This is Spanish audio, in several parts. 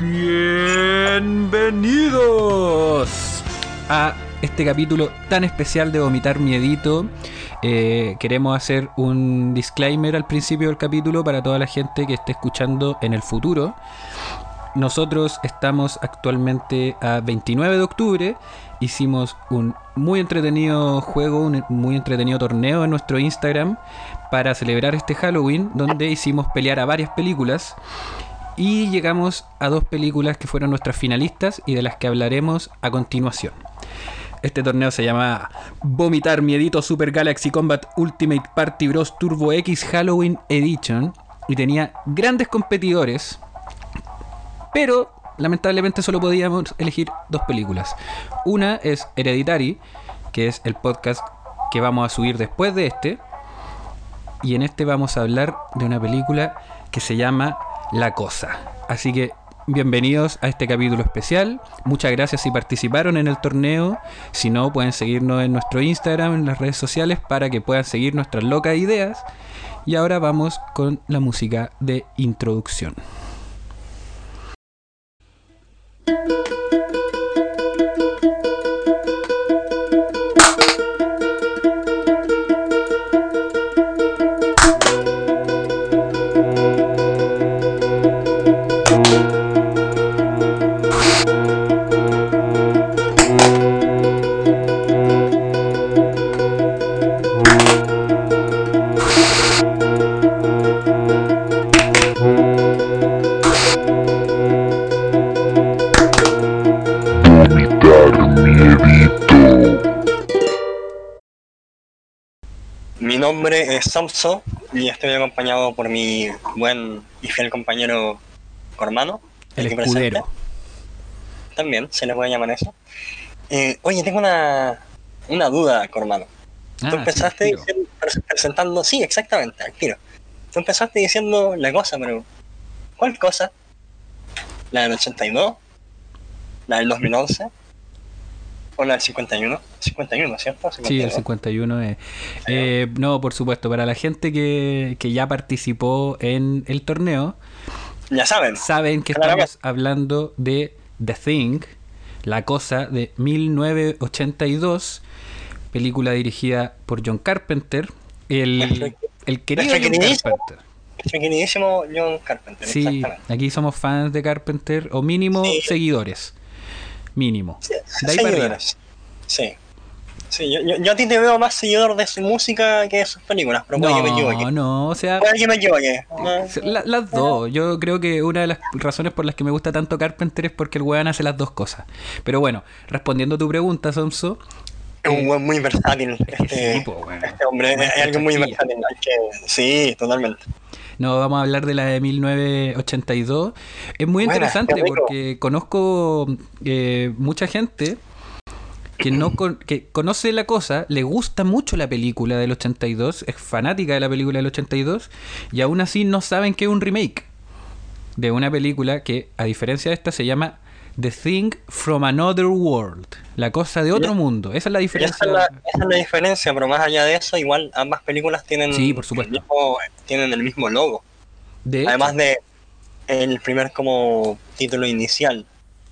Bienvenidos a este capítulo tan especial de Vomitar Miedito. Eh, queremos hacer un disclaimer al principio del capítulo para toda la gente que esté escuchando en el futuro. Nosotros estamos actualmente a 29 de octubre. Hicimos un muy entretenido juego, un muy entretenido torneo en nuestro Instagram para celebrar este Halloween, donde hicimos pelear a varias películas. Y llegamos a dos películas que fueron nuestras finalistas y de las que hablaremos a continuación. Este torneo se llama Vomitar Miedito Super Galaxy Combat Ultimate Party Bros Turbo X Halloween Edition y tenía grandes competidores, pero lamentablemente solo podíamos elegir dos películas. Una es Hereditary, que es el podcast que vamos a subir después de este, y en este vamos a hablar de una película que se llama La Cosa. Así que bienvenidos a este capítulo especial. Muchas gracias si participaron en el torneo. Si no, pueden seguirnos en nuestro Instagram, en las redes sociales, para que puedan seguir nuestras locas ideas. Y ahora vamos con la música de introducción. Y estoy acompañado por mi buen y fiel compañero Cormano. El escudero. presente. También se le puede llamar eso. Eh, oye, tengo una, una duda, Cormano. Ah, Tú empezaste sí, diciendo- pres- presentando, sí, exactamente, al tiro. Tú empezaste diciendo la cosa, pero ¿cuál cosa? ¿La del 82? ¿La del 2011? ¿O la del 51? 51, ¿cierto? Sí, el 52. 51 es. Eh, no, por supuesto, para la gente que, que ya participó en el torneo, Ya saben. saben que Claro que- estamos hablando de The Thing, La Cosa de 1982, película dirigida por John Carpenter, el, el querido John Carpenter. Queridísimo John Carpenter, Sí, aquí somos fans de Carpenter, o mínimo Sí. seguidores. Mínimo. Sí, De ahí seguidores. Sí. Sí, yo, yo, yo a ti te veo más seguidor de su música que de sus películas, pero puede que me equivoque. No, no, o sea, Puede que me equivoque. La- las dos. Yo creo que una de las razones por las que me gusta tanto Carpenter es porque el weón hace las dos cosas. Pero bueno, respondiendo a tu pregunta, Somso. Es un buen muy versátil. Este, sí, po, weón. este hombre es alguien muy versátil. que- sí, totalmente. No, vamos a hablar de la de 1982. Es muy interesante porque conozco eh, mucha gente que no con- que conoce la cosa, le gusta mucho la película del 82, es fanática de la película del 82 y aún así no saben que es un remake de una película que a diferencia de esta se llama The Thing from Another World, la cosa de otro mundo. Esa es la diferencia. esa, es la, esa es la diferencia, pero más allá de eso, igual ambas películas tienen, Sí, por supuesto. El, mismo, tienen el mismo logo. de hecho. Además de el primer como título inicial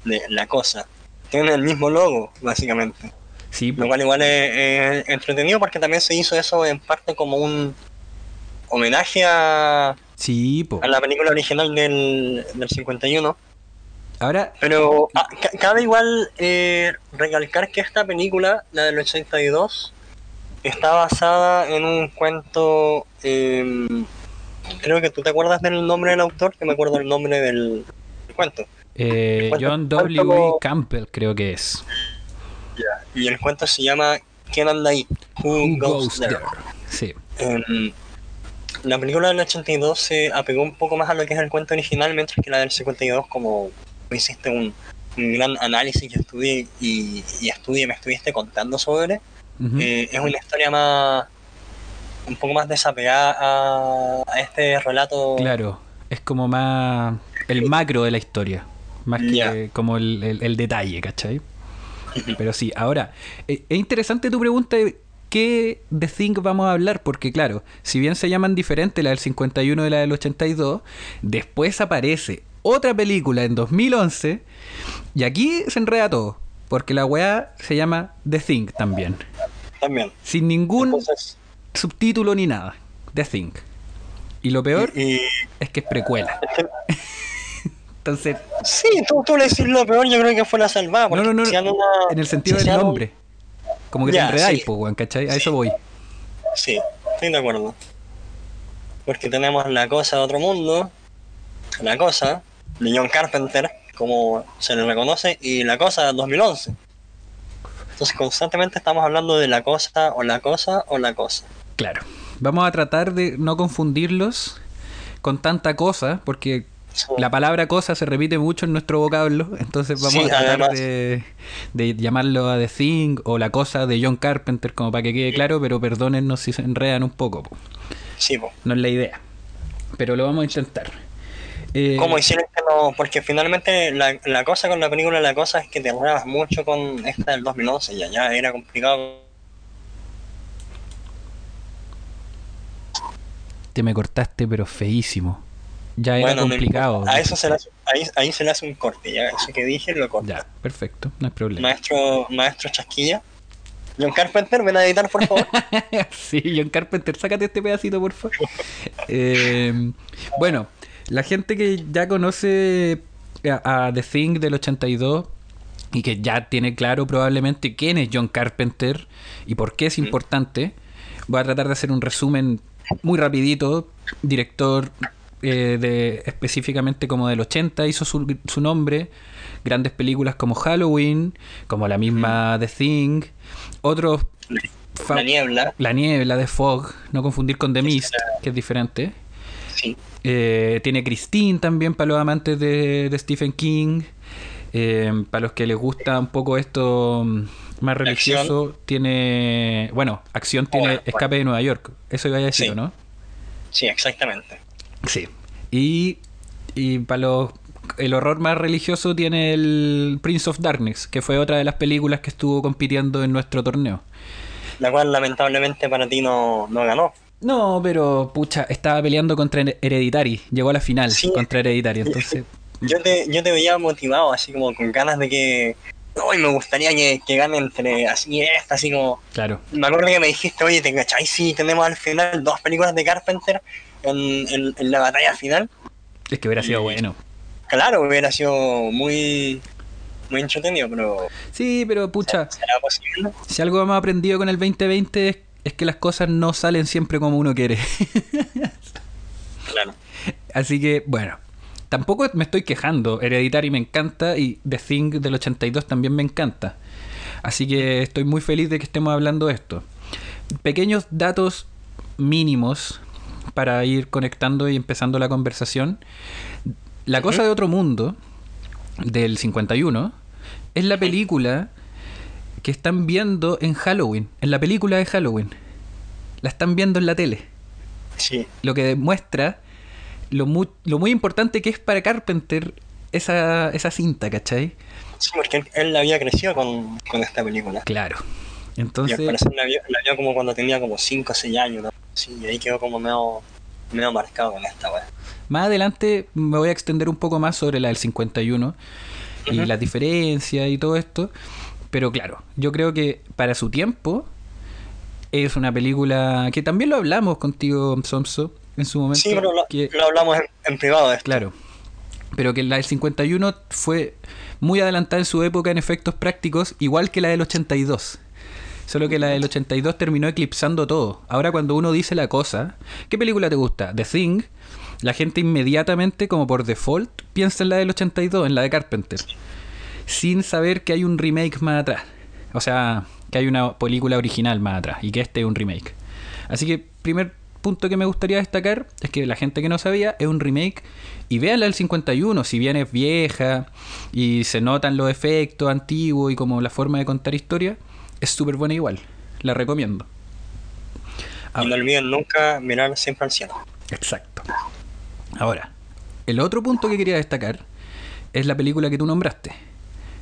de la cosa. Tienen el mismo logo, básicamente. sí, Lo cual igual es, es entretenido porque también se hizo eso en parte como un homenaje a, sí, po. a la película original del, del 51. Ahora, Pero ah, ca- cabe igual eh, recalcar que esta película, la del 82, está basada en un cuento... eh, creo que tú te acuerdas del nombre del autor, que me acuerdo el nombre del cuento. Eh, ¿Cuánto- John W. Campbell creo que es. Y el cuento se llama ¿Quién anda ahí? Who, Who goes, goes there? there? Sí. Em, la película del 82 se apegó un poco más a lo que es el cuento original, mientras que la del 52, como hiciste un, un gran análisis y estudié, y, y estudié, me estuviste contando sobre, eh, es una historia más un poco más desapegada a, a este relato. Claro, es como más el macro de la historia, más que como el, el- el detalle, ¿cachai? Pero sí, ahora, eh, es interesante tu pregunta de qué The Thing vamos a hablar, porque claro, si bien se llaman diferentes la del 51 y la del 82, después aparece otra película en 2011 y aquí se enreda todo, porque la weá se llama The Thing también, También. sin ningún Entonces, subtítulo ni nada. The Thing. Y lo peor y, es que es precuela. Entonces, sí, tú, tú le decís lo peor, yo creo que fue la salvada. no, no, no, una- en el sentido del un- nombre. Como que Ya, te enredáis, sí. po, weón, ¿cachai? A Sí. eso voy. Sí, estoy de acuerdo. Porque tenemos la cosa de otro mundo, la cosa de John Carpenter, como se le reconoce, y la cosa de 2011. Entonces constantemente estamos hablando de la cosa, o la cosa, o la cosa. Claro. Vamos a tratar de no confundirlos con tanta cosa, porque Sí. la palabra cosa se repite mucho en nuestro vocablo, entonces vamos Sí, a tratar de, de llamarlo a The Thing o la cosa de John Carpenter, como para que quede claro, pero perdónennos si se enredan un poco, po. Sí, po. no es la idea. Pero lo vamos a intentar. Eh, ¿Cómo hicieron que no? Porque finalmente la, la cosa con la película, la cosa es que te enredas mucho con esta del 2011, ya, ya era complicado. Te me cortaste, pero feísimo. Ya era Bueno, complicado. a eso se le hace, ahí, ahí se le hace un corte, ya, eso que dije lo corto. Ya, perfecto, no hay problema. Maestro, maestro Chasquilla. John Carpenter, ven a editar, por favor. sí, John Carpenter, sácate este pedacito, por favor. Eh, bueno, la gente que ya conoce a, a The Thing del 82 y que ya tiene claro probablemente quién es John Carpenter y por qué es importante, voy a tratar de hacer un resumen muy rapidito. Director eh, de específicamente como del 80 hizo su, su nombre. Grandes películas como Halloween, como la misma The Thing. Otros La niebla, la niebla de Fog, no confundir con The Mist, que es diferente. sí. Eh, tiene Christine también para los amantes de, de Stephen King. Eh, para los que les gusta un poco esto mm, más religioso, tiene. Bueno, acción tiene bueno. Escape de Nueva York. Eso iba a decir, Sí. ¿o ¿no? Sí, exactamente. Sí. Y, y para los. El horror más religioso tiene el Prince of Darkness, que fue otra de las películas que estuvo compitiendo en nuestro torneo. La cual lamentablemente para ti no, no ganó. No, pero pucha, estaba peleando contra Hereditary. Llegó a la final Sí. contra Hereditary. Entonces, Yo te, yo te veía motivado, así como con ganas de que. Uy, me gustaría que, que gane entre así esta, así como. claro. Me acuerdo que me dijiste, oye, ¿te cachai? Sí, tenemos al final dos películas de Carpenter en, en- en la batalla final. Es que hubiera sido Y- bueno. Claro, hubiera sido muy. Muy entretenido, pero. Sí, pero pucha, ¿Será posible? si algo hemos aprendido con el 2020 es, es que las cosas no salen siempre como uno quiere. Claro. Así que, bueno, tampoco me estoy quejando. Hereditary me encanta y The Thing del 82 también me encanta. Así que estoy muy feliz de que estemos hablando de esto. Pequeños datos mínimos para ir conectando y empezando la conversación. La cosa de otro mundo del 51 es la película que están viendo en Halloween, en la película de Halloween. La están viendo en la tele Sí. lo que demuestra lo muy, lo muy importante que es para Carpenter esa, esa cinta, ¿cachai? Sí, porque él, él había crecido con, con esta película. Claro. Y al Entonces, parecer la vio, la vio como cuando tenía como 5 o 6 años, ¿no? Sí, y ahí quedó como medio, medio marcado con esta weá. más adelante me voy a extender un poco más sobre la del 51 y Ujú. las diferencias y todo esto. Pero claro, yo creo que para su tiempo es una película que también lo hablamos contigo, Somso, en su momento. Sí, pero lo, que- lo hablamos en, en privado esto. Claro. Pero que la del 51 fue muy adelantada en su época en efectos prácticos, igual que la del 82. Solo que la del 82 terminó eclipsando todo. Ahora cuando uno dice la cosa, ¿qué película te gusta? The Thing. La gente inmediatamente, como por default, piensa en la del 82, en la de Carpenter. Sin saber que hay un remake más atrás. O sea, que hay una película original más atrás y que este es un remake. Así que, primer punto que me gustaría destacar es que la gente que no sabía es un remake y vean la del 51, si bien es vieja y se notan los efectos antiguos y como la forma de contar historia, es súper buena igual. La recomiendo. Y no olviden nunca mirar siempre al cielo. Exacto. Ahora, el otro punto que quería destacar es la película que tú nombraste,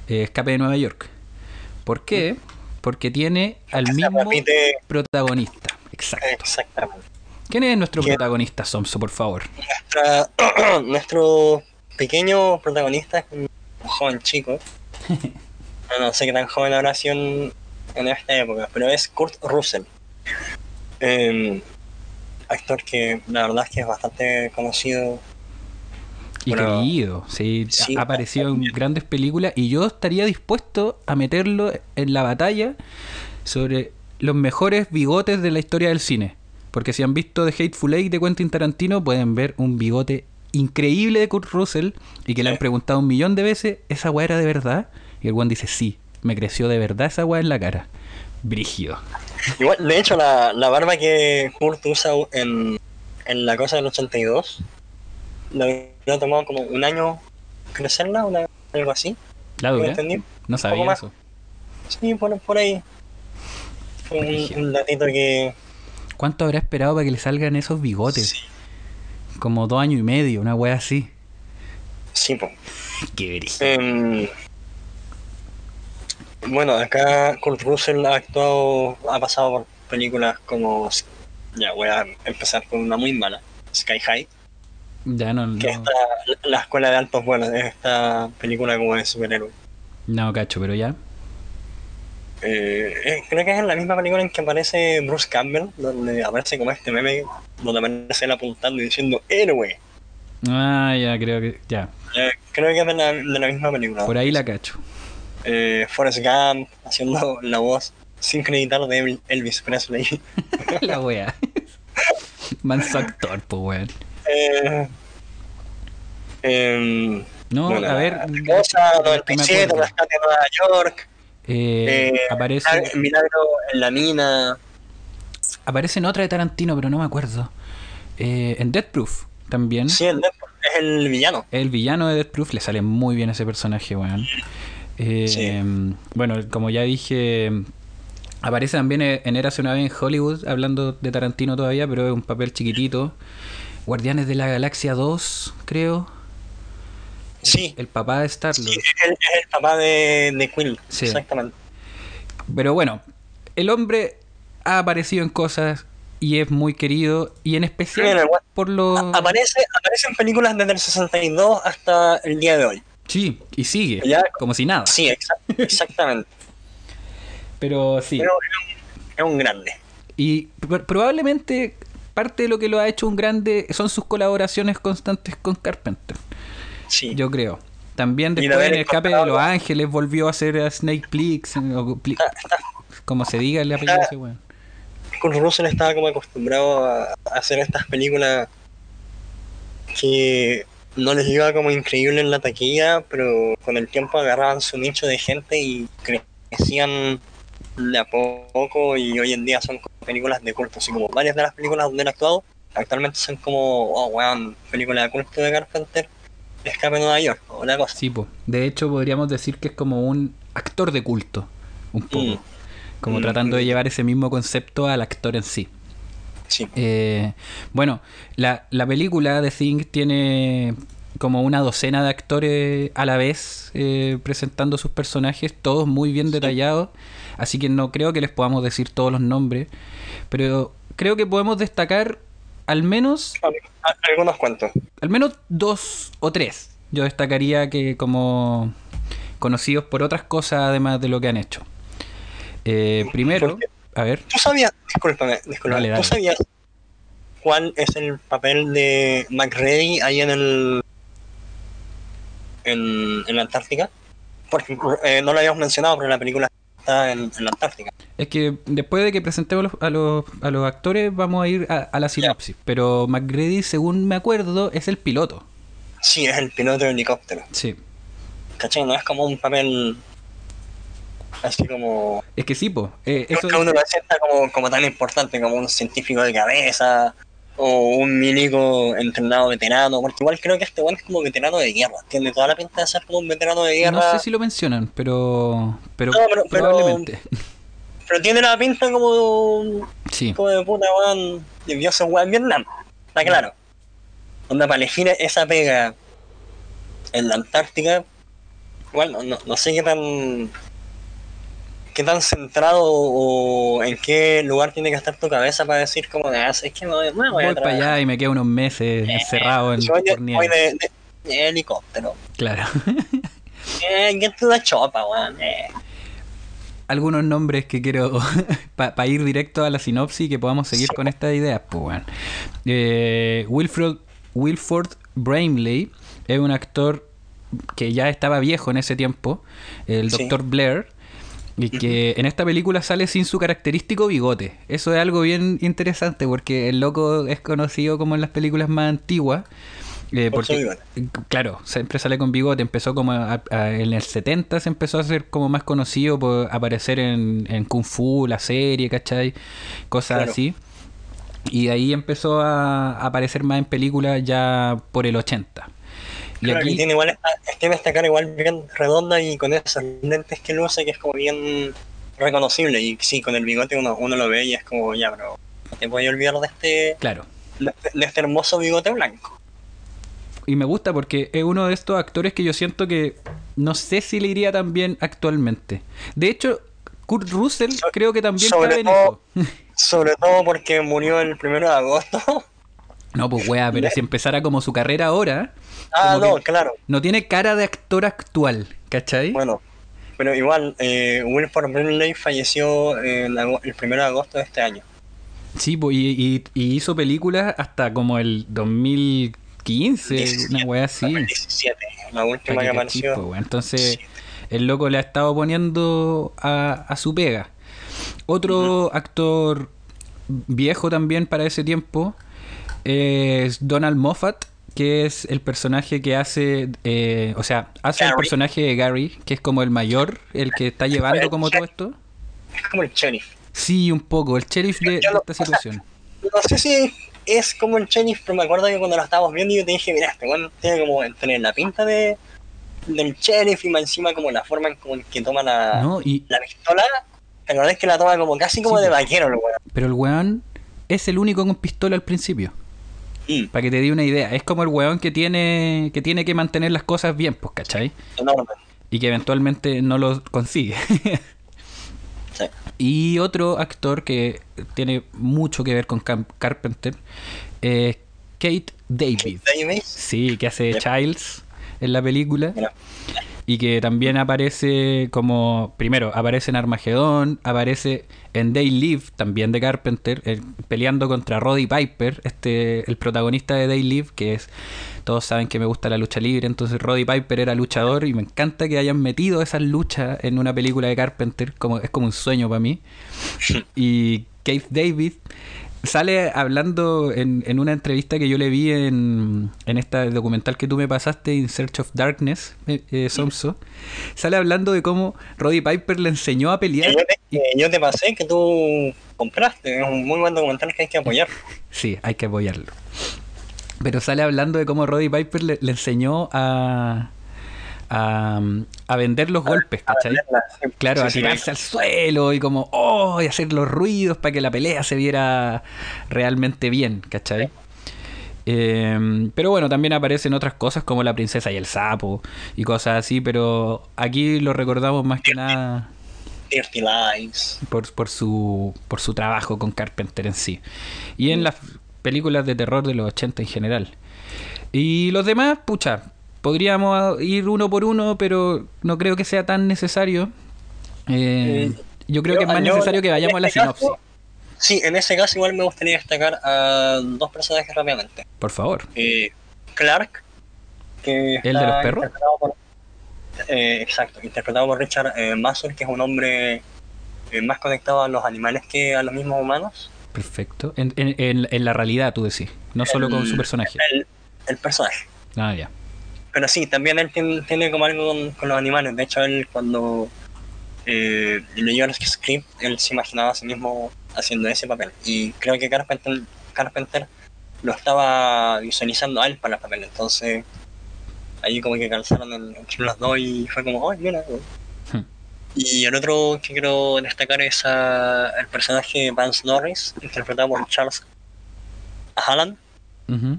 eh, Escape de Nueva York. ¿Por qué? Porque tiene al mismo repite protagonista. Exacto. exactamente. ¿Quién es nuestro ¿Quién? protagonista, Somso, por favor? Nuestra- nuestro pequeño protagonista es un joven chico. no sé qué tan joven habrá sido en, en esta época, pero es Kurt Russell. Em, actor que la verdad es que es bastante conocido. Y Bueno, querido, sí, sí, ha aparecido en grandes películas y yo estaría dispuesto a meterlo en la batalla sobre los mejores bigotes de la historia del cine. Porque si han visto The Hateful Eight de Quentin Tarantino, pueden ver un bigote increíble de Kurt Russell y que le han preguntado un millón de veces, ¿esa weá era de verdad? Y el one dice, sí, me creció de verdad esa weá en la cara. Brígido. Igual, de hecho, la, la barba que Kurt usa en, en la cosa del 82, le ha tomado como un año crecerla, una, algo así. ¿La ¿Me dura? No sabía eso. Sí, por, por ahí. Un, Brígido. un datito que... ¿Cuánto habrá esperado para que le salgan esos bigotes? Sí, Como dos años y medio, una weá así. sí po. Qué brígido. Em, bueno, acá Kurt Russell ha actuado, ha pasado por películas como... Ya, voy a empezar con una muy mala. Sky High, Ya no, que no, es la, la escuela de altos vuelos, es esta película como de superhéroes. no cacho, pero ya. Eh, eh, creo que es en la misma película en que aparece Bruce Campbell, donde aparece como este meme, donde aparece él apuntando y diciendo héroe. Ah, ya, creo que. Ya. Eh, creo que es de la, de la misma película. Por ahí la cacho. Eh, Forrest Gump haciendo la voz sin acreditar de El- Elvis Presley. la wea. Manso actor, pues weón. Eh, em, No, bueno, a ver. Cosa, lo 97, acuerdo. Rescate de Nueva York. Eh, eh, aparece, Milagro en la mina. aparece en otra de Tarantino, pero no me acuerdo. Eh, en Death Proof también. Sí, el, es el villano. El villano de Death Proof le sale muy bien ese personaje, weón. Eh, Sí. Bueno, como ya dije, aparece también en Érase una vez en Hollywood, hablando de Tarantino todavía, pero es un papel chiquitito. Guardianes de la Galaxia 2, creo. Sí, El papá de Star-Lord. sí, es el, papá de, de Quill. Sí. Exactamente. Pero bueno, el hombre ha aparecido en cosas y es muy querido, y en especial por los... Aparece, aparece en películas desde el 62 hasta el día de hoy. Sí, y sigue, Ya- como si nada. Sí, exa- exactamente. Pero sí. Pero es un- grande. Y pr- probablemente parte de lo que lo ha hecho un grande son sus colaboraciones constantes con Carpenter, Sí. yo creo. También después en el escape de Los Ángeles volvió a hacer a Snake Plix, Está- está- como se diga el apellido de ese weón. Kurt Russell estaba como acostumbrado a hacer estas películas que no les iba como increíble en la taquilla, pero con el tiempo agarraban su nicho de gente y crecían de a poco y hoy en día son como películas de culto, así como varias de las películas donde han actuado actualmente son como, oh weón, película de culto de Carpenter, Escape a Nueva York, o la cosa. Sí, po. de hecho podríamos decir que es como un actor de culto, un poco. Mm. Como Mm. tratando de llevar ese mismo concepto al actor en sí. Sí. Eh, bueno, la, la película The Thing tiene como una docena de actores a la vez eh, presentando sus personajes, todos muy bien detallados, así que no creo que les podamos decir todos los nombres, pero creo que podemos destacar al menos, Algunos cuentos. al menos dos o tres. Yo destacaría que como conocidos por otras cosas además de lo que han hecho. Eh, primero, ¿Por qué? A ver, ¿Tú sabías, discúlpame, discúlpame, Dale, dale. ¿tú sabías cuál es el papel de McReady ahí en el en, en la Antártica? Porque eh, no lo habíamos mencionado, pero la película está en, en la Antártica. Es que después de que presentemos los- a los, a los actores, vamos a ir a, a la sinopsis. Pero McGrady, según me acuerdo, es el piloto. Sí, es el piloto de helicóptero. Sí. ¿Cachai? No es como un papel así como... Es que sí, po. Eh, eso uno lo sienta como, como tan importante como un científico de cabeza o un milico entrenado veterano, porque igual creo que este bueno es como veterano de guerra, tiene toda la pinta de ser como un veterano de guerra, no sé si lo mencionan, pero, pero, No, pero- pero- probablemente. pero tiene la pinta como Sí. tipo de puta weón de Dios en en Vietnam, está claro. Onda para elegir esa pega en la Antártica, igual no, no, no sé qué tan qué tan centrado o en qué lugar tiene que estar tu cabeza para decir como de, ah, es que no, no voy Voy a para allá y me quedo unos meses encerrado en Si voy, de, helicóptero. Claro. Eh, get to the chopa, weón. Eh. Algunos nombres que quiero para ir directo a la sinopsis y que podamos seguir con estas ideas, pues bueno. Eh, Wilfred, Wilford Bramley es un actor que ya estaba viejo en ese tiempo, el Sí. Dr. Blair, y que en esta película sale sin su característico bigote. Eso es algo bien interesante porque el loco es conocido como en las películas más antiguas. eh, porque, claro, siempre sale con bigote. Empezó como a- a- en el 70 se empezó a ser como más conocido por aparecer en, en Kung Fu, la serie, ¿cachai? Cosas Claro. así. Y ahí empezó a a aparecer más en películas ya por el 80. Y Claro, aquí, tiene igual esta, tiene esta cara igual bien redonda y con esos lentes que luce que es como bien reconocible. Y sí, con el bigote uno, uno lo ve y es como, ya, pero no te voy a olvidar de este, claro. de, de este hermoso bigote blanco. Y me gusta porque es uno de estos actores que yo siento que no sé si le iría tan bien actualmente. De hecho, Kurt Russell So- creo que también sobre todo-. Sobre todo porque murió el primero de agosto. No, pues wea, pero si empezara como su carrera ahora, ah, no, claro. no tiene cara de actor actual, ¿cachai? Bueno, pero igual, eh, Wilford Brimley falleció en ago- el primero de agosto de este año. Sí, pues, y, y- y hizo películas hasta como el 2015, 17, una wea así. 2017, la última que apareció. pues. Entonces, el loco le ha estado poniendo a, a su pega. Otro actor viejo también para ese tiempo es Donald Moffat, que es el personaje que hace, eh, o sea, hace el personaje de Gary, que es como el mayor, el que está llevando como todo esto. Es como el sheriff. Sí, un poco, el sheriff de, Yo esta situación. No sé si es como el sheriff, pero me acuerdo que cuando lo estábamos viendo yo te dije, mira, este weón tiene como entre la pinta de del sheriff y más encima como la forma en como en que toma la, ¿No? Y, la pistola. La verdad es que la toma como casi como Sí, de pues. vaquero, el weón. pero el weón es el único con pistola al principio. Mm, Para que te dé una idea, es como el weón que tiene que tiene que mantener las cosas bien, pues, ¿cachai? enorme. Y que eventualmente no lo consigue. Sí. y otro actor que tiene mucho que ver con Carpenter es Kate David. Davis. Sí, que hace. Childs en la película. Y que también aparece como. Primero, aparece en Armagedón, aparece en Day Live, también de Carpenter, peleando contra Roddy Piper, este el protagonista de Day Live, que es. Todos saben que me gusta la lucha libre, entonces Roddy Piper era luchador y me encanta que hayan metido esas luchas en una película de Carpenter, como, es como un sueño para mí. Y Keith David sale hablando en, en una entrevista que yo le vi en, en este documental que tú me pasaste, In Search of Darkness, eh, eh, Somso. Sale hablando de cómo Roddy Piper le enseñó a pelear. yo, te, yo te pasé que tú compraste. Es un muy buen documental que hay que apoyar. Sí, hay que apoyarlo. Pero sale hablando de cómo Roddy Piper le, le enseñó a, a, a vender los golpes, ¿cachai? Sí. Claro, Sí, a sí, tirarse al suelo y como, oh, y hacer los ruidos para que la pelea se viera realmente bien, ¿cachai? Eh, pero bueno, también aparecen otras cosas como la princesa y el sapo y cosas así, pero aquí lo recordamos más que nada Dirty Lies. por, por su por su trabajo con Carpenter en sí. Y en las películas de terror de los 80 en general. Y los demás, pucha, podríamos ir uno por uno, pero no creo que sea tan necesario. Eh, yo creo yo- que es más yo necesario que vayamos a la este caso- sinopsis. Sí, en ese caso igual me gustaría destacar a dos personajes rápidamente. Por favor. Eh, Clark, que ¿El de los perros? por- eh, exacto, interpretado por Richard eh, Masur, que es un hombre eh, más conectado a los animales que a los mismos humanos. Perfecto. En, en- en- en la realidad, tú decís. No solo con su personaje. El, el personaje. Ah, ya. Pero sí, también él tiene, tiene como algo con, con los animales. De hecho, él cuando eh, leyó el script, él se imaginaba a sí mismo haciendo ese papel. Y creo que Carpenter, Carpenter lo estaba visualizando a él para el papel. Entonces, ahí como que calzaron en- entre los dos y fue como, ¡ay, mira! Hmm. Y el otro que quiero destacar es a- el personaje Vance Norris, interpretado por Charles Halland. Ujú.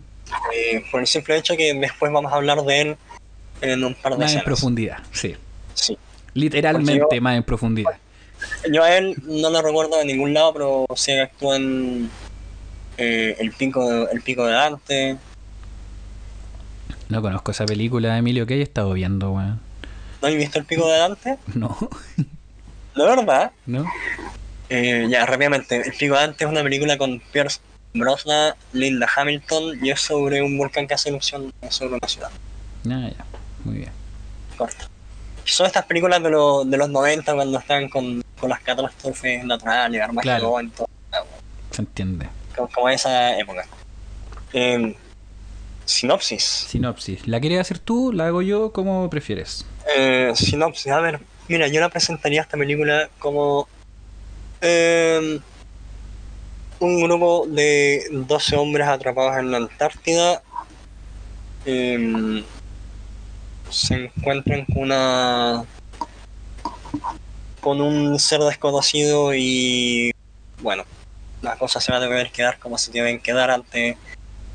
Eh, por el simple hecho que después vamos a hablar de él en un par de Más en profundidad, sí. Sí. Literalmente yo- más en profundidad. Yo a él no lo recuerdo de ningún lado, pero sé que actuó en eh, el pico de, el pico de Dante. No conozco esa película, Emilio, que he estado viendo, weón. ¿No has visto el pico de Dante? No, De verdad. no. Eh, ya, rápidamente. El pico de Dante es una película con Pierce Brosnan, Linda Hamilton y es sobre un volcán que hace erupción sobre una ciudad. Ah, ya, muy bien. Corto. Son estas películas de, lo- de los 90 cuando están con, con las catástrofes naturales, Armagedón, todo, Se entiende. como, como esa época. Eh, sinopsis. Sinopsis. ¿La quieres hacer tú? ¿La hago yo? ¿Cómo prefieres? Eh, sinopsis, a ver, mira, yo la presentaría esta película como eh, un grupo de 12 hombres atrapados en la Antártida eh, se encuentran con una con un ser desconocido y bueno, las cosas se van a tener que dar como se tienen que dar ante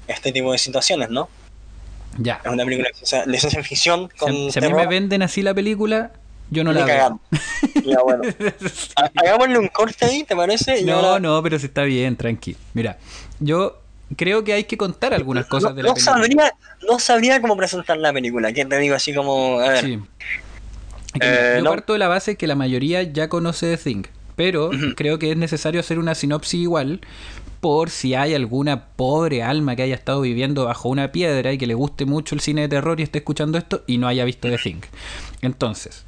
este tipo de situaciones, ¿no? Ya. Es una película de ciencia- de ciencia ficción con Si, si a mí me venden así la película, yo no la veo. Ya, bueno. Hagámosle un corte ahí, ¿te parece? No, ahora- no, pero si está bien, tranqui. Mira, yo creo que hay que contar algunas cosas no, de la no película. sabría, no sabría cómo presentar la película. Que te digo así como, a ver, Sí. Eh, yo no. parto de la base que la mayoría ya conoce The Thing, pero creo que es necesario hacer una sinopsis igual por si hay alguna pobre alma que haya estado viviendo bajo una piedra y que le guste mucho el cine de terror y esté escuchando esto y no haya visto The Thing. Entonces,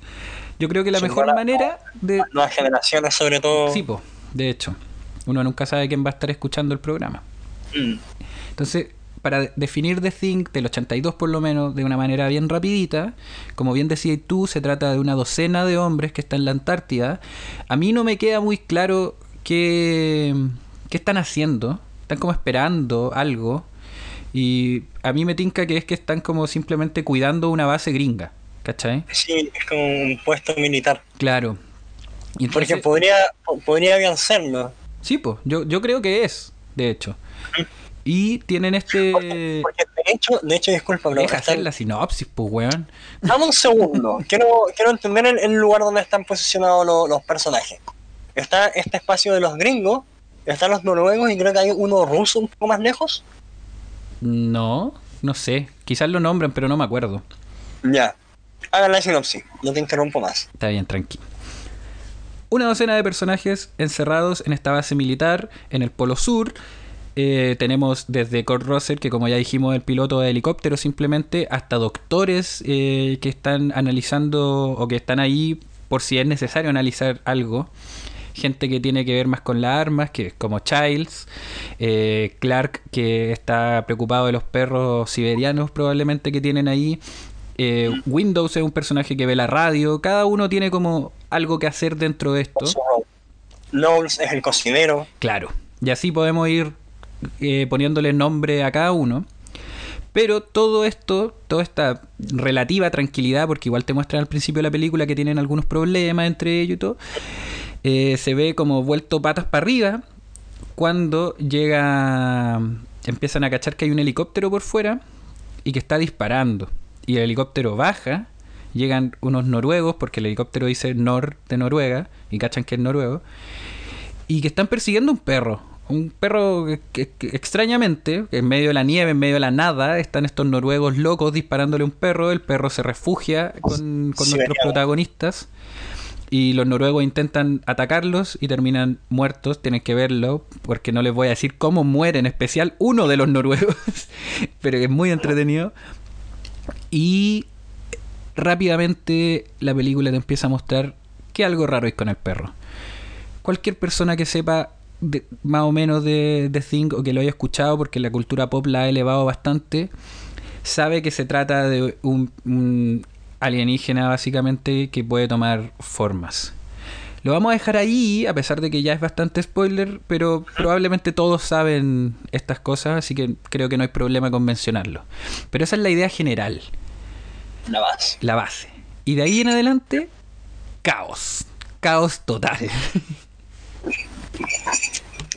yo creo que la Sin mejor manera de... nuevas generaciones sobre todo. Sí, po, de hecho, uno nunca sabe quién va a estar escuchando el programa. Mm, Entonces, para de- definir The Thing del 82 por lo menos de una manera bien rapidita, como bien decías tú, se trata de una docena de hombres que están en la Antártida. A mí no me queda muy claro qué, qué están haciendo. Están como esperando algo. Y a mí me tinca que es que están como simplemente cuidando una base gringa. ¿Cachai? Sí, es como un puesto militar. Claro. Y Porque podría, po- podría bien serlo. Sí, pues, yo, yo creo que es, de hecho. Y tienen este... Porque de hecho, de hecho, disculpa, pero Deja están- hacer la sinopsis, pues, weón. Dame un segundo. quiero, quiero entender el, el lugar donde están posicionados lo- los personajes. Está este espacio de los gringos, están los noruegos y creo que hay uno ruso un poco más lejos. No, no sé. Quizás lo nombran, pero no me acuerdo. Ya. Hagan la sinopsis, no te interrumpo más. Está bien, tranqui. Una docena de personajes encerrados en esta base militar en el Polo Sur. Eh, tenemos desde Kurt Russell, que como ya dijimos, el piloto de helicóptero simplemente, hasta doctores eh, que están analizando o que están ahí por si es necesario analizar algo. Gente que tiene que ver más con las armas, que es como Childs. eh, Clark, que está preocupado de los perros siberianos probablemente que tienen ahí. Eh, Windows es un personaje que ve la radio. Cada uno tiene como algo que hacer dentro de esto. Knowles es el cocinero. Claro. Y así podemos ir eh, poniéndole nombre a cada uno. Pero todo esto, toda esta relativa tranquilidad, porque igual te muestran al principio de la película que tienen algunos problemas entre ellos y todo, eh, se ve como vuelto patas para arriba cuando llega, empiezan a cachar que hay un helicóptero por fuera y que está disparando. Y el helicóptero baja, llegan unos noruegos, porque el helicóptero dice Nor de Noruega, y cachan que es noruego, y que están persiguiendo un perro. Un perro que, que- que extrañamente, en medio de la nieve, en medio de la nada, están estos noruegos locos disparándole a un perro. El perro se refugia con, con nuestros protagonistas. Y los noruegos intentan atacarlos y terminan muertos. Tienen que verlo, porque no les voy a decir cómo muere en especial uno de los noruegos. Pero es muy entretenido. Y rápidamente la película te empieza a mostrar que algo raro hay con el perro. Cualquier persona que sepa de- más o menos de, de Thing o que lo haya escuchado, porque la cultura pop la ha elevado bastante, sabe que se trata de un, un alienígena básicamente que puede tomar formas. Lo vamos a dejar ahí, a pesar de que ya es bastante spoiler, pero probablemente todos saben estas cosas, así que creo que no hay problema con mencionarlo. Pero esa es la idea general La base. la base. Y de ahí en adelante, caos. Caos total.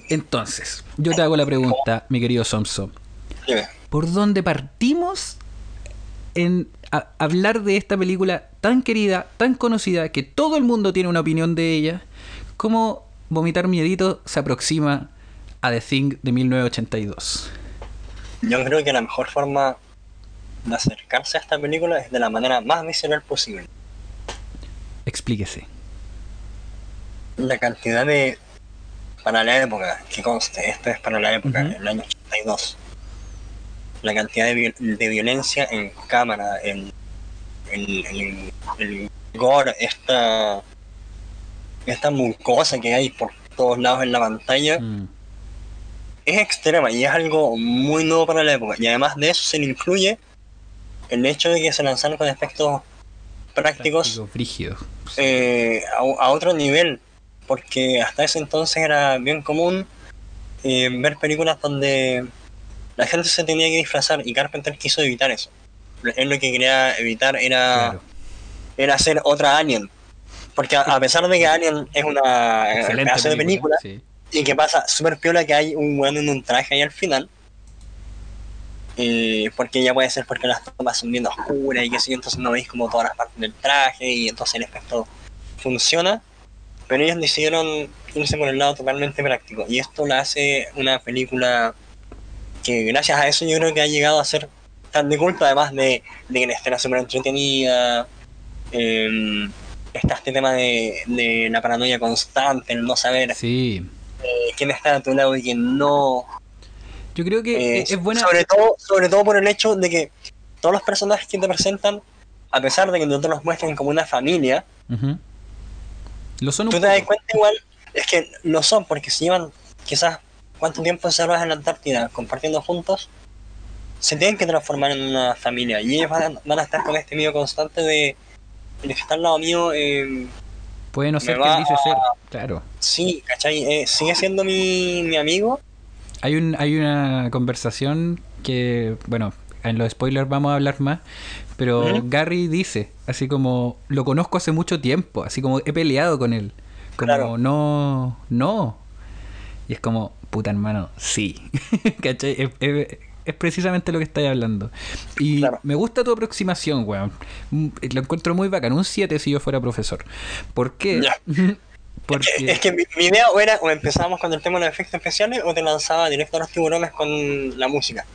Entonces, yo te hago la pregunta, mi querido Somso. ¿Por dónde partimos en hablar de esta película tan querida, tan conocida, que todo el mundo tiene una opinión de ella? ¿Cómo Vomitar Miedito se aproxima a The Thing de 1982? Yo creo que la mejor forma de acercarse a esta película es de la manera más visceral posible. Explíquese. La cantidad de. Para la época, que conste, esto es para la época, Ujú. el año 82. La cantidad de, vi- de violencia en cámara, el, el, el, el gore, esta. Esta mucosa que hay por todos lados en la pantalla. Mm. es extrema y es algo muy nuevo para la época. Y además de eso se le incluye el hecho de que se lanzaron con efectos prácticos Práctico, eh, a, a otro nivel. Porque hasta ese entonces era bien común eh, ver películas donde la gente se tenía que disfrazar y Carpenter quiso evitar eso. Él lo que quería evitar era, Claro. era hacer otra Alien. Porque a, a pesar de que Alien es una eh, Excelente pedazo de película, sí. y que pasa súper piola que hay un weón en un traje ahí al final. Eh, porque ya puede ser porque las tomas son bien oscuras y que yo, entonces no veis como todas las partes del traje y entonces el efecto funciona. Pero ellos decidieron irse por el lado totalmente práctico. Y esto la hace una película que gracias a eso yo creo que ha llegado a ser tan de culto, además de, de que la escena súper entretenida. eh, está este tema de, de la paranoia constante, el no saber Sí. eh, quién está a tu lado y quién no. Yo creo que Eh, es, buena. Sobre todo, sobre todo por el hecho de que todos los personajes que te presentan, a pesar de que no te los muestren como una familia. Lo son un tú te das cuenta igual, es que lo son, porque si llevan quizás cuánto tiempo encerrados en la Antártida compartiendo juntos, se tienen que transformar en una familia y ellos van a, van a estar con este miedo constante de el que está al lado mío, eh, Puede no ser va dice ser. Claro. sí, ¿cachai? Eh, sigue siendo mi, mi amigo, Hay, un, hay una conversación que, bueno, en los spoilers vamos a hablar más, pero. Gary dice, así como, lo conozco hace mucho tiempo, así como he peleado con él. Como, Claro. no, no. Y es como, puta hermano, sí. ¿Cachai? Es, es- es precisamente lo que estáis hablando. Y Claro. me gusta tu aproximación, weón. Mm, Lo encuentro muy bacán. Un 7 si yo fuera profesor. ¿Por qué? Porque... Es que, es que mi, mi idea era o empezábamos con el tema de los efectos especiales o te lanzaba directo a los tiburones con la música.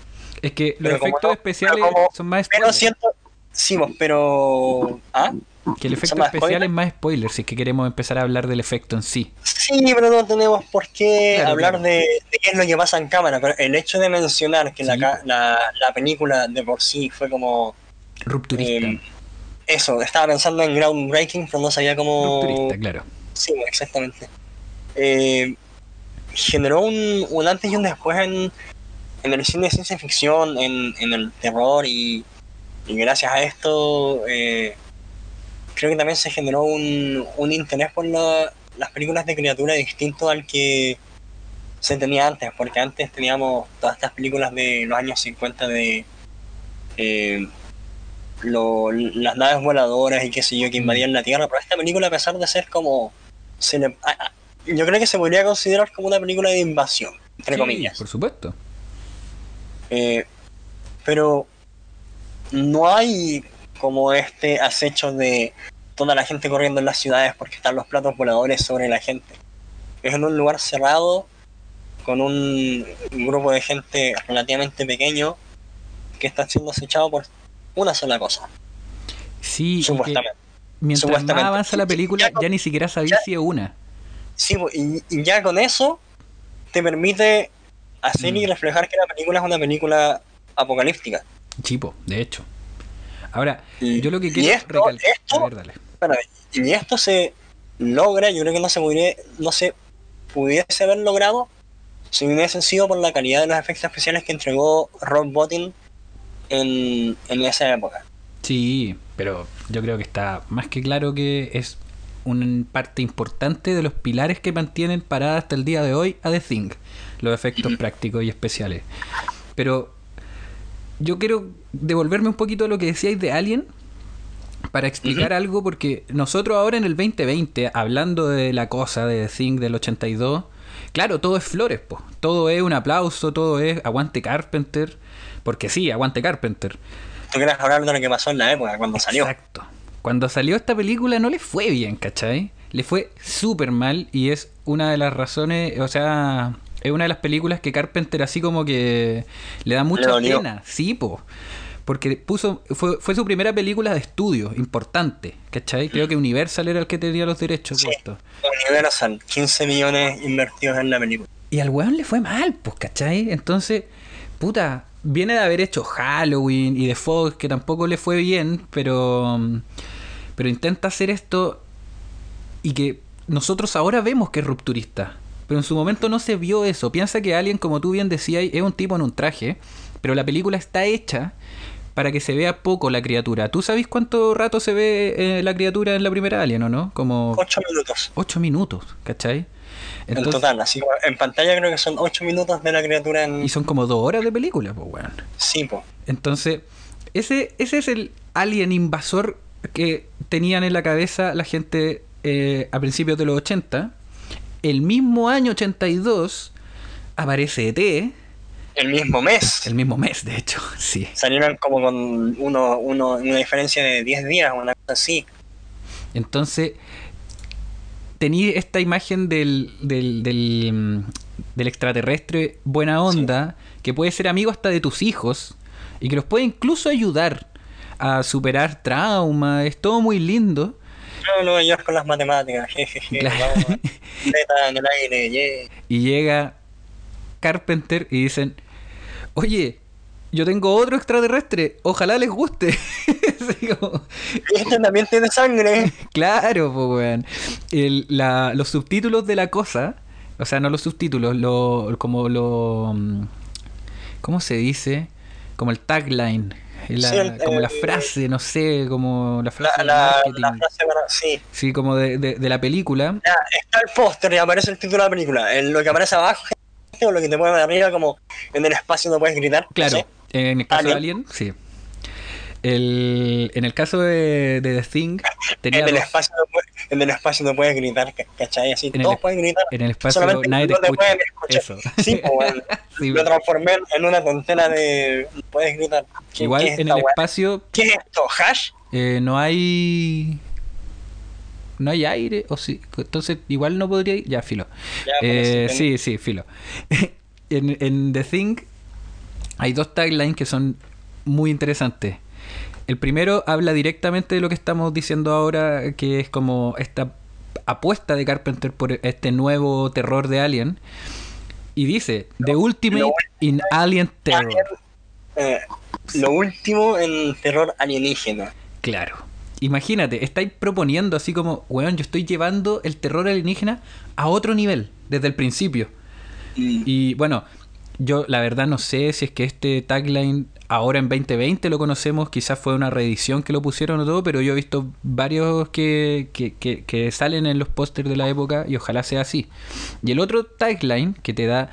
Es que los Pero efectos no- especiales como- son más spoilers. siento, sí, vos, pero... ¿Ah? Que el efecto ¿Son más especial es más spoiler si es que queremos empezar a hablar del efecto en sí. Sí, pero no tenemos por qué Claro, hablar claro. De, de qué es lo que pasa en cámara. Pero el hecho de mencionar que la, Sí. la, la película de por sí fue como... Rupturista. eh, eso, estaba pensando en groundbreaking, pero no sabía cómo... Rupturista, claro. Sí, exactamente. Eh, generó un, un antes y un después en, en el cine de ciencia ficción, en, en el terror y, y gracias a esto eh, creo que también se generó un, un interés por la- las películas de criatura distinto al que se tenía antes, porque antes teníamos todas estas películas de los años 50 de eh, lo- las naves voladoras y qué sé yo que invadían la Tierra, pero esta película a pesar de ser como se le- yo creo que se podría considerar como una película de invasión, entre Sí, comillas. Por supuesto. Eh, pero no hay como este acecho de toda la gente corriendo en las ciudades porque están los platos voladores sobre la gente. Es en un lugar cerrado con un grupo de gente relativamente pequeño que está siendo acechado por una sola cosa, Sí, supuestamente. mientras más Supuestamente. avanza la película, Ya ni siquiera sabéis ya- si es una. Sí, y, y ya con eso te permite hacer y Mm. reflejar que la película es una película apocalíptica. Chipo, de hecho. Ahora, Y- yo lo que quiero esto- recalcar. esto- ver, dale. Y esto se logra, yo creo que no se pudiera, no se pudiese haber logrado si hubiese sido por la calidad de los efectos especiales que entregó Rob Bottin en, en esa época. Sí, pero yo creo que está más que claro que es una parte importante de los pilares que mantienen parada hasta el día de hoy a The Thing, los efectos prácticos y especiales. Pero yo quiero devolverme un poquito a lo que decíais de Alien para explicar algo, porque nosotros ahora en el 2020, hablando de la cosa de The Thing del 82, claro, todo es flores, po. todo es un aplauso, todo es aguante Carpenter, porque sí, aguante Carpenter. Tú quieres hablar de lo que pasó en la época, cuando salió. Exacto. Cuando salió esta película no le fue bien, ¿cachai? Le fue súper mal y es una de las razones, o sea, es una de las películas que Carpenter así como que le da mucha pena, sí, po. porque puso fue, fue su primera película de estudio importante, ¿cachai? Creo que Universal era el que tenía los derechos Sí. de esto. Universal, 15 millones invertidos en la película. Y al weón le fue mal, pues, ¿cachai? Entonces, puta, viene de haber hecho Halloween y The Fog, que tampoco le fue bien, pero, pero intenta hacer esto y que nosotros ahora vemos que es rupturista. Pero en su momento no se vio eso. Piensa que Alien, como tú bien decías, es un tipo en un traje, pero la película está hecha para que se vea poco la criatura. ¿Tú sabes cuánto rato se ve eh, la criatura en la primera Alien o no? Como 8 minutos 8 minutos, ¿cachai? en total, así en pantalla creo que son 8 minutos de la criatura en... Y son como dos horas de película, pues, weón. Sí, po. Entonces, ese, ese es el alien invasor que tenían en la cabeza la gente eh, a principios de los 80. El mismo año 82 aparece ET, El mismo mes. el mismo mes, de hecho, sí. Salieron como con uno, uno, una diferencia de 10 días, una cosa así. Entonces, tenía esta imagen del, del, del, mm, del extraterrestre buena onda, que puede ser amigo hasta de tus hijos, y que los puede incluso ayudar a superar trauma, es todo muy lindo. No, Nueva York con las matemáticas, jejeje, Claro. vamos, en el aire, yeah. Y llega Carpenter y dicen, oye, yo tengo otro extraterrestre, ojalá les guste. Así como, Y este también tiene sangre. claro, pues, weón. El- la- los subtítulos de la cosa, o sea, no los subtítulos, lo, como lo... mm, ¿Cómo se dice? Como el tagline. La- Sí, el- como la el- frase, no sé, como la frase La, de la, marketing. la frase para... Sí. Sí, como de, de- de la película. Ya, está el póster y aparece el título de la película. En lo que aparece abajo, o lo que te mueve arriba, como en el espacio no puedes gritar. no Claro, sé. en el caso de. Alien, sí. El, en el caso de, de The Thing, tenía En el, dos- espacio no puedes, en el espacio no puedes gritar, ¿ca- ¿cachai? Así, En todos pueden gritar. en el espacio solamente nadie te no te escucha. pueden escuchar. Eso. Sí, pues, Sí, lo transformé en una tontera de... Puedes gritar. ¿Qué- Igual es en el espacio ¿Qué es esto? ¿Hash? eh, no hay. No hay aire, o sí. Entonces, igual no podría ir. Ya, filo. Ya, Eh, sí, sí, filo. en, en The Thing hay dos taglines que son muy interesantes. El primero habla directamente de lo que estamos diciendo ahora, que es como esta apuesta de Carpenter por este nuevo terror de Alien. Y dice, The Ultimate lo in Alien Terror. Eh, lo último en terror alienígena. Claro. Imagínate, estáis proponiendo así como, weón, yo estoy llevando el terror alienígena a otro nivel, desde el principio. Mm. Y bueno, yo la verdad no sé si es que este tagline ahora en 2020 lo conocemos, quizás fue una reedición que lo pusieron o todo, pero yo he visto varios que, que, que- que salen en los pósters de la época y ojalá sea así. Y el otro tagline que te da...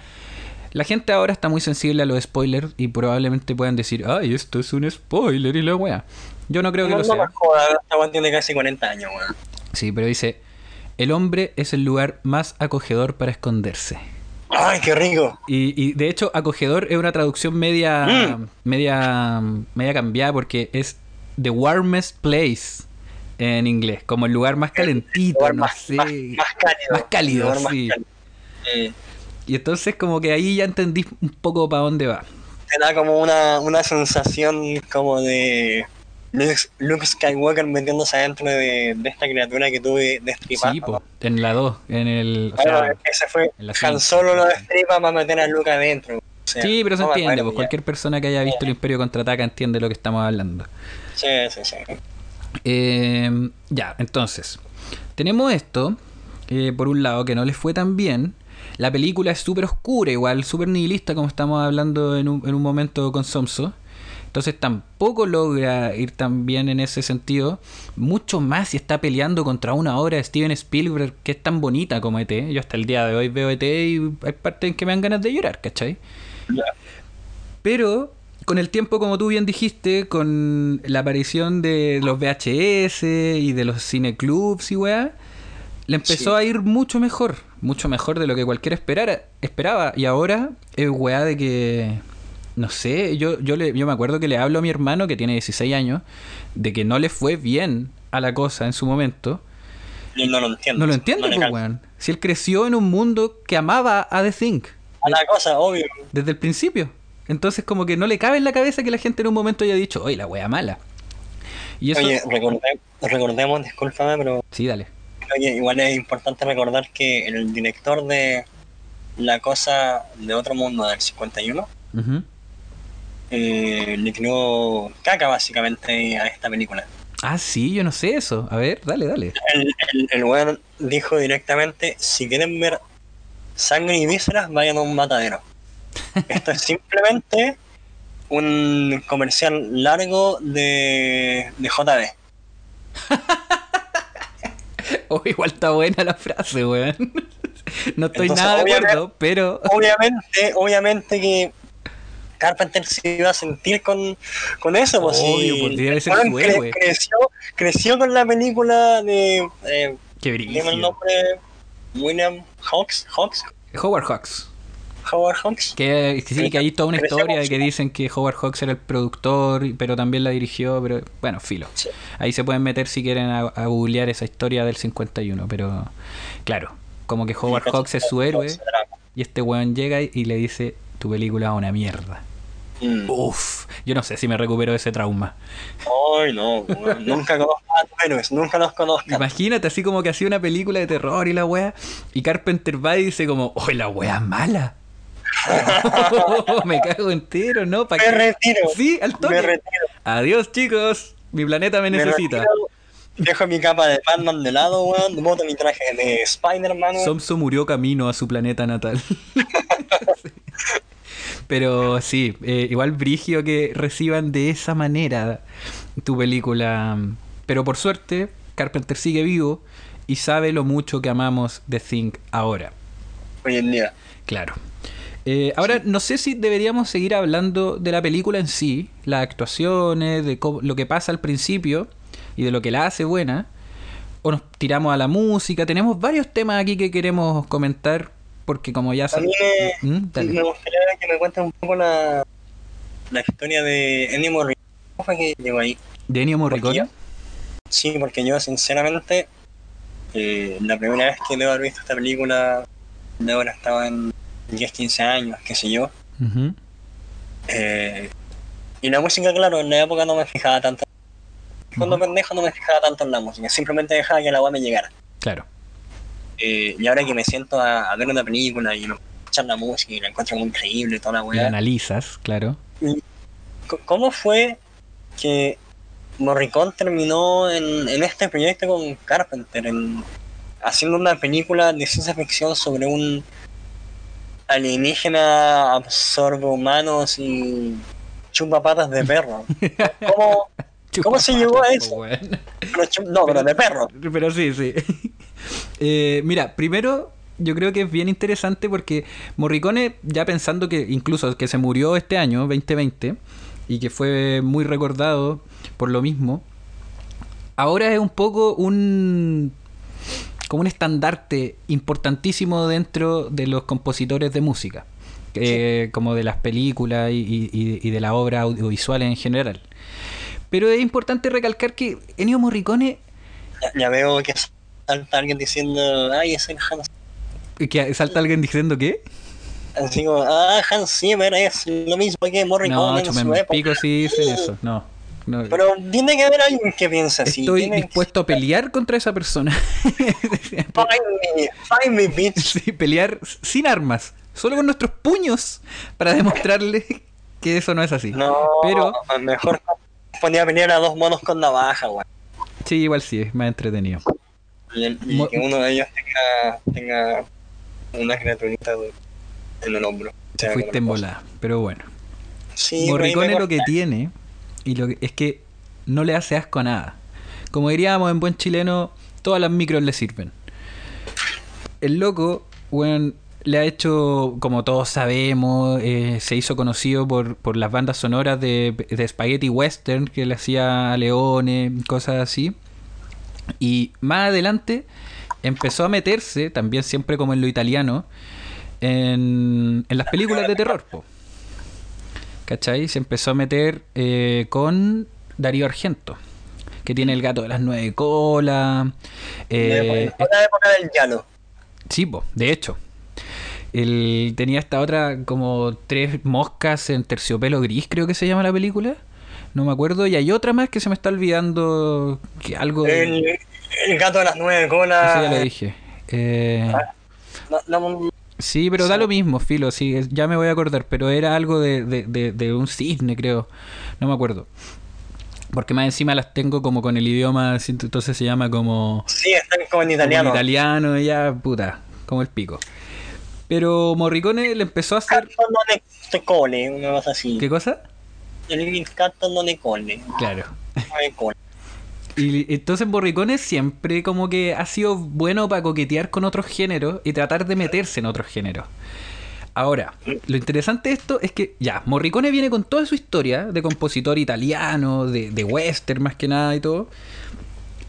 La gente ahora está muy sensible a los spoilers y probablemente puedan decir, ay, esto es un spoiler y la wea. Yo no creo que lo no sea. tiene casi 40 años. Sí, pero dice, el hombre es el lugar más acogedor para esconderse. ¡Ay, qué rico! Y, y, de hecho, acogedor es una traducción media, Mm. media, media cambiada porque es the warmest place en inglés, como el lugar más calentito, lugar no más, sé. más, más cálido. Más cálido, más sí. cálido. Y entonces como que ahí ya entendí un poco para dónde va. te da como una, una sensación como de Luke, Skywalker metiéndose adentro de, de esta criatura que tuve destripada. Sí, po, en la 2, en el... o Bueno, sea, ese fue Han. Solo lo destripa para meter a Luke adentro. O sea, sí, pero se no entiende, pues cualquier persona que haya visto el Imperio Contraataca entiende lo que estamos hablando. Sí, sí, sí. Eh, ya, entonces, tenemos esto, eh, por un lado, que no les fue tan bien. La película es súper oscura, igual, súper nihilista, como estamos hablando en un, en un momento con Somso. Entonces tampoco logra ir tan bien en ese sentido. Mucho más si está peleando contra una obra de Steven Spielberg que es tan bonita como ET. Yo hasta el día de hoy veo ET y hay partes en que me dan ganas de llorar, ¿cachai? Pero con el tiempo, como tú bien dijiste, con la aparición de los VHS y de los cineclubs y weá, le empezó Sí. a ir mucho mejor. Mucho mejor de lo que cualquiera esperara, esperaba. Y ahora es weá de que. No sé, yo, yo, le, yo me acuerdo que le hablo a mi hermano que tiene 16 años de que no le fue bien a la cosa en su momento. Yo no lo entiendo. No lo entiendo, pues, weón. Si él creció en un mundo que amaba a The Thing A la cosa, obvio. desde el principio. Entonces como que no le cabe en la cabeza que la gente en un momento haya dicho, oye, la wea mala. Y eso... Oye, recordemos, recordemos, discúlpame, pero Sí, dale. oye, igual es importante recordar que el director de La Cosa de Otro Mundo del 51 Ujú. Eh, le tiró caca básicamente a esta película. Ah, sí, yo no sé eso. A ver, dale, dale. El, el, el weón dijo directamente, si quieren ver sangre y vísceras, vayan a un matadero. Esto es simplemente un comercial largo de, de JB. Oh, igual está buena la frase, weón. No estoy Entonces, nada de acuerdo, pero... Obviamente, obviamente que Carpenter se iba a sentir con, con eso, pues Obvio, si pues, ser su héroe. creció, creció con la película de eh, Qué dime el brillo. nombre William Hawks, Hawks, Howard Hawks. Howard Hawks. Que, que sí, que hay toda una historia de que dicen que Howard Hawks era el productor, pero también la dirigió, pero bueno, filo. Sí. Ahí se pueden meter si quieren a, a googlear esa historia del 51, pero claro, como que Howard Hawks es su héroe y este weón llega y, y le dice, tu película es una mierda. Mm. Uf, yo no sé si me recupero de ese trauma. Ay, no, weón, nunca tus héroes, nunca los conozcas. Imagínate así como que hacía una película de terror y la wea, y Carpenter va y dice como, oh, la wea es mala. me cago entero, ¿no? ¿Pa' Me qué? retiro, Sí, al me toque. retiro. Adiós, chicos. Mi planeta me me necesita. retiro, Dejo mi capa de Batman de lado, weón. Boto mi traje de Spider-Man. Somso murió camino a su planeta natal. Sí. Pero sí, eh, igual brigio que reciban de esa manera tu película. Pero por suerte, Carpenter sigue vivo y sabe lo mucho que amamos The Thing ahora. Hoy en día. Claro. Eh, ahora, no sé si deberíamos seguir hablando de la película en sí, las actuaciones, de cómo- lo que pasa al principio y de lo que la hace buena, o nos tiramos a la música. Tenemos varios temas aquí que queremos comentar, porque como ya A mí me, ¿Mm? Me gustaría que me cuentes un poco la, la historia de Ennio Morricone. ¿Cómo fue que llegó ahí? de Ennio Morricone. Porque Sí, porque yo sinceramente, eh, la primera vez que debo haber visto esta película, de ahora estaba en 10, 15 años, qué sé yo. Eh, y la música, claro, en la época no me fijaba tanto. Cuando Ujú. pendejo no me fijaba tanto en la música, simplemente dejaba que la agua me llegara. Claro. Eh, y ahora que me siento a, a ver una película y escuchar la música y la encuentro muy increíble y toda la Y weá. analizas, claro. ¿Cómo fue que Morricone terminó en, en este proyecto con Carpenter, en, haciendo una película de ciencia ficción sobre un alienígena absorbe humanos y chupa patas de perro? ¿Cómo, ¿Cómo se llegó a eso? pero no, pero de perro. Pero sí, sí. Eh, mira, primero yo creo que es bien interesante porque Morricone, ya pensando que incluso que se murió este año, 2020, y que fue muy recordado por lo mismo, ahora es un poco un como un estandarte importantísimo dentro de los compositores de música, eh, como de las películas y, y- y- y de la obra audiovisual en general. Pero es importante recalcar que Ennio Morricone Ya, ya veo que salta alguien diciendo, ay, es el Hans. Que salta alguien diciendo qué? Así como, ah, Hans Zimmer es lo mismo que Morricone No, en su época. pico si dicen eso. No. no. Pero tiene que haber alguien que piensa así. Estoy dispuesto a pelear contra esa persona. Find me, find me, bitch. sí, pelear sin armas, solo con nuestros puños para demostrarle que eso no es así. No, Pero mejor ponía a pelear a dos monos con navaja, güey. sí, igual sí, es más entretenido. Y, el- y que uno de ellos tenga, tenga una criaturita en el hombro. Fuiste en bola, pero bueno. Sí, Morricone lo que tiene y lo que- es que no le hace asco a nada. Como diríamos en buen chileno, todas las micros le sirven. El loco, bueno, le ha hecho, como todos sabemos, eh, se hizo conocido por, por las bandas sonoras de, de Spaghetti Western que le hacía a Leone, cosas así. Y más adelante empezó a meterse, también siempre como en lo italiano, en, en las películas de terror. Po. ¿Cachai? Se empezó a meter eh, con Darío Argento, que tiene el gato de las nueve colas. eh, la época del llano. Sí, po, de hecho. El, tenía esta otra como tres moscas en terciopelo gris, creo que se llama la película. No me acuerdo. Y hay otra más que se me está olvidando. Que algo. de- El, el gato de las nueve colas. Eso ya lo dije. Eh, Ah. No, no, sí, pero da lo mismo, Filo. Sí, ya me voy a acordar. Pero era algo de, de, de, de un cisne, creo. No me acuerdo. Porque más encima las tengo como con el idioma, entonces se llama como, sí, están como en como italiano. en italiano, ya, puta, como el pico. Pero Morricone le empezó a hacer. Una cosa así. ¿Qué cosa? Claro. Y entonces Morricone siempre como que ha sido bueno para coquetear con otros géneros y tratar de meterse en otros géneros. Ahora, lo interesante de esto es que ya, Morricone viene con toda su historia de compositor italiano, de, de western más que nada y todo.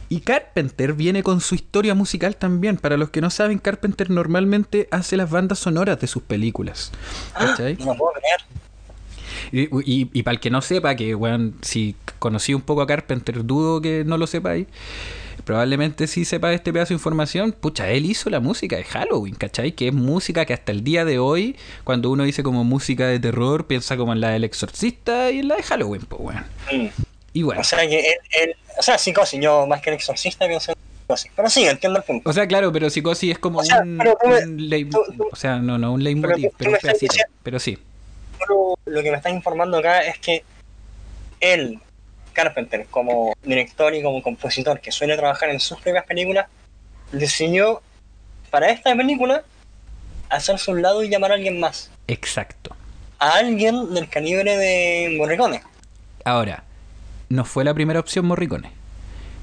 Y Carpenter viene con su historia musical también. Para los que no saben, Carpenter normalmente hace las bandas sonoras de sus películas. ¿Cachai? No puedo creer. Y, y- y para el que no sepa, que weón, si conocí un poco a Carpenter, dudo que no lo sepáis. Probablemente sí sepa este pedazo de información. Pucha, él hizo la música de Halloween, ¿cachai? Que es música que hasta el día de hoy, cuando uno dice como música de terror, piensa como en la del exorcista y en la de Halloween, pues weón. Mm. Y bueno. O sea que él, él- o sea, psicosis, yo más que el exorcista pienso en psicosis. Pero sí, entiendo el punto. O sea, claro, pero psicosis es como O sea, un, pero tú me- un leit- tú- tú- O sea, no, no un leitmotiv, pero un pedacito. diciendo- Pero sí. Lo que me estás informando acá es que él, Carpenter, como director y como compositor que suele trabajar en sus propias películas, decidió para esta película hacerse un lado y llamar a alguien más. Exacto. A alguien del calibre de Morricone. Ahora, no fue la primera opción Morricone.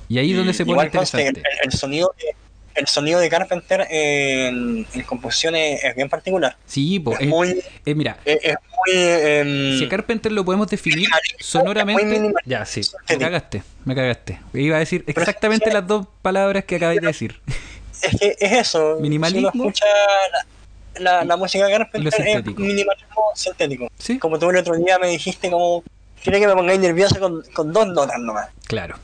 Y ahí es donde se pone Igual conste, el, interesante. el sonido de, el sonido de Carpenter en, en composiciones es bien particular. Sí, pues, Es muy, Eh, mira, es, es muy em, si a Carpenter lo podemos definir sonoramente. Ya, sí, me cagaste, me cagaste. Iba a decir exactamente las dos palabras que acabáis de decir. es que es eso. Minimalismo. Si uno escucha la, la, la música de Carpenter es minimalismo sintético. Sí, Como tú el otro día me dijiste como quiere que me pongáis nervioso con, con dos notas nomás. claro.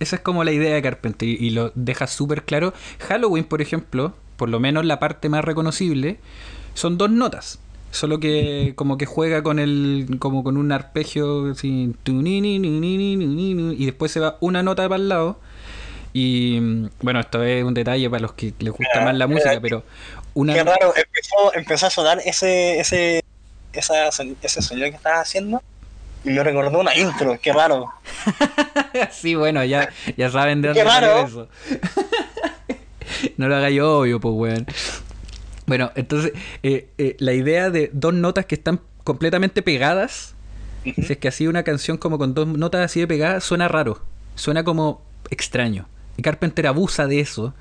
Esa es como la idea de Carpenter y, y lo deja súper claro. Halloween, por ejemplo, por lo menos la parte más reconocible, son dos notas. Solo que como que juega con el como con un arpegio así, y después se va una nota para el lado. Y mm, bueno, esto es un detalle para los que les gusta Mira, más la mira, música, pero una Qué raro, empezó, empezó a sonar ese, ese, esa, ese sonido que estabas haciendo y me recordó una intro, qué raro. sí, bueno, ya, ya saben de dónde salió eso. no lo haga yo obvio, pues weón. Bueno, entonces, eh, eh, la idea de dos notas que están completamente pegadas, Ujú. si es que así una canción como con dos notas así de pegadas, suena raro, suena como extraño. Y Carpenter abusa de eso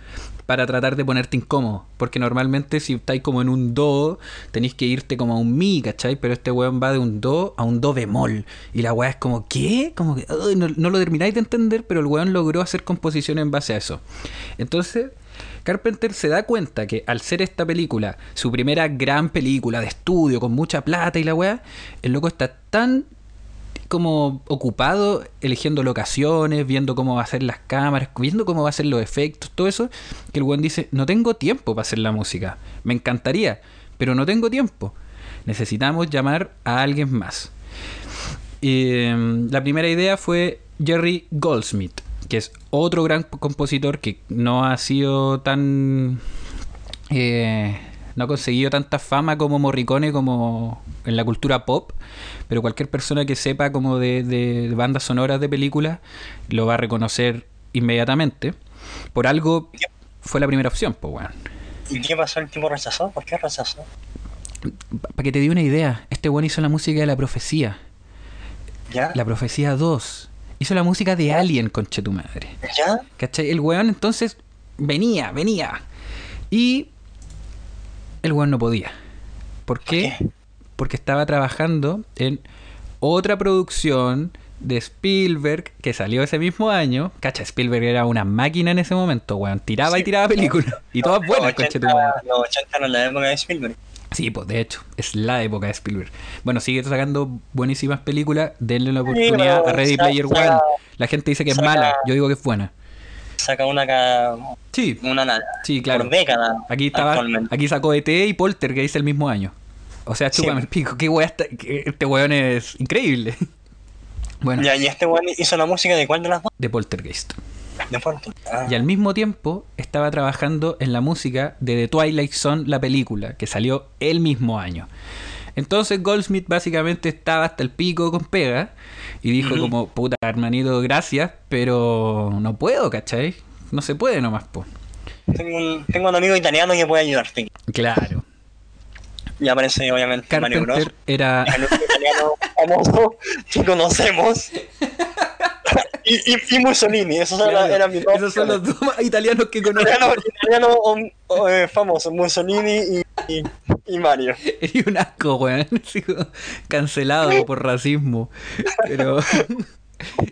para tratar de ponerte incómodo. Porque normalmente si estáis como en un do, tenéis que irte como a un mi, ¿cachai? Pero este weón va de un do a un do bemol. Y la weá es como, ¿qué? Como que no, no lo termináis de entender, pero el weón logró hacer composición en base a eso. Entonces, Carpenter se da cuenta que al ser esta película, su primera gran película de estudio, con mucha plata y la weá, el loco está tan como ocupado eligiendo locaciones, viendo cómo va a ser las cámaras, viendo cómo va a ser los efectos, todo eso, que el weón dice, no tengo tiempo para hacer la música, me encantaría, pero no tengo tiempo. Necesitamos llamar a alguien más. Em, la primera idea fue Jerry Goldsmith, que es otro gran compositor que no ha sido tan... eh, no ha conseguido tanta fama como Morricone como en la cultura pop, pero cualquier persona que sepa como de, de bandas sonoras de películas lo va a reconocer inmediatamente. Por algo fue la primera opción, pues weón. ¿Y qué pasó? ¿El tipo rechazó? ¿Por qué rechazó? Para que te dé una idea, este weón hizo la música de La Profecía, ¿Ya? La Profecía 2. Hizo la música de Alien, conche tu madre. ¿Ya? ¿Cachai? El weón entonces venía, venía. Y el weón no podía. ¿Por qué? Porque estaba trabajando en otra producción de Spielberg que salió ese mismo año. Cacha, Spielberg era una máquina en ese momento, weón. Tiraba y tiraba películas. Y todas buenas, Los conche tu 80 madre. Los 80 eran la época de Spielberg. Sí, pues de hecho, es la época de Spielberg. Bueno, sigue sacando buenísimas películas. Denle la oportunidad a Ready Player One. La gente dice que es mala, yo digo que es buena. Saca una cada Sí, una na- sí, claro. por década. Aquí estaba, aquí sacó ET y Poltergeist el mismo año. O sea, Sí. chúpame el pico. Qué weá está- este weón es increíble. Bueno, Ya, y este weón hizo la música de cuál de las dos? de Poltergeist. De Fortune. Ah, Y al mismo tiempo estaba trabajando en la música de The Twilight Zone, la película, que salió el mismo año. Entonces Goldsmith básicamente estaba hasta el pico con pega y dijo como, puta hermanito, gracias, pero no puedo, ¿cachai? No se puede nomás, po. tengo, un, tengo un amigo italiano que puede ayudarte. Claro. Y aparece obviamente Mario Bros. Carpenter era... El italiano famoso que conocemos. y, y, y Mussolini, esos eran, Claro, eran mis dos esos son los dos italianos que conozco. Italiano, italiano um, oh, eh, famoso, Mussolini y, Mario. Y un asco, weón. Cancelado por racismo. Pero.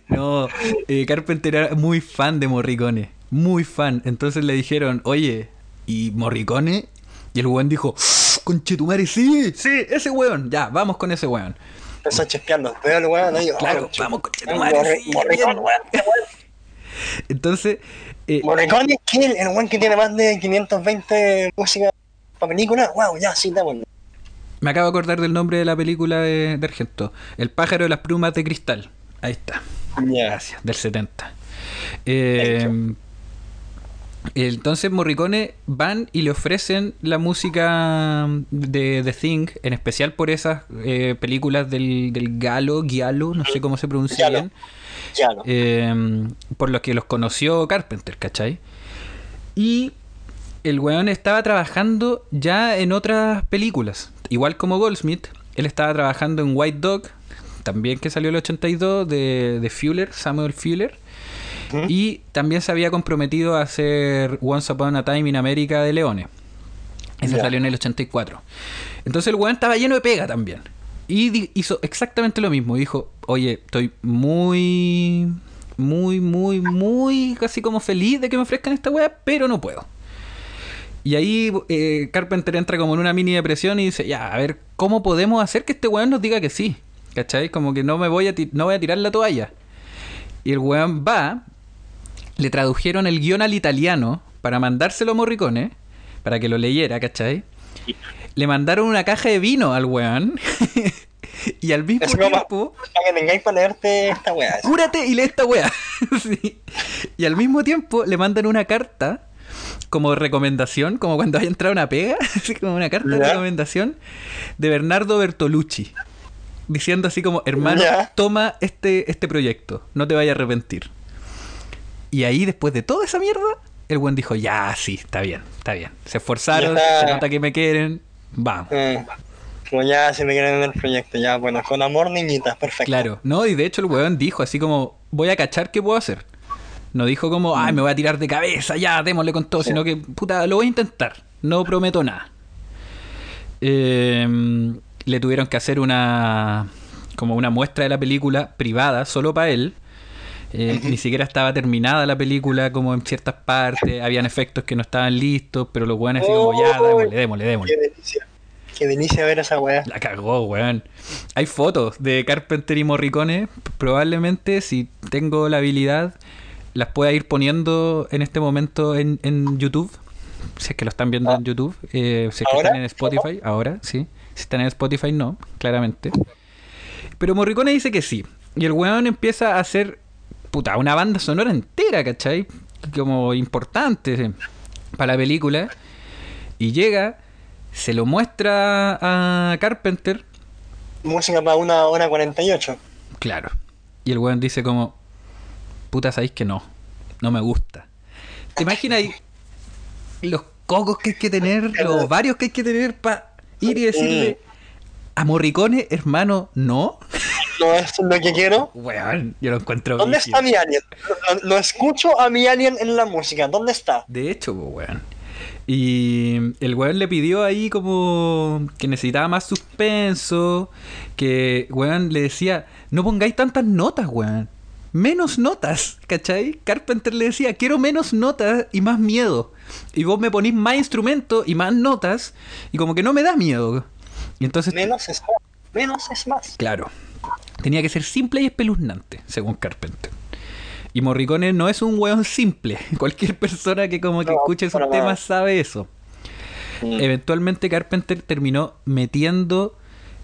No, eh, Carpenter era muy fan de Morricone. Muy fan. Entonces le dijeron, oye, ¿y Morricone? Y el weón dijo, conchetumare, sí, sí, ese weón. Ya, vamos con ese weón. Empezó a chispear los dedos, weón. ahí, Claro, oh, vamos, conchetumare, Morri- sí, Morricone, bien. weón. Entonces, eh, Morricone es que el, weón que tiene más de 520 músicas para películas. Wow, ya, sí, démosle. me acabo de acordar del nombre de la película de, de Argento. El pájaro de las plumas de cristal. Ahí está. Ya. Gracias, del 70. Eh, entonces Morricone van y le ofrecen la música de The Thing, en especial por esas eh, películas del, del Galo, Giallo, no sé cómo se pronuncia bien, eh, por los que los conoció Carpenter, ¿cachai? Y el weón estaba trabajando ya en otras películas, igual como Goldsmith, él estaba trabajando en White Dog, también que salió el 82, de, de Fuller, Samuel Fuller. Ujú. Y también se había comprometido a hacer Once Upon a Time in America de Leone. Ese Ya. salió en el 84. Entonces el weón estaba lleno de pega también. Y hizo exactamente lo mismo. Dijo, oye, estoy muy, muy, muy, muy casi como feliz de que me ofrezcan esta weá, pero no puedo. Y ahí eh, Carpenter entra como en una mini depresión y dice, ya, a ver, ¿cómo podemos hacer que este weón nos diga que sí? ¿Cachai? Como que no me voy a, no voy a tirar la toalla. Y el weón va, le tradujeron el guion al italiano para mandárselo a Morricone, para que lo leyera, ¿cachai? Le mandaron una caja de vino al weón. y al mismo Es como- tiempo, Para que tengáis para leerte esta weá. cúrate y lee esta. Sí. Y al mismo tiempo le mandan una carta como recomendación, como cuando haya entrado una pega, así como una carta de recomendación de Bernardo Bertolucci. Diciendo así como, hermano, Ya. toma este, este proyecto, no te vayas a arrepentir. Y ahí, después de toda esa mierda, el buen dijo, ya, sí, está bien, está bien. Se esforzaron, está. se nota que me quieren, vamos. Mm. Como ya, si me quieren en el proyecto, ya, bueno, con amor, niñitas, perfecto. Claro, no, y de hecho el weón dijo así como, voy a cachar qué puedo hacer. No dijo como, ay, me voy a tirar de cabeza, ya, démosle con todo, Sí. sino que, puta, lo voy a intentar. No prometo nada. Eh, le tuvieron que hacer una, como una muestra de la película privada, solo para él. Eh, ni siquiera estaba terminada la película, como en ciertas partes, habían efectos que no estaban listos, pero los weones así como, ya, démosle, démosle, démosle. Qué delicia. Qué delicia ver esa weá. La cagó, weón. Hay fotos de Carpenter y Morricone. Probablemente, si tengo la habilidad, las pueda ir poniendo en este momento en, en YouTube. Si es que lo están viendo en YouTube. Eh, si es que están en Spotify, ahora, sí. Si están en Spotify, no, claramente. Pero Morricone dice que sí. Y el weón empieza a hacer, puta, una banda sonora entera, ¿cachai? Como importante para la película. Y llega, se lo muestra a Carpenter. Música para una hora 48. Claro. Y el weón dice como, puta, sabéis que no. No me gusta. ¿Te imaginas ahí los cocos que hay que tener, los varios que hay que tener para ir y decirle a Morricone, hermano, no? No es lo que quiero. Weón, yo lo encuentro ¿Dónde está mi alien? Lo, lo escucho a mi alien en la música. ¿Dónde está? De hecho, po, weón. Y el weón le pidió ahí como que necesitaba más suspenso, que weón le decía, no pongáis tantas notas, weón. Menos notas, ¿cachai? Carpenter le decía, quiero menos notas y más miedo. Y vos me ponís más instrumentos y más notas y como que no me da miedo. Y entonces, Menos es más. Menos es más. claro, tenía que ser simple y espeluznante, según Carpenter. Y Morricone no es un weón simple. Cualquier persona que como que No, escuche esos temas sabe eso. Mm. Eventualmente Carpenter terminó metiendo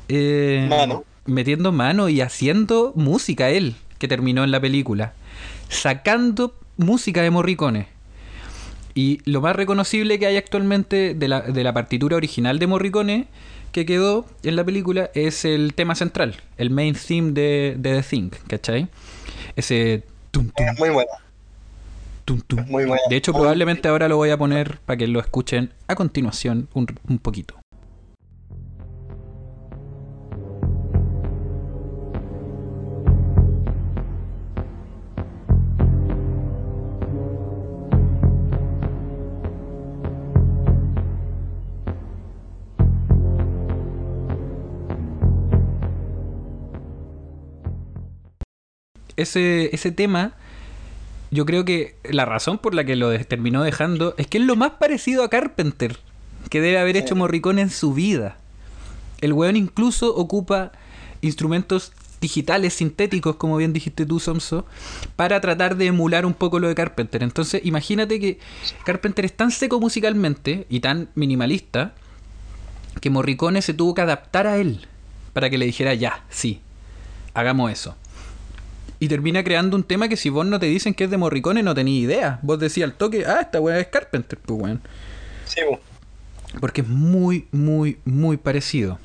eh, Mano. metiendo mano y haciendo música él, que terminó en la película, sacando música de Morricone. Y lo más reconocible que hay actualmente de la, de la partitura original de Morricone que quedó en la película es el tema central, el main theme de, de The Thing, ¿cachai? Ese tum, tum, Es muy buena. tum, tum. es muy buena. De hecho, probablemente ahora lo voy a poner para que lo escuchen a continuación un, un poquito. Ese, ese tema yo creo que la razón por la que lo terminó dejando es que es lo más parecido a Carpenter que debe haber hecho Morricone en su vida. El weón incluso ocupa instrumentos digitales sintéticos, como bien dijiste tú, Somso, para tratar de emular un poco lo de Carpenter. Entonces, imagínate que Carpenter es tan seco musicalmente y tan minimalista que Morricone se tuvo que adaptar a él para que le dijera ya, sí, hagamos eso. Y termina creando un tema que si vos no te dicen que es de Morricone no tenías idea. Vos decías al toque, ah, esta weá es Carpenter, pues weón. Sí, bu. Porque es muy, muy, muy parecido.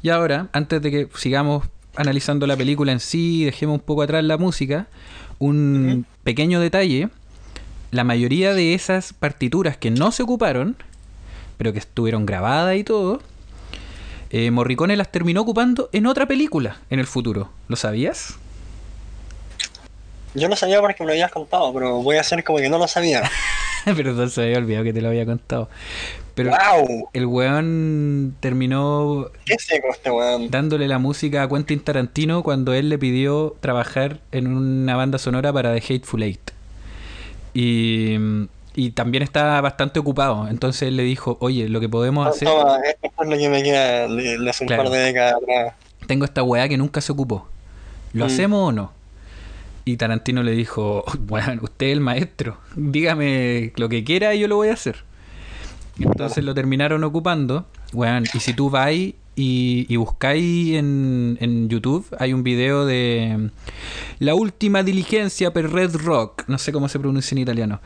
Y ahora, antes de que sigamos analizando la película en sí y dejemos un poco atrás la música, un pequeño detalle. La mayoría de esas partituras que no se ocuparon, pero que estuvieron grabadas y todo, eh, Morricone las terminó ocupando en otra película en el futuro. ¿Lo sabías? Yo no sabía porque me lo habías contado, pero voy a hacer como que no lo sabía. pero entonces se había olvidado que te lo había contado. Pero ¡Wow! el weón terminó ¿Qué seco este weón? dándole la música a Quentin Tarantino cuando él le pidió trabajar en una banda sonora para The Hateful Eight. Y, y también está bastante ocupado. Entonces él le dijo, oye, lo que podemos hacer... Toma, esto es lo que me queda de, hace un par de décadas atrás. Tengo esta weá que nunca se ocupó. ¿Lo Mm. hacemos o no? Y Tarantino le dijo, bueno, usted es el maestro. Dígame lo que quiera y yo lo voy a hacer. Entonces lo terminaron ocupando. Weón, y si tú vas y, y buscáis en, en YouTube, hay un video de La última diligencia per Red Rock. No sé cómo se pronuncia en italiano.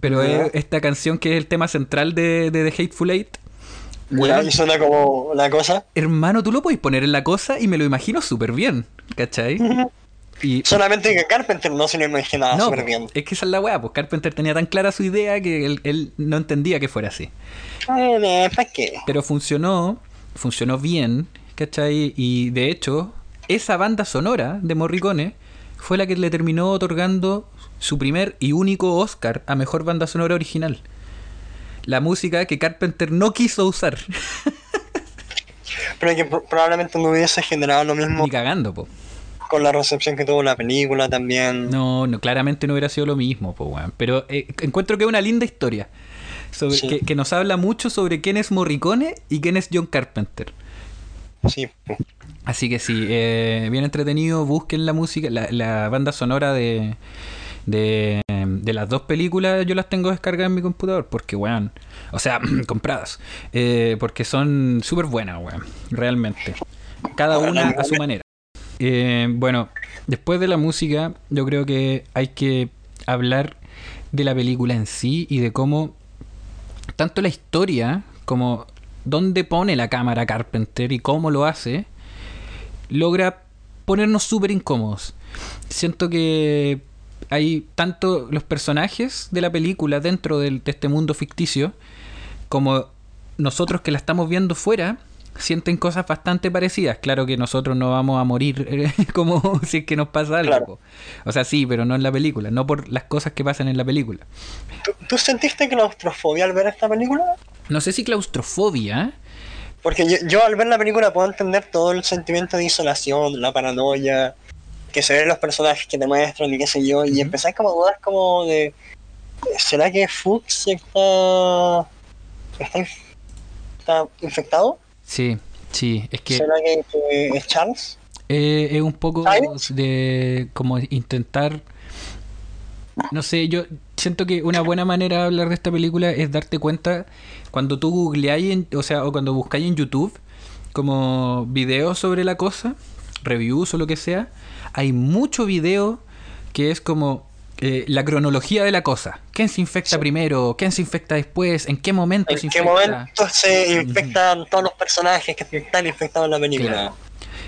Pero es esta canción que es el tema central de, de The Hateful Eight. Weón, y suena como la cosa. hermano, tú lo podéis poner en la cosa y me lo imagino súper bien. ¿Cachai? Y Solamente que Carpenter no se lo imaginaba no, súper bien. es que esa es la weá, pues Carpenter tenía tan clara su idea que él, él no entendía que fuera así. ¿para qué? Pero funcionó, funcionó bien, ¿cachai? Y de hecho, esa banda sonora de Morricone fue la que le terminó otorgando su primer y único Oscar a mejor banda sonora original. La música que Carpenter no quiso usar, Pero que pro- probablemente no hubiese generado lo mismo ni cagando, po. Con la recepción que tuvo la película también. No, no, claramente no hubiera sido lo mismo, po, weón. Pero eh, encuentro que es una linda historia. Sobre, Sí. que, que nos habla mucho sobre quién es Morricone y quién es John Carpenter. Sí. Así que sí, eh, bien entretenido, busquen la música, la, la banda sonora de, de, de las dos películas, yo las tengo descargadas en mi computador, porque weón, o sea, compradas, eh, porque son súper buenas, weón, realmente. Cada una a su manera. Eh, bueno, después de la música, yo creo que hay que hablar de la película en sí y de cómo tanto la historia como dónde pone la cámara Carpenter y cómo lo hace, logra ponernos súper incómodos. Siento que hay tanto los personajes de la película dentro de este mundo ficticio como nosotros que la estamos viendo fuera sienten cosas bastante parecidas. Claro que nosotros no vamos a morir eh, como si es que nos pasa algo. Claro. O sea, sí, pero no en la película, no por las cosas que pasan en la película. ¿Tú, tú sentiste claustrofobia al ver esta película? No sé si claustrofobia, Porque yo, yo al ver la película puedo entender todo el sentimiento de isolación, la paranoia, que se ven los personajes que te muestran y qué sé yo, y Ujú. empezás como a dudar como de... ¿Será que Fuchs está... está infectado? Sí, sí, es que ¿Será que, que es Charles? eh, es un poco de como intentar no sé, yo siento que una buena manera de hablar de esta película es darte cuenta cuando tú googleáis, en- o sea, o cuando buscáis en YouTube como videos sobre la cosa, reviews o lo que sea, hay mucho video que es como eh, la cronología de la cosa. ¿Quién se infecta Sí. primero? ¿Quién se infecta después? ¿En qué momento se ¿En qué infecta? momento se infectan todos los personajes que están infectados en la película? Claro.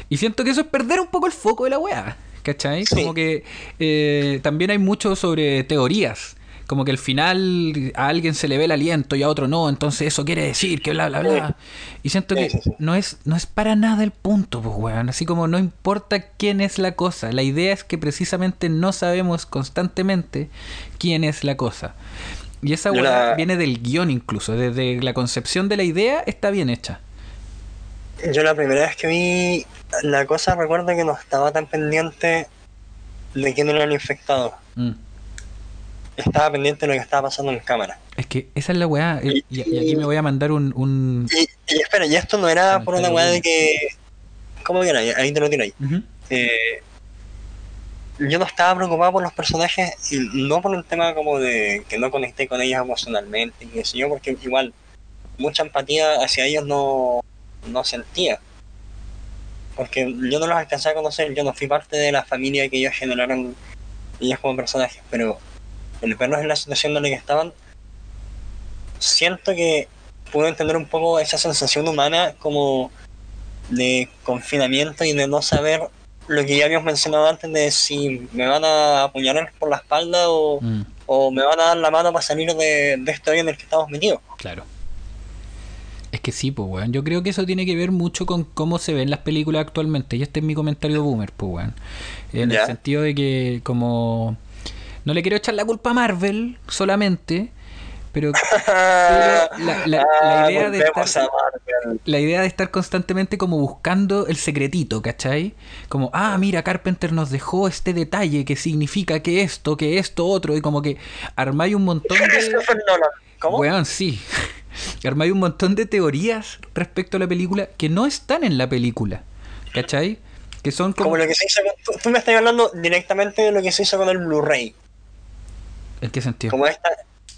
Y siento que eso es perder un poco el foco de la weá. ¿Cachai? Sí. Como que eh, también hay mucho sobre teorías. Como que al final a alguien se le ve el aliento y a otro no, entonces eso quiere decir que bla bla bla. Y siento que no es, no es para nada el punto, pues weón. Así como no importa quién es la cosa. La idea es que precisamente no sabemos constantemente quién es la cosa. Y esa weá la- viene del guion incluso. Desde la concepción de la idea está bien hecha. Yo la primera vez que vi la cosa recuerdo que no estaba tan pendiente de quién era el infectado. Mm. Estaba pendiente de lo que estaba pasando en cámara. Es que esa es la weá. Y, Y- y aquí me voy a mandar un. un... Y, y espera, y esto no era por una weá de que... ¿Cómo que era? Ahí te lo tiro ahí. Eh, yo no estaba preocupado por los personajes y no por un tema como de que no conecté con ellos emocionalmente y sé yo, porque igual mucha empatía hacia ellos no, no sentía. Porque yo no los alcancé a conocer, yo no fui parte de la familia que ellos generaron ellos como personajes, pero el verlos en la situación en la que estaban, siento que pude entender un poco esa sensación humana como de confinamiento y de no saber lo que ya habíamos mencionado antes de si me van a apuñalar por la espalda o, Mm, o me van a dar la mano para salir de, de este hoyo en el que estamos metidos. claro. Es que sí, pues, weón. Yo creo que eso tiene que ver mucho con cómo se ven las películas actualmente. Y este es mi comentario boomer, pues, weón. En el sentido de que, como. No le quiero echar la culpa a Marvel solamente, pero la- la- la Ah, idea de estar- la idea de estar constantemente como buscando el secretito, ¿cachai? Como, ah, mira, Carpenter nos dejó este detalle que significa que esto, que esto, otro, y como que armáis un montón de... ¿Cómo? Weón, sí. Armáis un montón de teorías respecto a la película que no están en la película, ¿cachai? Que son como... Como lo que se hizo con- tú, tú me estás hablando directamente de lo que se hizo con el Blu-ray. ¿En qué sentido? Como esta,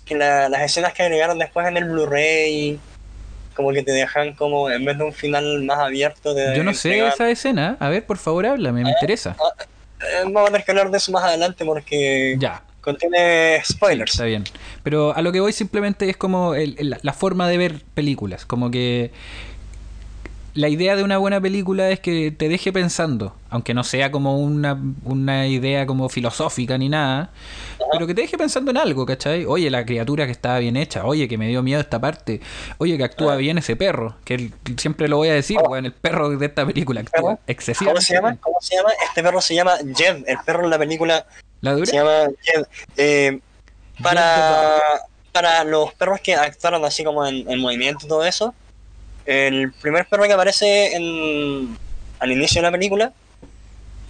que la- las escenas que agregaron después en el Blu-ray, como que te dejan como, en vez de un final más abierto, te Yo no sé esa escena. A ver, por favor, háblame, me interesa. Eh, vamos a tener que hablar de eso más adelante porque Ya, contiene spoilers. Está bien. Pero a lo que voy simplemente es como el- el- la forma de ver películas. Como que la idea de una buena película es que te deje pensando. Aunque no sea como una, una idea como filosófica ni nada. Pero que te deje pensando en algo, ¿cachai? Oye, la criatura que estaba bien hecha. Oye, que me dio miedo esta parte. Oye, que actúa bien ese perro. Que el- siempre lo voy a decir, weón. El perro de esta película actúa excesivamente ¿Cómo se llama? ¿Cómo se llama? Este perro se llama Jed. El perro en la película ¿La dura? se llama Jed. Eh, para, para los perros que actuaron así como en, en movimiento y todo eso, el primer perro que aparece en, al inicio de la película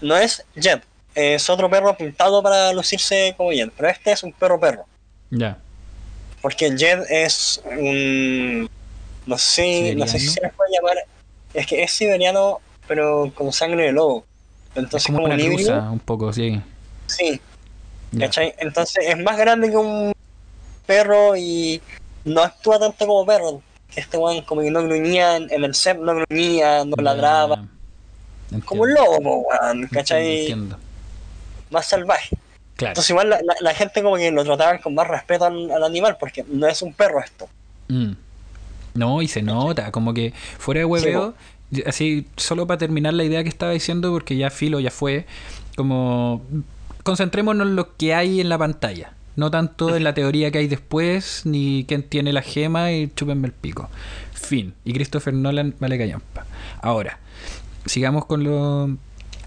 no es Jed. Es otro perro pintado para lucirse como Jed. Pero este es un perro perro. Ya. Porque Jed es un. No sé, no sé si se les puede llamar. Es que es siberiano, pero con sangre de lobo. Es Entonces, como como, una un rusa, un poco, sí. Sí. Entonces es más grande que un perro y no actúa tanto como perro. Este weón como que no gruñía en el set, no gruñía, no ladraba. Entiendo. Como un lobo, weón, ¿cachai? Entiendo. Más salvaje. Claro. Entonces igual la, la- la gente como que lo trataban con más respeto al, al animal, porque no es un perro esto. Mm. No, y se nota, como que fuera de hueveo, así, solo para terminar la idea que estaba diciendo, porque ya filo, ya fue, como concentrémonos en lo que hay en la pantalla, no tanto en la teoría que hay después, ni quién tiene la gema y chúpenme el pico. Fin. Y Christopher Nolan vale callampa. Ahora, sigamos con lo,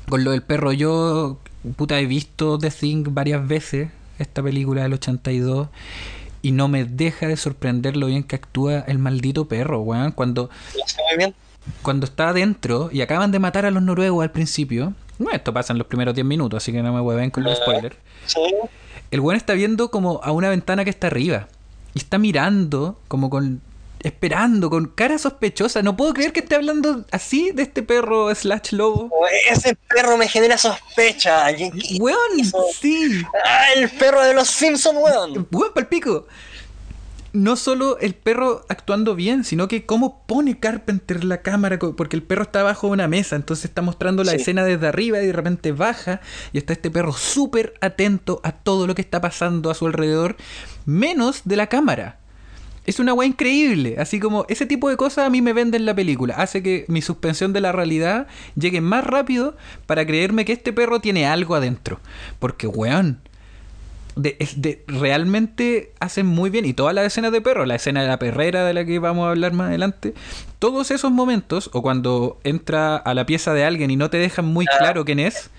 con lo del perro. Yo, puta, he visto The Thing varias veces, esta película del 82, y no me deja de sorprender lo bien que actúa el maldito perro, weón. Cuando, cuando está adentro y acaban de matar a los noruegos al principio, esto pasa en los primeros 10 minutos, así que no me hueven con los Ah. spoilers. Sí, El weón está viendo como a una ventana que está arriba. Y está mirando como con esperando, con cara sospechosa. No puedo creer que esté hablando así de este perro slash lobo. Oh, ese perro me genera sospecha. ¿Qué- qué Weón, sí. Ah, el perro de los Simpsons, weón. Weón, palpico. No solo el perro actuando bien, sino que cómo pone Carpenter la cámara, porque el perro está abajo de una mesa, entonces está mostrando la Sí. escena desde arriba y de repente baja y está este perro súper atento a todo lo que está pasando a su alrededor, menos de la cámara. Es una weá increíble, así como ese tipo de cosas a mí me venden la película, hace que mi suspensión de la realidad llegue más rápido para creerme que este perro tiene algo adentro, porque weón, de, de- realmente hacen muy bien. Y todas las escenas de perro, la escena de la perrera de la que vamos a hablar más adelante, todos esos momentos, o cuando entra a la pieza de alguien y no te dejan muy Ah. claro quién es,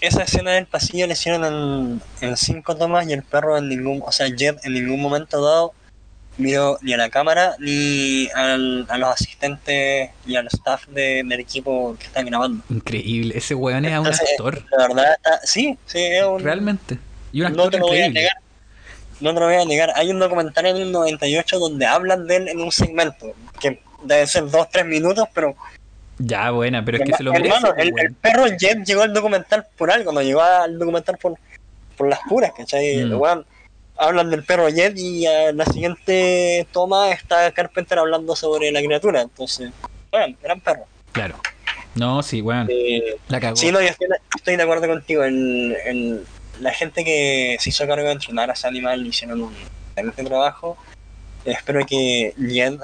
Esa escena del pasillo la hicieron en, en cinco tomas y el perro en ningún, o sea, Jet en ningún momento dado miró ni a la cámara ni al- a los asistentes y al staff de- del equipo que están grabando. increíble. Ese weón es a un Entonces, actor, La verdad, está- sí, sí, es un, realmente. Y un no te lo voy a negar. No te lo voy a negar. Hay un documental en el 98 donde hablan de él en un segmento, que debe ser dos, tres minutos, pero Ya, buena, pero es que se lo merece. hermano, pues, el, el perro Jet llegó al documental por algo, no llegó al documental por, por las puras, ¿cachai? Mm. Hablan del perro Jet y a la siguiente toma está Carpenter hablando sobre la criatura, entonces, bueno, gran perro. Claro. No, sí, weón. Eh, La cagó. sí, no, yo estoy, estoy de acuerdo contigo, el, el- la gente que se hizo cargo de entrenar a ese animal hicieron un excelente trabajo, espero que Jet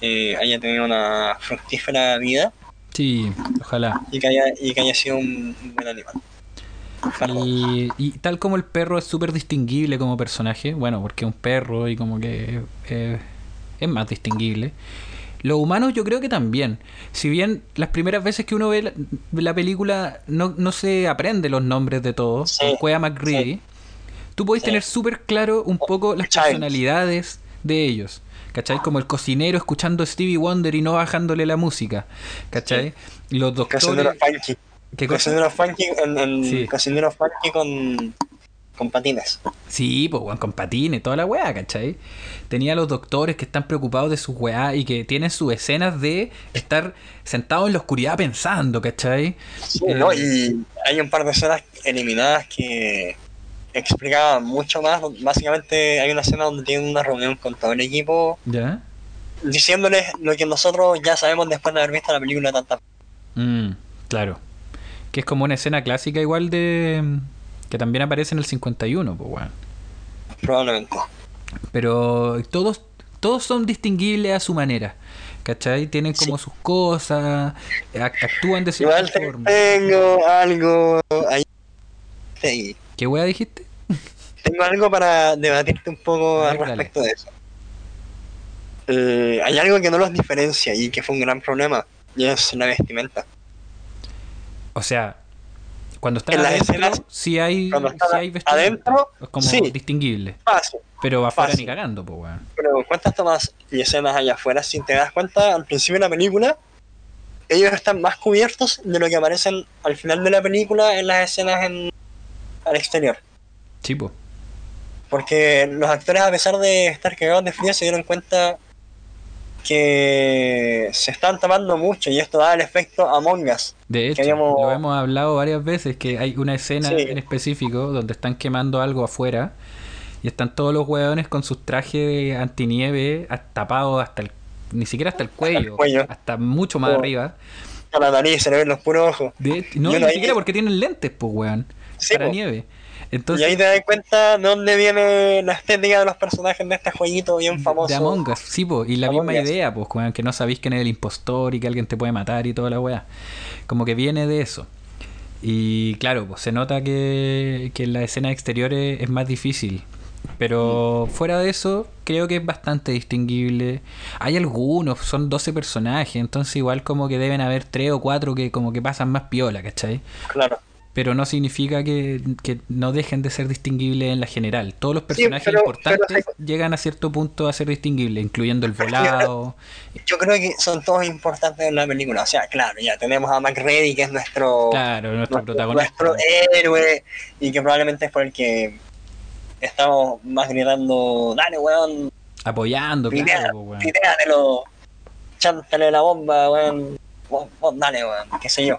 eh, haya tenido una fructífera vida Sí, ojalá. y que haya, y que haya sido un buen animal. Y, y tal como el perro es súper distinguible como personaje, bueno, porque es un perro y como que eh, es más distinguible. Los humanos yo creo que también. Si bien las primeras veces que uno ve la, la película no, no se aprende los nombres de todos, Sí, con Cueva McGreedy, tú podés Sí. tener súper claro un poco las personalidades de ellos. ¿Cachai? Como el cocinero escuchando Stevie Wonder y no bajándole la música. ¿Cachai? Los Cocinero doctores... funky. ¿Qué? Cocinero funky, en, en- Sí. cocinero funky con, con patines. Sí, pues weón, con patines, toda la weá, ¿cachai? Tenía a los doctores que están preocupados de sus weá y que tienen sus escenas de estar sentados en la oscuridad pensando, ¿cachai? Sí, Eh, ¿no? Y hay un par de escenas eliminadas que explicaban mucho más. Básicamente hay una escena donde tienen una reunión con todo el equipo ¿Ya? diciéndoles lo que nosotros ya sabemos después de haber visto la película tantas Mm, claro. Que es como una escena clásica igual de... que también aparece en el 51, pues weón. probablemente. Pero todos, todos son distinguibles a su manera. ¿Cachai? Tienen como sus cosas, ac- actúan de cierta Igual forma. tengo algo ahí. Sí. ¿Qué weá dijiste? Tengo algo para debatirte un poco al dale. respecto de eso. Eh, hay algo que no los diferencia y que fue un gran problema, y es la vestimenta. O sea, cuando están En las adentro, escenas- sí hay, Cuando sí están hay adentro, Es como sí. distinguible. Fácil, Pero afuera Fácil. ni cagando, pues weón. pero ¿cuántas tomas y escenas hay afuera? Si te das cuenta, al principio de la película, ellos están más cubiertos de lo que aparecen al final de la película en las escenas en, al exterior. Sí, pues. Porque los actores, a pesar de estar cagados de frío, se dieron cuenta que se están tapando mucho y esto da el efecto Among Us. De hecho, habíamos- lo hemos hablado varias veces, que hay una escena Sí. en específico donde están quemando algo afuera y están todos los hueones con sus trajes de antinieve tapados hasta el... Ni siquiera hasta el cuello, cuello. hasta mucho más Oh. arriba. A la nariz se le ven los puros ojos. De no, ni siquiera porque tienen lentes, pues weón. Sí, para po. nieve. Y Entonces, ahí te das cuenta de dónde viene la estética de los personajes de este jueguito bien famoso. De Among Us, sí, po, y la Among misma Us. idea, pues, que no sabéis quién es el impostor y que alguien te puede matar y toda la weá. Como que viene de eso. Y claro, pues se nota que, que en las escenas exteriores es más difícil. Pero Mm. fuera de eso, creo que es bastante distinguible. Hay algunos, son 12 personajes, entonces igual como que deben haber 3 o 4 que como que pasan más piola, ¿cachai? Claro. Pero no significa que, que no dejen de ser distinguibles en la general. Todos los Sí, personajes pero- importantes pero llegan a cierto punto a ser distinguibles, incluyendo el volado. Yo creo que son todos importantes en la película. O sea, claro, ya tenemos a McReady, que es nuestro, Claro, nuestro nuestro, protagonista. nuestro héroe, y que probablemente es por el que estamos más gritando, dale, weón, Apoyando, Pitea- claro, weón. Pitéatelo. Chántale la bomba, weón. Vos, vos dale, weón. Qué sé yo.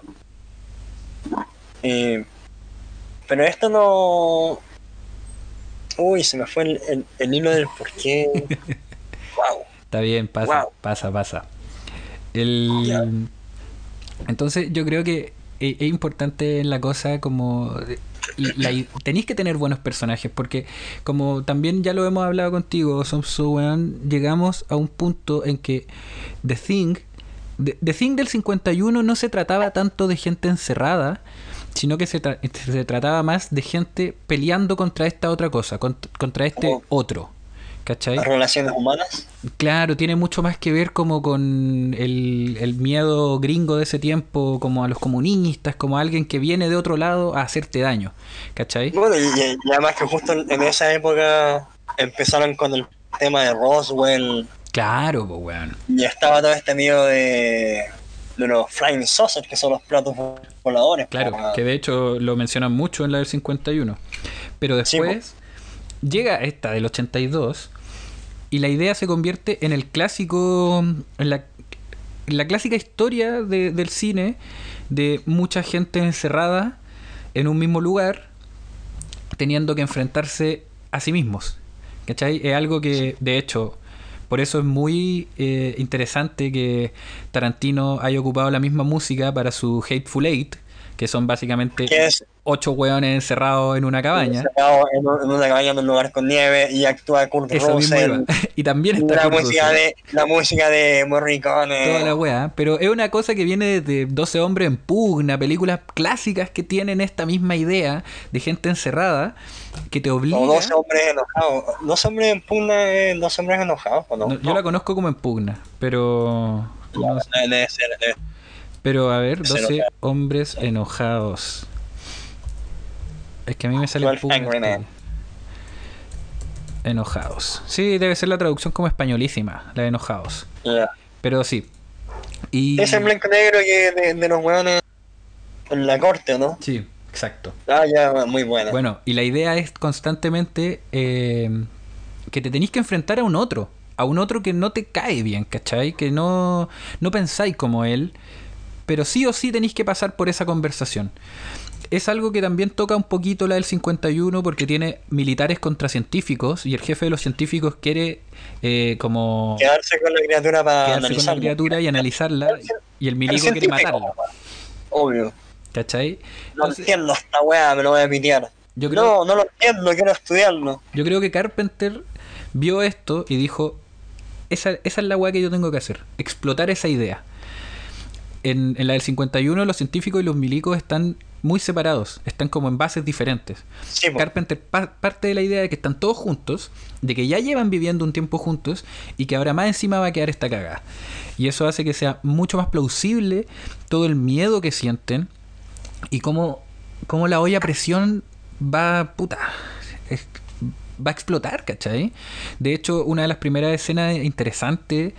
Eh, pero esto no. Uy, se me fue el, el- el hilo del porqué. wow. Está bien, pasa, Wow. pasa, pasa. El... Entonces yo creo que e- es importante en la cosa como... Tenéis que tener buenos personajes porque como también ya lo hemos hablado contigo, weón, llegamos a un punto en que The Thing, The, The Thing del 51 no se trataba tanto de gente encerrada, sino que se, tra- se trataba más de gente peleando contra esta otra cosa, cont- contra este otro. ¿Cachai? Las relaciones humanas. Claro, tiene mucho más que ver como con el, el miedo gringo de ese tiempo, como a los comunistas, como a alguien que viene de otro lado a hacerte daño, ¿cachai? Bueno, y, y- además que justo en en esa época empezaron con el tema de Roswell. Claro, pues weón. Y estaba todo este miedo de, de los flying saucers, que son los platos voladores. Claro, que de hecho lo mencionan mucho en la del 51. Pero Sí, después llega esta del 82 y la idea se convierte en el clásico, en la, en la clásica historia de- del cine de mucha gente encerrada en un mismo lugar teniendo que enfrentarse a sí mismos. ¿Cachai? Es algo que, de hecho, por eso es muy eh, interesante que Tarantino haya ocupado la misma música para su Hateful Eight, que son básicamente ocho hueones encerrados en una cabaña. encerrado en, un- en una cabaña en un lugar con nieve y actúa Kurt Eso Russell. Y también está La Kurt música, Russell. de, la música de Morricone. Toda la weá. Pero es una cosa que viene de 12 hombres en pugna, películas clásicas que tienen esta misma idea de gente encerrada que te obliga. O dos hombres enojados. Dos hombres en pugna, eh, dos hombres enojados, ¿o no? No, yo la conozco como en pugna, pero. no sé. Debe- debe ser, Pero a ver, Se 12 nota. hombres enojados. Es que a mí me sale 12 pugna. Angry Men. Enojados. Sí, debe ser la traducción como españolísima, la de enojados. Pero sí. Y... Es el blanco negro que de, de los hueones en la corte, ¿no? Sí, exacto. Ah, ya, muy buena. Bueno, y la idea es constantemente eh, que te tenéis que enfrentar a un otro. A un otro que no te cae bien, ¿cachai? Que no, no pensáis como él. Pero sí o sí tenéis que pasar por esa conversación. Es algo que también toca un poquito la del 51 porque tiene militares contra científicos y el jefe de los científicos quiere eh, como Quedarse con la criatura para quedarse con la analizarla. criatura y analizarla y el El milico quiere matarlo. Obvio. ¿Cachai? No Entonces, entiendo esta weá, me lo voy a pitear. yo creo, No, no lo entiendo, quiero estudiarlo. Yo creo que Carpenter vio esto y dijo, esa, esa es la weá que yo tengo que hacer, explotar esa idea. En, en la del 51 los científicos y los milicos están muy separados, están como en bases diferentes. Sí, po. Carpenter pa- parte de la idea de que están todos juntos, de que ya llevan viviendo un tiempo juntos y que ahora más encima va a quedar esta cagada. Y eso hace que sea mucho más plausible todo el miedo que sienten y cómo, cómo la olla a presión va, puta, es- va a explotar, ¿cachai? De hecho, una de las primeras escenas interesantes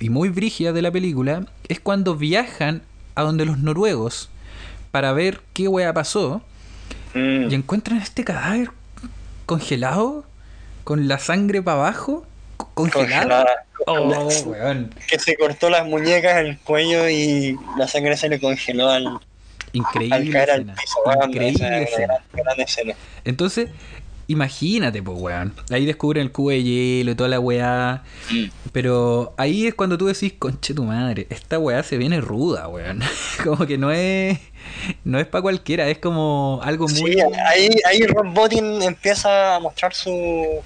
y muy brígidas de la película es cuando viajan a donde los noruegos para ver qué wea pasó Mm. y encuentran este cadáver congelado con la sangre para abajo, co- congelado. Congelada. Oh, weón. Que se cortó las muñecas, el cuello y la sangre se le congeló al, al caer al piso. Increíble gran, gran escena. Entonces, imagínate, pues, weón. Ahí descubren el cubo de hielo y toda la weá. Pero ahí es cuando tú decís, conche tu madre, esta weá se viene ruda, weón. como que no es. No es para cualquiera, es como algo muy. Sí, ahí, ahí Ron Bottin empieza a mostrar su,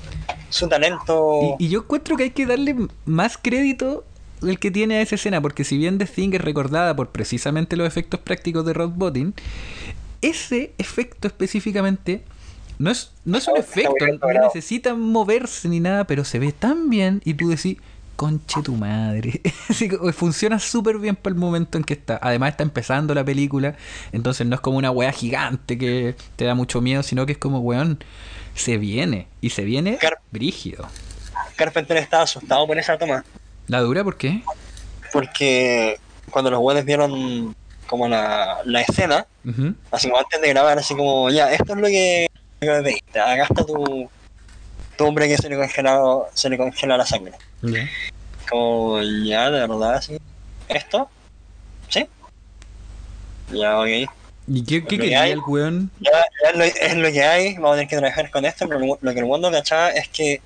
su talento. Y, y yo encuentro que hay que darle más crédito del que tiene a esa escena, porque si bien The Thing es recordada por precisamente los efectos prácticos de Rod Bottin, ese efecto específicamente no es, no es un efecto, no logrado. necesita moverse ni nada, pero se ve tan bien y tú decís, conche tu madre. Así que funciona súper bien para el momento en que está. Además está empezando la película, entonces no es como una weá gigante que te da mucho miedo, sino que es como, weón, se viene. Y se viene Car- brígido. Carpenter estaba asustado por esa toma. ¿La dura por qué? Porque cuando los buenos vieron como la, la escena, así como antes de grabar, así como, ya, esto es lo que, lo que pediste, acá está tu, tu costumbre que se le congeló, se le congela la sangre. Como, ya, de verdad, sí. ¿Esto? ¿Sí? Ya, ok. ¿Y qué, qué quería hay- el weón? Ya, ya es, lo, es lo que hay, vamos a tener que trabajar con esto, pero lo, lo que el mundo cachaba es que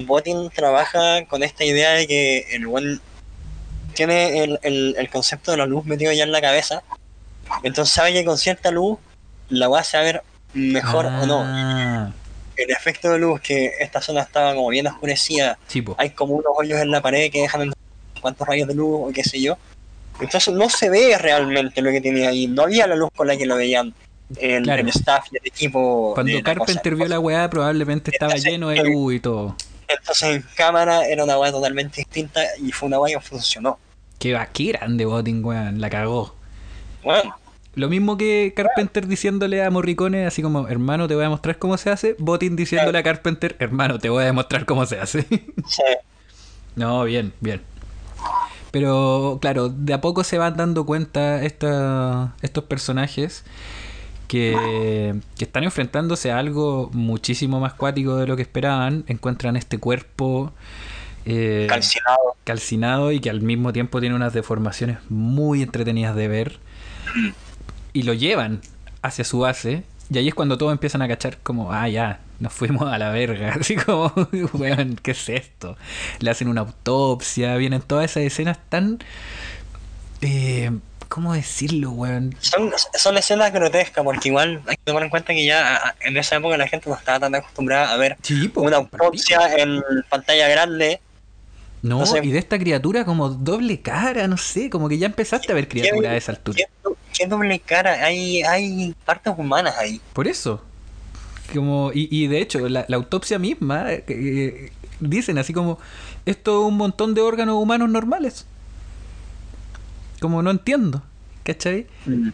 Botin trabaja con esta idea de que el buen tiene el, el, el concepto de la luz metido ya en la cabeza, entonces sabe que con cierta luz la va a saber mejor o no. Ah, El efecto de luz, que esta zona estaba como bien oscurecida, sí, po. hay como unos hoyos en la pared que dejan cuantos rayos de luz o qué sé yo. Entonces no se ve realmente lo que tenía ahí, no había la luz con la que lo veían el, Claro. el staff y el equipo. Cuando Carpenter cosa. vio la weá, probablemente estaba Entonces, lleno de luz y todo. Entonces en cámara era una weá totalmente distinta y fue una weá que funcionó. Va- qué grande Botting, weón. La cagó. Bueno, Lo mismo que Carpenter diciéndole a Morricone, así como, hermano, te voy a mostrar cómo se hace. Botting diciéndole a Carpenter, hermano, te voy a demostrar cómo se hace. sí, no, bien, bien. Pero claro, de a poco se van dando cuenta esta- estos personajes que, que están enfrentándose a algo muchísimo más cuático de lo que esperaban. Encuentran este cuerpo eh, calcinado. calcinado y que al mismo tiempo tiene unas deformaciones muy entretenidas de ver. Y lo llevan hacia su base. Y ahí es cuando todos empiezan a cachar como, ah, ya, nos fuimos a la verga. Así como, weón, ¿qué es esto? Le hacen una autopsia, vienen todas esas escenas tan... Eh, ¿Cómo decirlo, weón? Son, son escenas grotescas porque igual hay que tomar en cuenta que ya en esa época la gente no estaba tan acostumbrada a ver una autopsia en pantalla grande. No, y de esta criatura como doble cara, no sé, como que ya empezaste a ver criatura a esa altura. ¿Qué, qué doble cara? Hay, hay partes humanas ahí. Por eso. Como, y, y de hecho, la, la autopsia misma eh, eh, dicen así como esto es un montón de órganos humanos normales. Como no entiendo. ¿Cachai?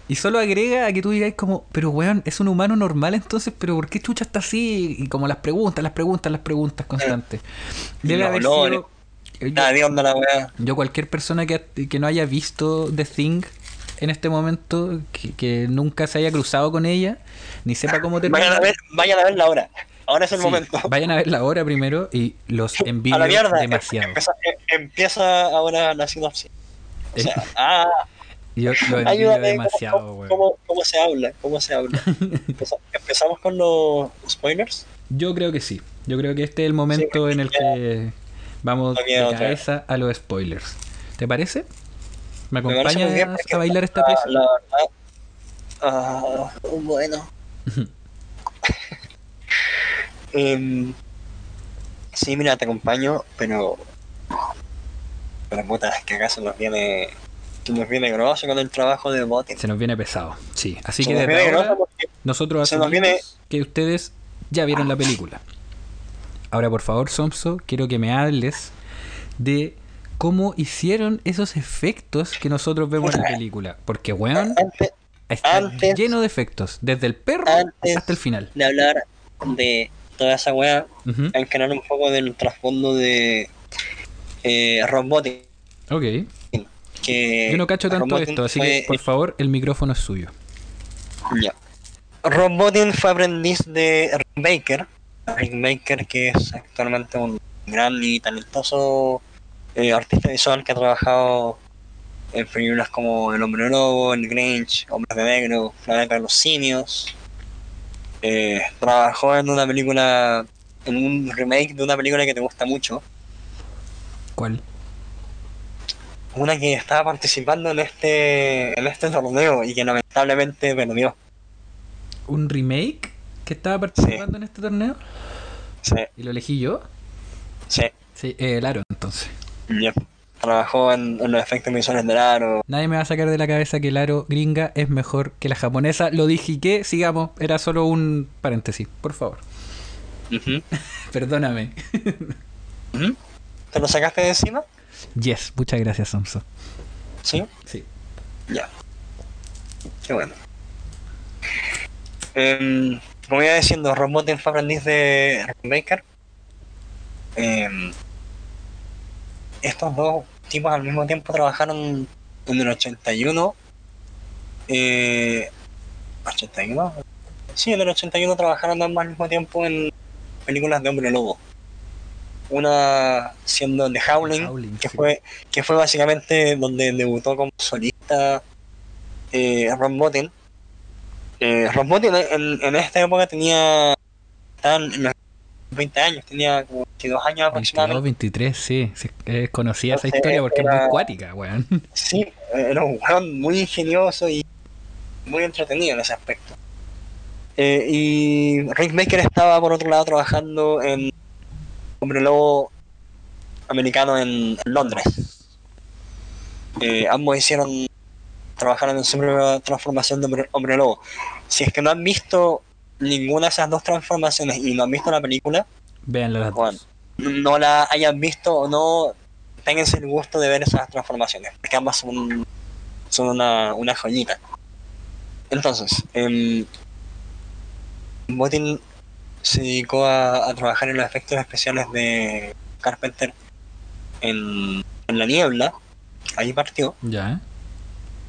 Y solo agrega a que tú digáis como, pero weón, es un humano normal entonces, pero ¿por qué chucha está así? Y como las preguntas, las preguntas, las preguntas constantes. Debe haber sido. Nada onda la weá. yo cualquier persona que, que no haya visto The Thing en este momento, que, que nunca se haya cruzado con ella, ni sepa cómo termina. Vayan a ver, vayan a verla ahora. Ahora es el Sí, momento. Vayan a verla ahora primero y los envío la demasiado. Empieza, em- empieza ahora la sinopsis. O sea, ah, Yo lo envío demasiado, ¿cómo, cómo, cómo se habla? ¿Cómo se habla? Empeza- Empezamos con los spoilers. Yo creo que sí. Yo creo que este es el momento en el que vamos de cabeza a los spoilers. ¿Te parece? ¿Me acompañas a bailar esta pieza? La verdad. ah, bueno. Em, sí, mira, te acompaño, pero. Pero puta, es que acá se nos viene. Se nos viene grosso con el trabajo de boting. Se nos viene pesado. Sí. Así Se que desde ahora nosotros asumimos viene- que ustedes ya vieron la película. Ahora, por favor, Somso, quiero que me hables de cómo hicieron esos efectos que nosotros vemos en la película. Porque, weón, antes está antes- lleno de efectos. Desde el perro antes- hasta el final. de hablar de toda esa weá, hay que hablar un poco del trasfondo de eh, Ron Boting. Ok. Que Yo no cacho tanto esto, así fue- que, por favor, el micrófono es suyo. Ya. Rob Bottin fue aprendiz de Baker. Rick Baker, que es actualmente un gran y talentoso eh, artista visual que ha trabajado en películas como El Hombre Lobo, El Grinch, Hombres de Negro, Planeta de los Simios. Eh, trabajó en una película, en un remake de una película que te gusta mucho. ¿Cuál? Una que estaba participando en este, en este torneo y que lamentablemente perdió. ¿Un remake que estaba participando en este torneo? Sí, ¿Y lo elegí yo? sí. Sí, eh, el Aro, entonces. Yep. Trabajó en, en los efectos visuales del aro. Nadie me va a sacar de la cabeza que el aro gringa es mejor que la japonesa. Lo dije y que, sigamos, era solo un paréntesis, por favor. Perdóname. ¿Te lo sacaste de encima? Yes, muchas gracias, Samso. Sí. Sí. Ya. Qué bueno. Em, como iba diciendo, Ron Botten fue aprendiz de Baker. Em, estos dos tipos al mismo tiempo trabajaron en el 81. Eh, ¿81? Sí, en el 81 trabajaron ambos al mismo tiempo en, películas de Hombre Lobo. Una siendo The Howling, Howling, que sí. fue que fue básicamente donde debutó como solista eh, Ron Botten. Eh, en, en esta época tenía estaban en los 20 años, tenía como 22 años 22, aproximadamente. 23, sí. conocida esa historia porque es muy cuática, weón. Sí, era un weón muy ingenioso y muy entretenido en ese aspecto. Eh, y Rick Baker estaba por otro lado trabajando en Hombre Lobo americano en, en Londres. Eh, ambos hicieron, trabajaron en su primera transformación de Hombre, Hombre Lobo. Si es que no han visto ninguna de esas dos transformaciones y no han visto la película, Vean las Bueno. no la hayan visto o no, ténganse el gusto de ver esas transformaciones, porque ambas son, son una, una joyita. Entonces, eh, Botin se dedicó a, a trabajar en los efectos especiales de Carpenter en, en la niebla, ahí partió, Ya.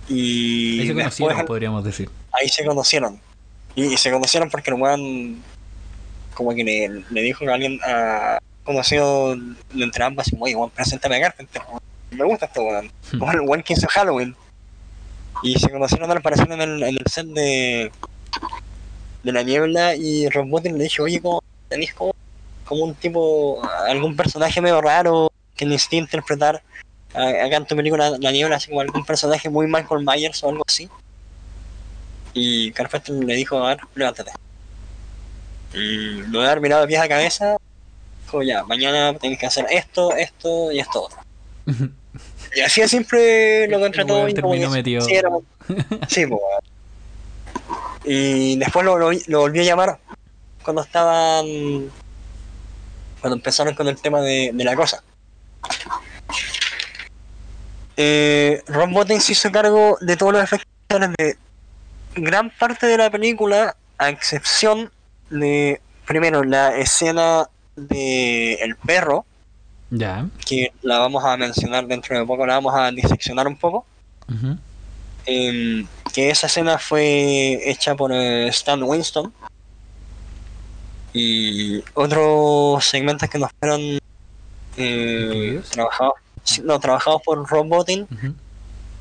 Y Ahí se después conocieron, podríamos decir. ahí se conocieron. Y, y se conocieron porque el weón como que le, le dijo a alguien a conocido de entre ambas y oye, weón, preséntame a Carpenter, me gusta este weón. Hmm. Como el weón que hizo Halloween. Y se conocieron al parecer en el, en el set de, de la niebla y Rob Bottin le dijo, oye, ¿cómo tenéis como, como un tipo, algún personaje medio raro que necesite interpretar acá en tu película La Niebla, así como algún personaje muy Michael Myers o algo así? Y Carpenter le dijo, a ver, levántate. Y lo de haber mirado de pies a cabeza, dijo, ya, mañana tenés que hacer esto, esto y esto otro. Y así de simple lo El contrató y como metido. Sí, era sí, weón. Y después lo, lo, lo volví a llamar cuando estaban. Cuando empezaron con el tema de, de la cosa. Eh, Ron Botten se hizo cargo de todos los efectos de gran parte de la película, a excepción de, primero, la escena de el perro, Ya. que la vamos a mencionar dentro de poco, la vamos a diseccionar un poco. Em, que esa escena fue hecha por eh, Stan Winston. Y otros segmentos que nos fueron eh, trabajados, no, trabajados por Rob Bottin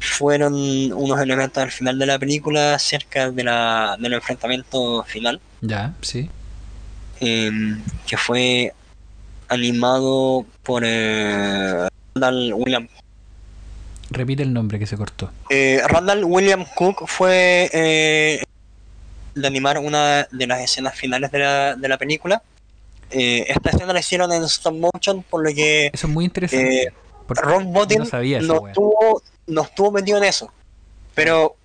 fueron unos elementos al final de la película, cerca de la, del enfrentamiento final, Ya, sí. em, que fue animado por eh, Randall William Repite el nombre que se cortó. Eh, Randall William Cook fue eh, de animar una de las escenas finales de la, de la película. Eh, esta escena la hicieron en stop motion, por lo que Eso es muy interesante. Eh, porque Ron Botin no estuvo, no estuvo metido en eso. Pero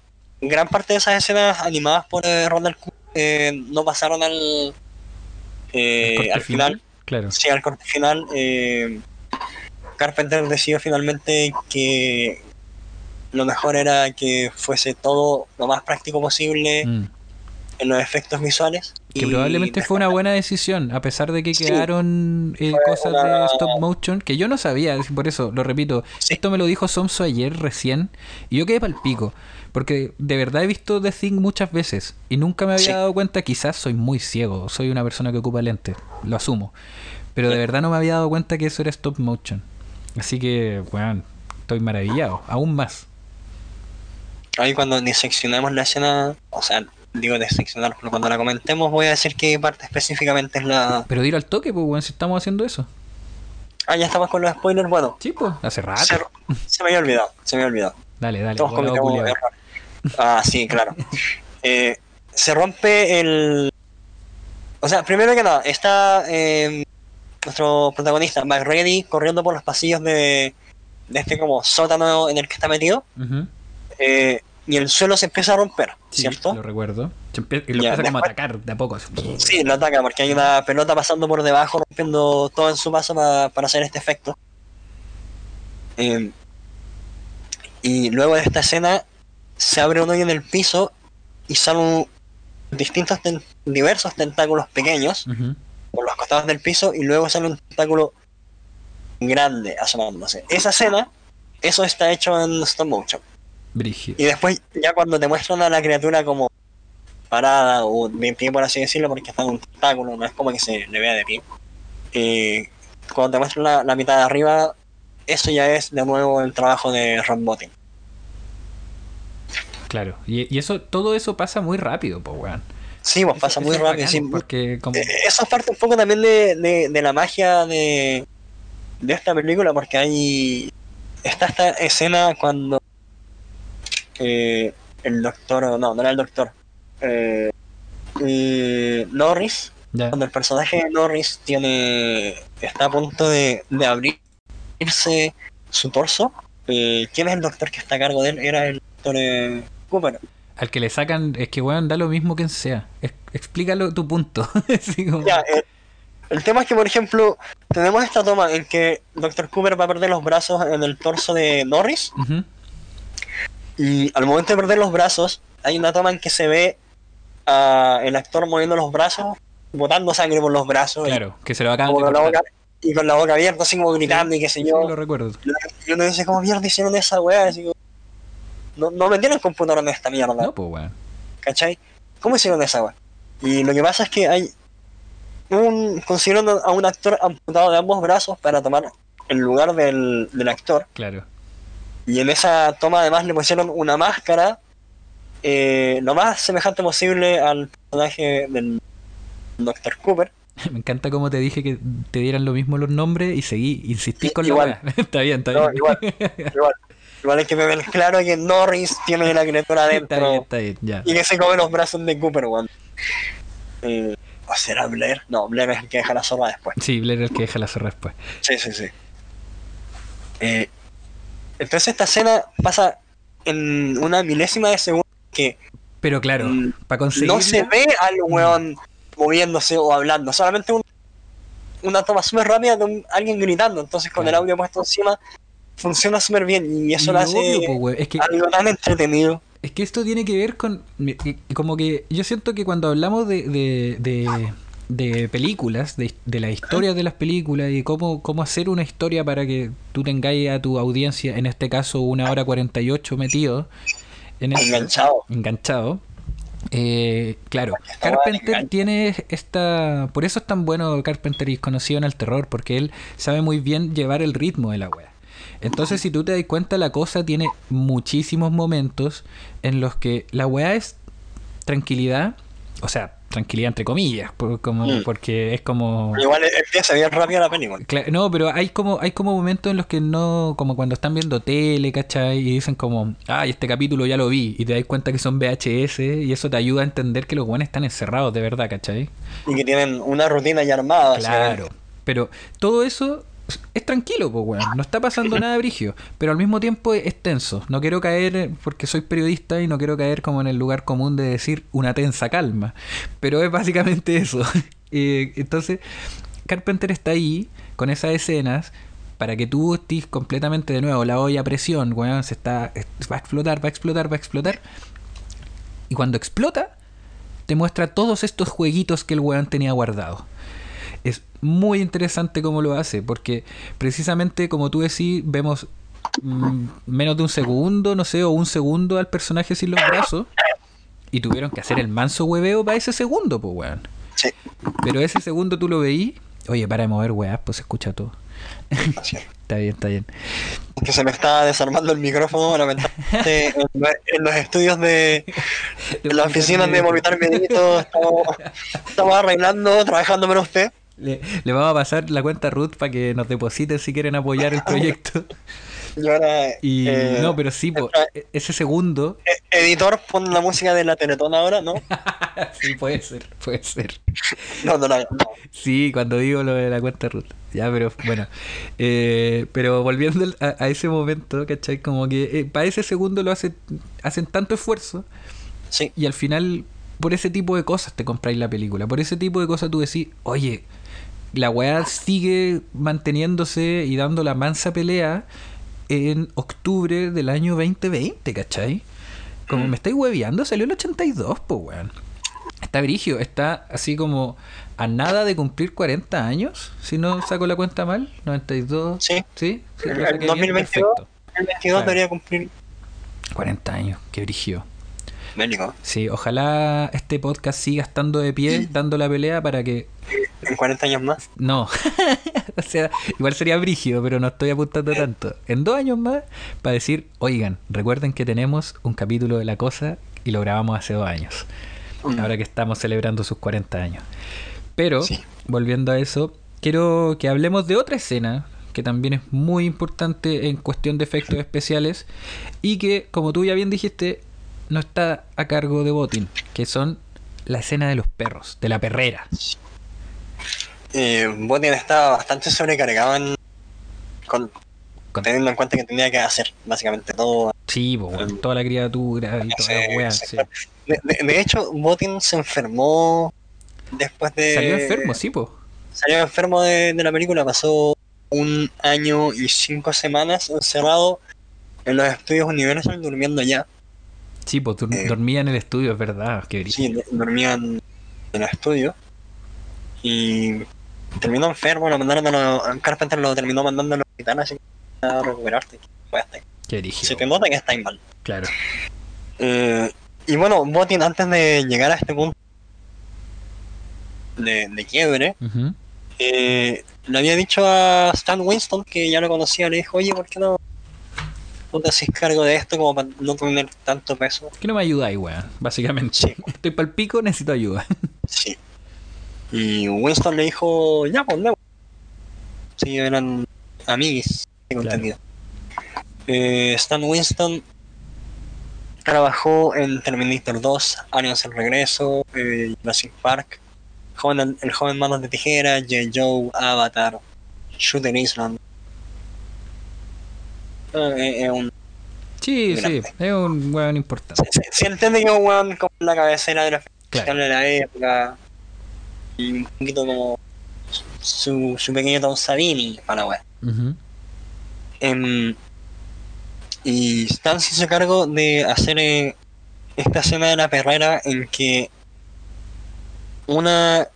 gran parte de esas escenas animadas por eh, Cook eh, no pasaron al, eh, ¿El corte al final. Claro. Sí, al corte final. eh, Carpenter decidió finalmente que lo mejor era que fuese todo lo más práctico posible Mm. en los efectos visuales. Que y probablemente fue una buena decisión, a pesar de que Sí. quedaron eh, cosas una- de stop motion que yo no sabía, por eso lo repito. Sí. Esto me lo dijo Somso ayer recién y yo quedé pal pico. Porque de verdad he visto The Thing muchas veces y nunca me había Sí. dado cuenta, quizás soy muy ciego, soy una persona que ocupa lentes, lo asumo. Pero de verdad no me había dado cuenta que eso era stop motion. Así que, bueno, estoy maravillado, aún más. Ahí cuando diseccionemos la escena, o sea, digo diseccionar, pero cuando la comentemos voy a decir qué parte específicamente es la... Pero ir al toque, pues, bueno, si estamos haciendo eso. Ah, ya estamos con los spoilers, bueno, Sí, pues, hace rato. se, se me había olvidado, se me había olvidado. Dale, dale. Todos cometemos errores. Ah, sí, claro. Eh, se rompe el... O sea, primero que nada, está eh, nuestro protagonista, McReady, corriendo por los pasillos de, de este como sótano en el que está metido. Ujú. eh, y el suelo se empieza a romper, Sí, ¿cierto? Lo recuerdo. Se empie- y lo Ya, empieza como a atacar de a poco. Sí, lo ataca porque hay una pelota pasando por debajo, rompiendo todo en su paso pa- para hacer este efecto. Eh, y luego de esta escena se abre un hoyo en el piso y salen distintos ten- diversos tentáculos pequeños por los costados del piso y luego sale un tentáculo grande asomándose. Esa escena, eso está hecho en stop motion. Y después, ya cuando te muestran a la criatura como parada o de pie, por así decirlo, porque está en un tentáculo, no es como que se le vea de pie. Eh, cuando te muestran la, la mitad de arriba, eso ya es de nuevo el trabajo de Ron Botting. Claro, y, y eso, todo eso pasa muy rápido, pues, weón. Sí, pues Eso- pasa eso muy rápido. bacán, sí. Porque como... Eh, Eso es parte un poco también de, de, de la magia de, de esta película, porque hay. Está esta escena cuando eh, el doctor, no, no era el doctor, eh, eh, Norris, cuando el personaje de Norris tiene está a punto de, de abrirse su torso, eh, ¿quién es el doctor que está a cargo de él? Era el doctor eh, Cooper. Al que le sacan, es que weón, da lo mismo quien sea. Es- explícalo tu punto. Como- el tema es que, por ejemplo, tenemos esta toma en que Dr. Cooper va a perder los brazos en el torso de Norris. Y al momento de perder los brazos hay una toma en que se ve a el actor moviendo los brazos, botando sangre por los brazos y- Claro, que se lo acaban de la boca, y con la boca abierta, así como gritando y qué sé Sí, yo. lo recuerdo. Y uno dice, ¿cómo mierda hicieron esa weá? Así como, no, no vendieron computador en esta mierda. No, pues weón. ¿Cachai? ¿Cómo hicieron esa weá? Y lo que pasa es que hay un consiguieron a un actor amputado de ambos brazos para tomar el lugar del, del actor. Claro. Y en esa toma además le pusieron una máscara eh, lo más semejante posible al personaje del Dr. Cooper. Me encanta cómo te dije que te dieran lo mismo los nombres y seguí, insistí I- con igual. la está bien, está No, bien. igual, igual. Igual hay que ver claro que Norris tiene la criatura está bien, adentro está bien, ya. y que se come los brazos de Cooper, weón. Eh, ¿O será Blair? No, Blair es el que deja la zorra después. Sí, Blair es el que deja la zorra después. Sí, sí, sí. Eh, entonces esta escena pasa en una milésima de segundo que Pero claro, Mm, para conseguir. no se ve al weón moviéndose o hablando, solamente un- una toma súper rápida de un- alguien gritando. Entonces con Claro. el audio puesto encima funciona súper bien y eso lo hace obvio. Es que algo tan entretenido. Es que esto tiene que ver con. y- y Como que yo siento que cuando hablamos de, de, de, de películas, de, de las historias de las películas y cómo, cómo hacer una historia para que tú tengáis a tu audiencia, en este caso una hora 48 metido en esto, Enganchado. enganchado. eh, claro, Carpenter tiene esta. Por eso es tan bueno Carpenter y conocido en el terror, porque él sabe muy bien llevar el ritmo de la wea. Entonces, si tú te das cuenta, la cosa tiene muchísimos momentos en los que la weá es tranquilidad, o sea, tranquilidad entre comillas, por- como, Mm. porque es como... Igual empieza bien rápido la película. No, pero hay como hay como momentos en los que no, como cuando están viendo tele, ¿cachai? Y dicen como, ay, este capítulo ya lo vi, y te das cuenta que son VHS, y eso te ayuda a entender que los buenos están encerrados de verdad, ¿cachai? Y que tienen una rutina ya armada. Claro. Pero todo eso es tranquilo, pues, weón. No está pasando nada brigio. Pero al mismo tiempo es tenso. No quiero caer, porque soy periodista y no quiero caer como en el lugar común de decir una tensa calma. Pero es básicamente eso. Eh, entonces, Carpenter está ahí con esas escenas para que tú estés completamente de nuevo. La olla a presión, weón, se está, va a explotar, va a explotar, va a explotar. Y cuando explota, te muestra todos estos jueguitos que el weón tenía guardado. Es muy interesante cómo lo hace, porque precisamente como tú decís, vemos mm, menos de un segundo, no sé, o un segundo al personaje sin los brazos, y tuvieron que hacer el manso hueveo para ese segundo, pues weón. Sí, Pero ese segundo tú lo veí, oye, para de mover weas, pues se escucha todo. es. Está bien, está bien. que se me está desarmando el micrófono lamentablemente en, en los estudios de en las oficinas de Movitar Medito estamos, estamos arreglando, trabajando para usted. Le, le vamos a pasar la cuenta Ruth para que nos depositen si quieren apoyar el proyecto. Y ahora Y eh, no, pero sí, po, e- ese segundo, eh, editor pon la música de la Teletón ahora, ¿no? sí puede ser, puede ser. No, no, no, no. Sí, cuando digo lo de la cuenta Ruth. Ya, pero bueno. Eh, pero volviendo a, a ese momento, ¿cachai? Como que para ese segundo lo hace, hacen tanto esfuerzo Sí, y al final, por ese tipo de cosas te compráis la película. Por ese tipo de cosas tú decís, oye, la weá sigue manteniéndose y dando la mansa pelea en octubre del año 2020, ¿cachai? Como Mm. me estáis hueveando, salió el 82, pues weón. Está brigio, está así como a nada de cumplir 40 años, si no saco la cuenta mal, 92. sí. ¿Sí? sí, El saqué bien, 2022. perfecto. El 22 Claro. debería cumplir 40 años, qué brigio. Sí, ojalá este podcast siga estando de pie, dando la pelea para que. En 40 años más. No. o sea, igual sería brígido, pero no estoy apuntando tanto. En dos años más, para decir, oigan, recuerden que tenemos un capítulo de la cosa y lo grabamos hace dos años. Mm. Ahora que estamos celebrando sus 40 años. Pero, Sí. volviendo a eso, quiero que hablemos de otra escena que también es muy importante en cuestión de efectos especiales y que, como tú ya bien dijiste, no está a cargo de Botin, que son la escena de los perros, de la perrera. Eh, Botin estaba bastante sobrecargado en, con, Con- teniendo en cuenta que tenía que hacer básicamente todo. Sí, po, weón, toda la criatura y toda la weá, sí. De, de- de hecho, Botin se enfermó después de... Salió enfermo, sí, po. Salió enfermo de, de la película, pasó un año y cinco semanas encerrado en los estudios Universal durmiendo ya. Sí, dur- Eh. dormía en el estudio, es verdad, qué. Sí, do- dormían en el estudio. Y terminó enfermo, lo mandaron a los... Carpenter lo terminó mandando al hospital así que a recuperarte. Qué. Se te nota que está mal. Claro. Eh, y bueno, Botin antes de llegar a este punto de, de quiebre, eh, le había dicho a Stan Winston, que ya lo conocía, le dijo, oye, ¿por qué no, no te haces cargo de esto como para no tener tanto peso? ¿Qué no me ayudáis, weón? Básicamente. Sí. Estoy pa'l pico, necesito ayuda. Sí. Y Winston le dijo, ya, pues, no. Sí, eran amigos, tengo Claro. entendido. Eh, Stan Winston trabajó en Terminator 2, Aliens el Regreso, eh, Jurassic Park, Joven- El Joven Manos de Tijera, J. Joe, Avatar, Shooter Island. Eh, eh, un Sí, sí, es un weón importante. Se, se- se entiende que es un weón como la cabecera de la Claro. de la época un poquito como su, su pequeño Tom Savini para la wea. Ujú. Em, y Stan se hizo cargo de hacer eh, esta escena de la perrera en que una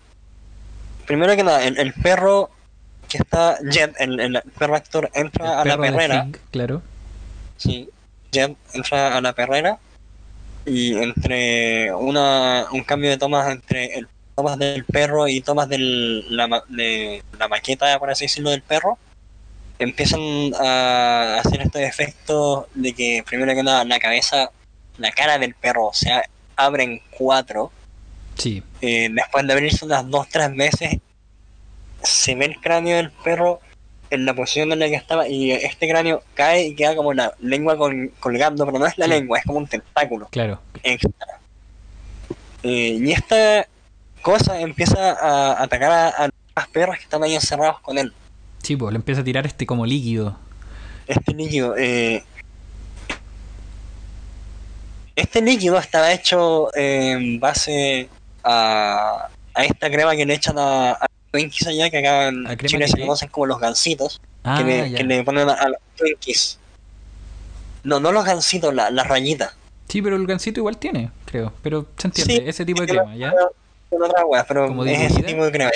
primero que nada el, el perro que está Jet el, el perro actor entra a la perrera claro. Sí, Jet entra a la perrera y entre una un cambio de tomas entre el tomas del perro y tomas del, la, de la maqueta, por así decirlo, del perro, empiezan a hacer estos efectos de que primero que nada la cabeza, la cara del perro se abre en cuatro, Sí, eh, después de abrirse unas dos tres veces se ve el cráneo del perro en la posición en la que estaba y este cráneo cae y queda como la lengua col- colgando, pero no es la Sí. lengua, es como un tentáculo claro. extra. Eh, y esta cosa empieza a atacar a, a los perros que están ahí encerrados con él. Sí, pues le empieza a tirar este como líquido. Este líquido, eh, este líquido estaba hecho eh, en base a, a esta crema que le echan a, a Twinkies allá, que acá en ¿A crema Chile se conocen como los gansitos, Ah, que, le, ya. que le ponen a, a los Twinkies. No, no los gansitos, la, las rayitas. Sí, pero el gansito igual tiene, creo. Pero se entiende, Sí, ese tipo de crema, ¿ya? Con otra weá, pero ¿Como es ese tipo de crema.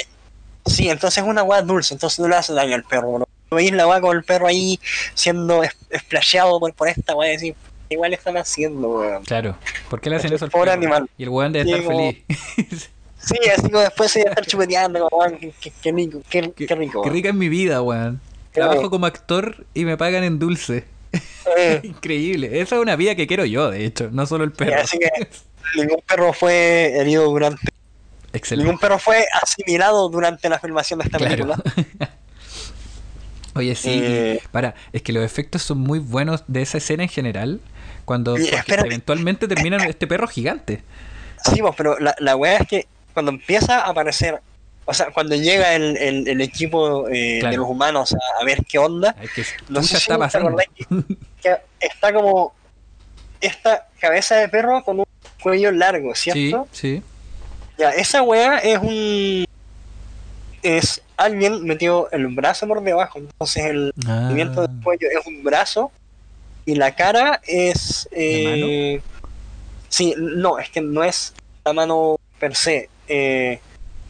Sí, entonces es una weá dulce, entonces no le hace daño al perro. ¿no? Veis la weá con el perro ahí siendo esplasheado por, por esta weá decir, igual están haciendo, weón. Claro. ¿Por qué le hacen Es eso al pobre perro? animal. Y el weón debe Sí, estar feliz. Sí, así como después se a estar chupeteando, weón, qué, qué- qué rico, qué, Qué, rico. qué rica es mi vida, weón. Claro. Trabajo como actor y me pagan en dulce. Eh, Increíble. Esa es una vida que quiero yo, de hecho, no solo el perro. así que ningún perro fue herido durante, Excelente. ningún perro fue asimilado durante la filmación de esta Claro. película. Oye, sí, Eh. para, es que los efectos son muy buenos de esa escena en general. Cuando eventualmente terminan este perro gigante. Sí, pues, pero la, la weá es que cuando empieza a aparecer, o sea, cuando llega el, el, el equipo eh, Claro. de los humanos a, a ver qué onda, que no sé si está pasando. acordáis que, que está como esta cabeza de perro con un cuello largo, Sí, ¿cierto? sí. Ya, esa weá es un. Es alguien metió el brazo por debajo, entonces el Ah, movimiento del cuello es un brazo y la cara es. Eh, sí, no, es que no es la mano per se, eh,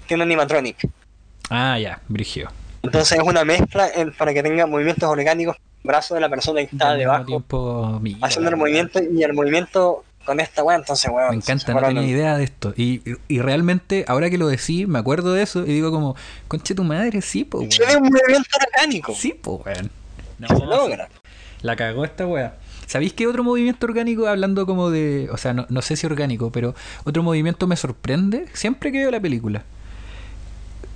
tiene animatronic. ah, ya, Brigio. Entonces es una mezcla en- para que tenga movimientos orgánicos, brazo de la persona que está debajo, tiempo, mira, haciendo el movimiento y el movimiento con esta weá, entonces weón. Me encanta, no tenía idea de esto. Y, y realmente, ahora que lo decís, me acuerdo de eso y digo como, conche tu madre, sí, po, weón. Tiene un movimiento orgánico. Sí, po, weón. No, se logra. La cagó esta weá. ¿Sabéis qué otro movimiento orgánico, hablando como de. O sea, no, no sé si orgánico, pero otro movimiento me sorprende siempre que veo la película?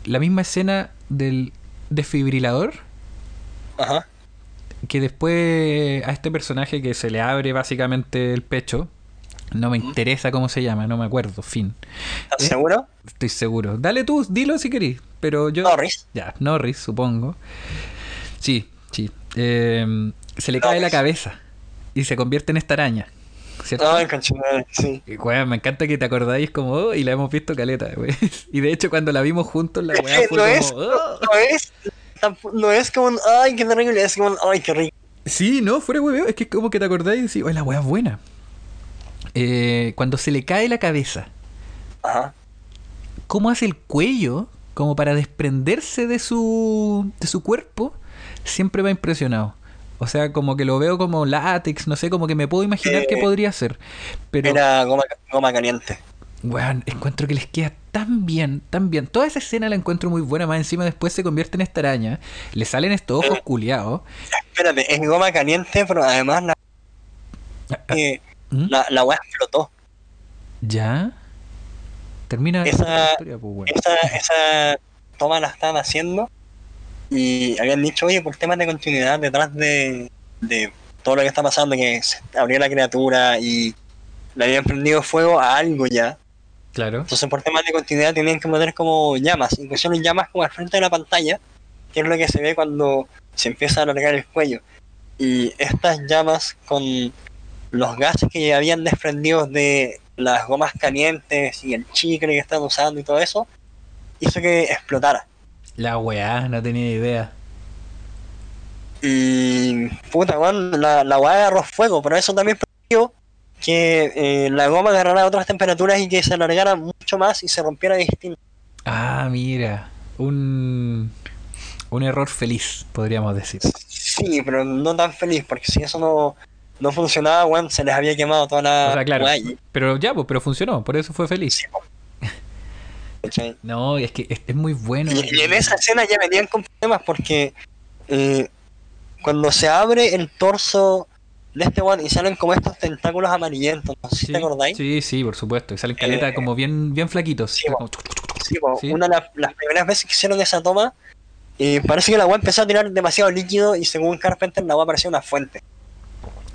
La misma escena del desfibrilador, Ajá. que después a este personaje que se le abre básicamente el pecho, no me interesa cómo se llama, no me acuerdo, fin. ¿Estás ¿Eh? seguro? Estoy seguro. Dale tú, dilo si querís. Pero yo. Norris. Ya, Norris, supongo. Sí, sí. Eh, se le cae la cabeza y se convierte en esta araña. ¿Cierto? Ay, sí. Y, weón, me encanta que te acordáis como, oh, y la hemos visto caleta, güey. Y de hecho, cuando la vimos juntos, la Es weá fue no como, es, "Oh". no es, tamp- no es como un, ay, qué terrible, es como un, ay, qué rico. Sí, no, fuera weón, es que es como que te acordáis y decís, oh, la weá es buena. Eh, cuando se le cae la cabeza, Ajá. cómo hace el cuello como para desprenderse de su, de su cuerpo, siempre me ha impresionado. O sea, como que lo veo como látex, no sé, como que me puedo imaginar qué Eh, podría ser. Pero, Era goma, goma caliente. weón, encuentro que les queda tan bien, tan bien. Toda esa escena la encuentro muy buena, más encima después se convierte en esta araña, le salen estos ojos culiados. Espérate, es goma caliente, pero además la, eh, ¿Mm? la, la weá explotó. ¿Ya? Termina Esa- la historia, pues, esa toma la estaban haciendo y habían dicho, oye, por temas de continuidad detrás de, de todo lo que está pasando, que se abrió la criatura y le habían prendido fuego a algo ya. Claro. Entonces por temas de continuidad tenían que poner como llamas, y pusieron llamas como al frente de la pantalla, que es lo que se ve cuando se empieza a alargar el cuello. Y estas llamas con los gases que habían desprendido de las gomas calientes y el chicle que están usando y todo eso, hizo que explotara. La weá, no tenía idea. Y puta, weón, la, la weá agarró fuego, pero eso también permitió que eh, la goma agarrara otras temperaturas y que se alargara mucho más y se rompiera distinto. Ah, mira. Un, un error feliz, podríamos decir. Sí, pero no tan feliz, porque si eso no, no funcionaba, weón, se les había quemado toda la O sea, claro. Pero ya, pues, pero funcionó, por eso fue feliz. sí. ¿Cachai? No, es que es, es muy bueno. Y, y en esa escena ya venían con problemas porque eh, cuando se abre el torso de este weón y salen como estos tentáculos amarillentos, no sé si te acordáis. sí, sí, por supuesto. Y salen caletas Eh, como bien, bien flaquitos. sí, como- Sí, una de las, las primeras veces que hicieron esa toma, eh, parece que la weá empezó a tirar demasiado líquido y según Carpenter la weá parecía una fuente.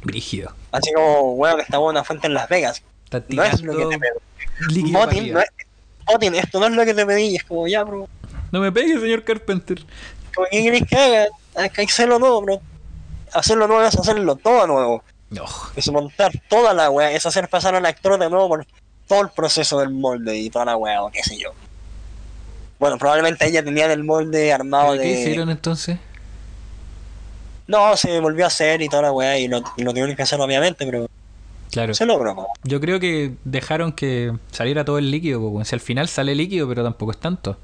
Brígido. Así como, weón, estaba una fuente en Las Vegas. Está No es lo que te pedí. Motin, no es, Motin, esto no es lo que te pedí. Es como, ya, bro. No me pegue, señor Carpenter. Como, ¿qué querés que haga? Hay que hacerlo nuevo, bro. Hacerlo nuevo es hacerlo todo nuevo. No. Es montar toda la weá. Es hacer pasar al actor de nuevo por todo el proceso del molde y toda la weá, o qué sé yo. Bueno, probablemente ella tenía el molde armado ¿Pero de. ¿Qué hicieron entonces? No, se volvió a hacer y toda la weá y lo, lo tuvieron que hacer obviamente, pero Claro. se logró. po. Yo creo que dejaron que saliera todo el líquido, po, weón. si al final sale líquido, pero tampoco es tanto.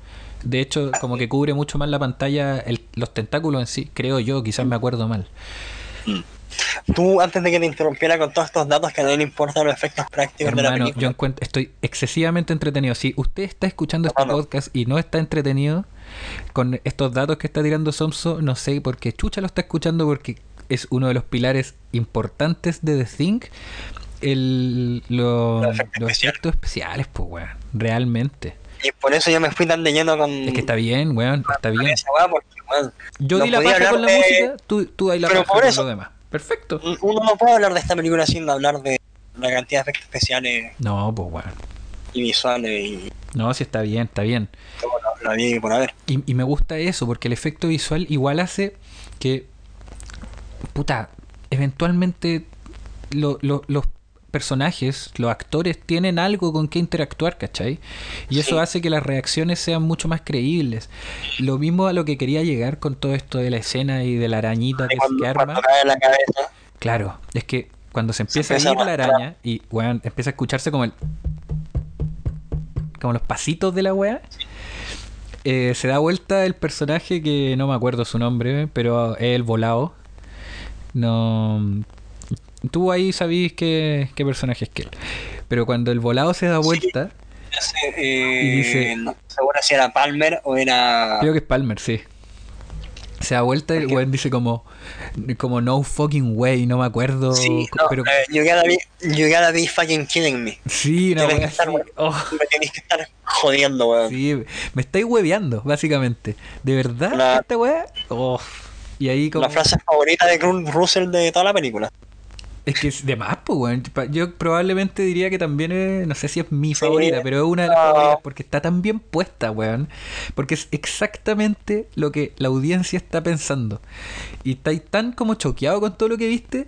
De hecho, como que cubre mucho más la pantalla, el- los tentáculos en sí, creo yo, quizás me acuerdo mal. Tú, antes de que te interrumpiera con todos estos datos que a nadie le importan los efectos prácticos de la película. yo estoy excesivamente entretenido. Si usted está escuchando este podcast y no está entretenido con estos datos que está tirando Somso, no sé por qué Chucha lo está escuchando porque es uno de los pilares importantes de The Thing. El, lo- Los los efectos efectos, especiales. pues, weón. Realmente. Y por eso yo me fui tan de lleno con. Es que está bien, weón. Está bien. porque, weón, Yo no di la paja con la de- música, tú, tú ahí la Pero paja por con eso- lo demás. Perfecto. uno no puede hablar de esta película sin hablar de la cantidad de efectos especiales No, pues, weón. Y visuales y No, sí está bien, está bien. todo lo, lo había por haber. Y, y me gusta eso, porque el efecto visual igual hace que, puta, eventualmente lo- lo- los personajes, los actores tienen algo con que interactuar, ¿cachai? Y eso hace que las reacciones sean mucho más creíbles. Lo mismo a lo que quería llegar con todo esto de la escena y de la arañita que, cuando, que arma. la cabeza, Claro, es que cuando se empieza, empieza a ir a la araña y, weón, empieza a escucharse como el... Como los pasitos de la weá. eh, se da vuelta el personaje que no me acuerdo su nombre, pero es el volado. No... Tú ahí sabís qué, qué personaje es que él. Pero cuando el volado se da vuelta, eh, Y dice- no estoy seguro si era Palmer o era. creo que es Palmer, sí. Se da vuelta y el weón dice como, como no fucking way, no me acuerdo. Sí, no, pero eh, you, gotta be, you gotta be fucking killing me. sí, wea que estar. Oh, Me tenéis que estar jodiendo, weón. sí, me estáis hueveando, básicamente. ¿De verdad La- esta weá? Oh. Y ahí como... La frase favorita de Kurt Russell de toda la película. Es que es de más, pues, weón. Yo probablemente diría que también es, no sé si es mi Sí. favorita, pero es una de las No. favoritas porque está tan bien puesta, weón. Porque es exactamente lo que la audiencia está pensando. Y estáis tan como choqueado con todo lo que viste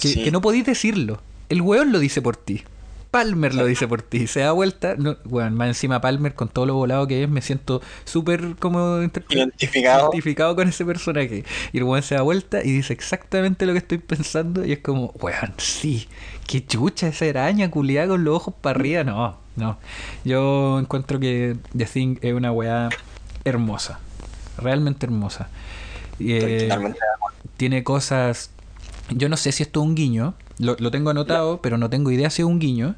que, Sí. que no podéis decirlo. El weón lo dice por ti. Palmer lo dice por ti. Se da vuelta. No, weón, más encima Palmer, con todo lo volado que es, me siento súper como Identificado. identificado con ese personaje. Y el weón se da vuelta y dice exactamente lo que estoy pensando. Y es como, weón, sí, qué chucha esa araña culiada con los ojos para arriba. No, no. Yo encuentro que The Thing es una weá hermosa. Realmente hermosa. Eh, tiene cosas. Yo no sé si esto es un guiño. Lo, lo tengo anotado, pero no tengo idea si es un guiño.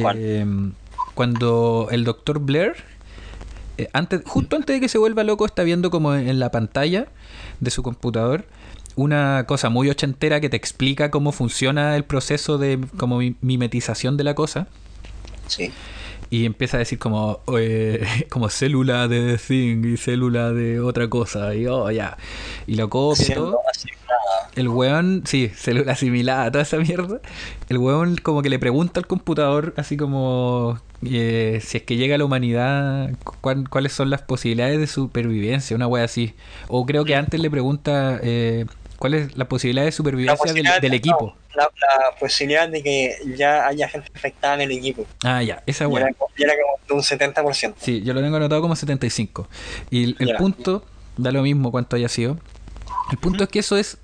¿Cuál? Eh, cuando el doctor Blair, eh, antes, justo antes de que se vuelva loco, está viendo como en la pantalla de su computador una cosa muy ochentera que te explica cómo funciona el proceso de como mi- mimetización de la cosa. Sí. Y empieza a decir como, eh, como célula de The Thing y célula de otra cosa. Y oh, ya. Y lo copia todo. El weón, sí, célula asimilada, toda esa mierda. El weón como que le pregunta al computador, así como eh, si es que llega a la humanidad, cuán- cuáles son las posibilidades de supervivencia, una wea así. O creo que antes le pregunta eh, cuál es la posibilidad de La supervivencia del, posibilidad del de- equipo. La, la posibilidad de que ya haya gente afectada en el equipo. Ah, ya, esa wea. era, ya era como de un 70%. Sí, yo lo tengo anotado como 75. Y el, punto, da lo mismo cuánto haya sido. El punto es que eso es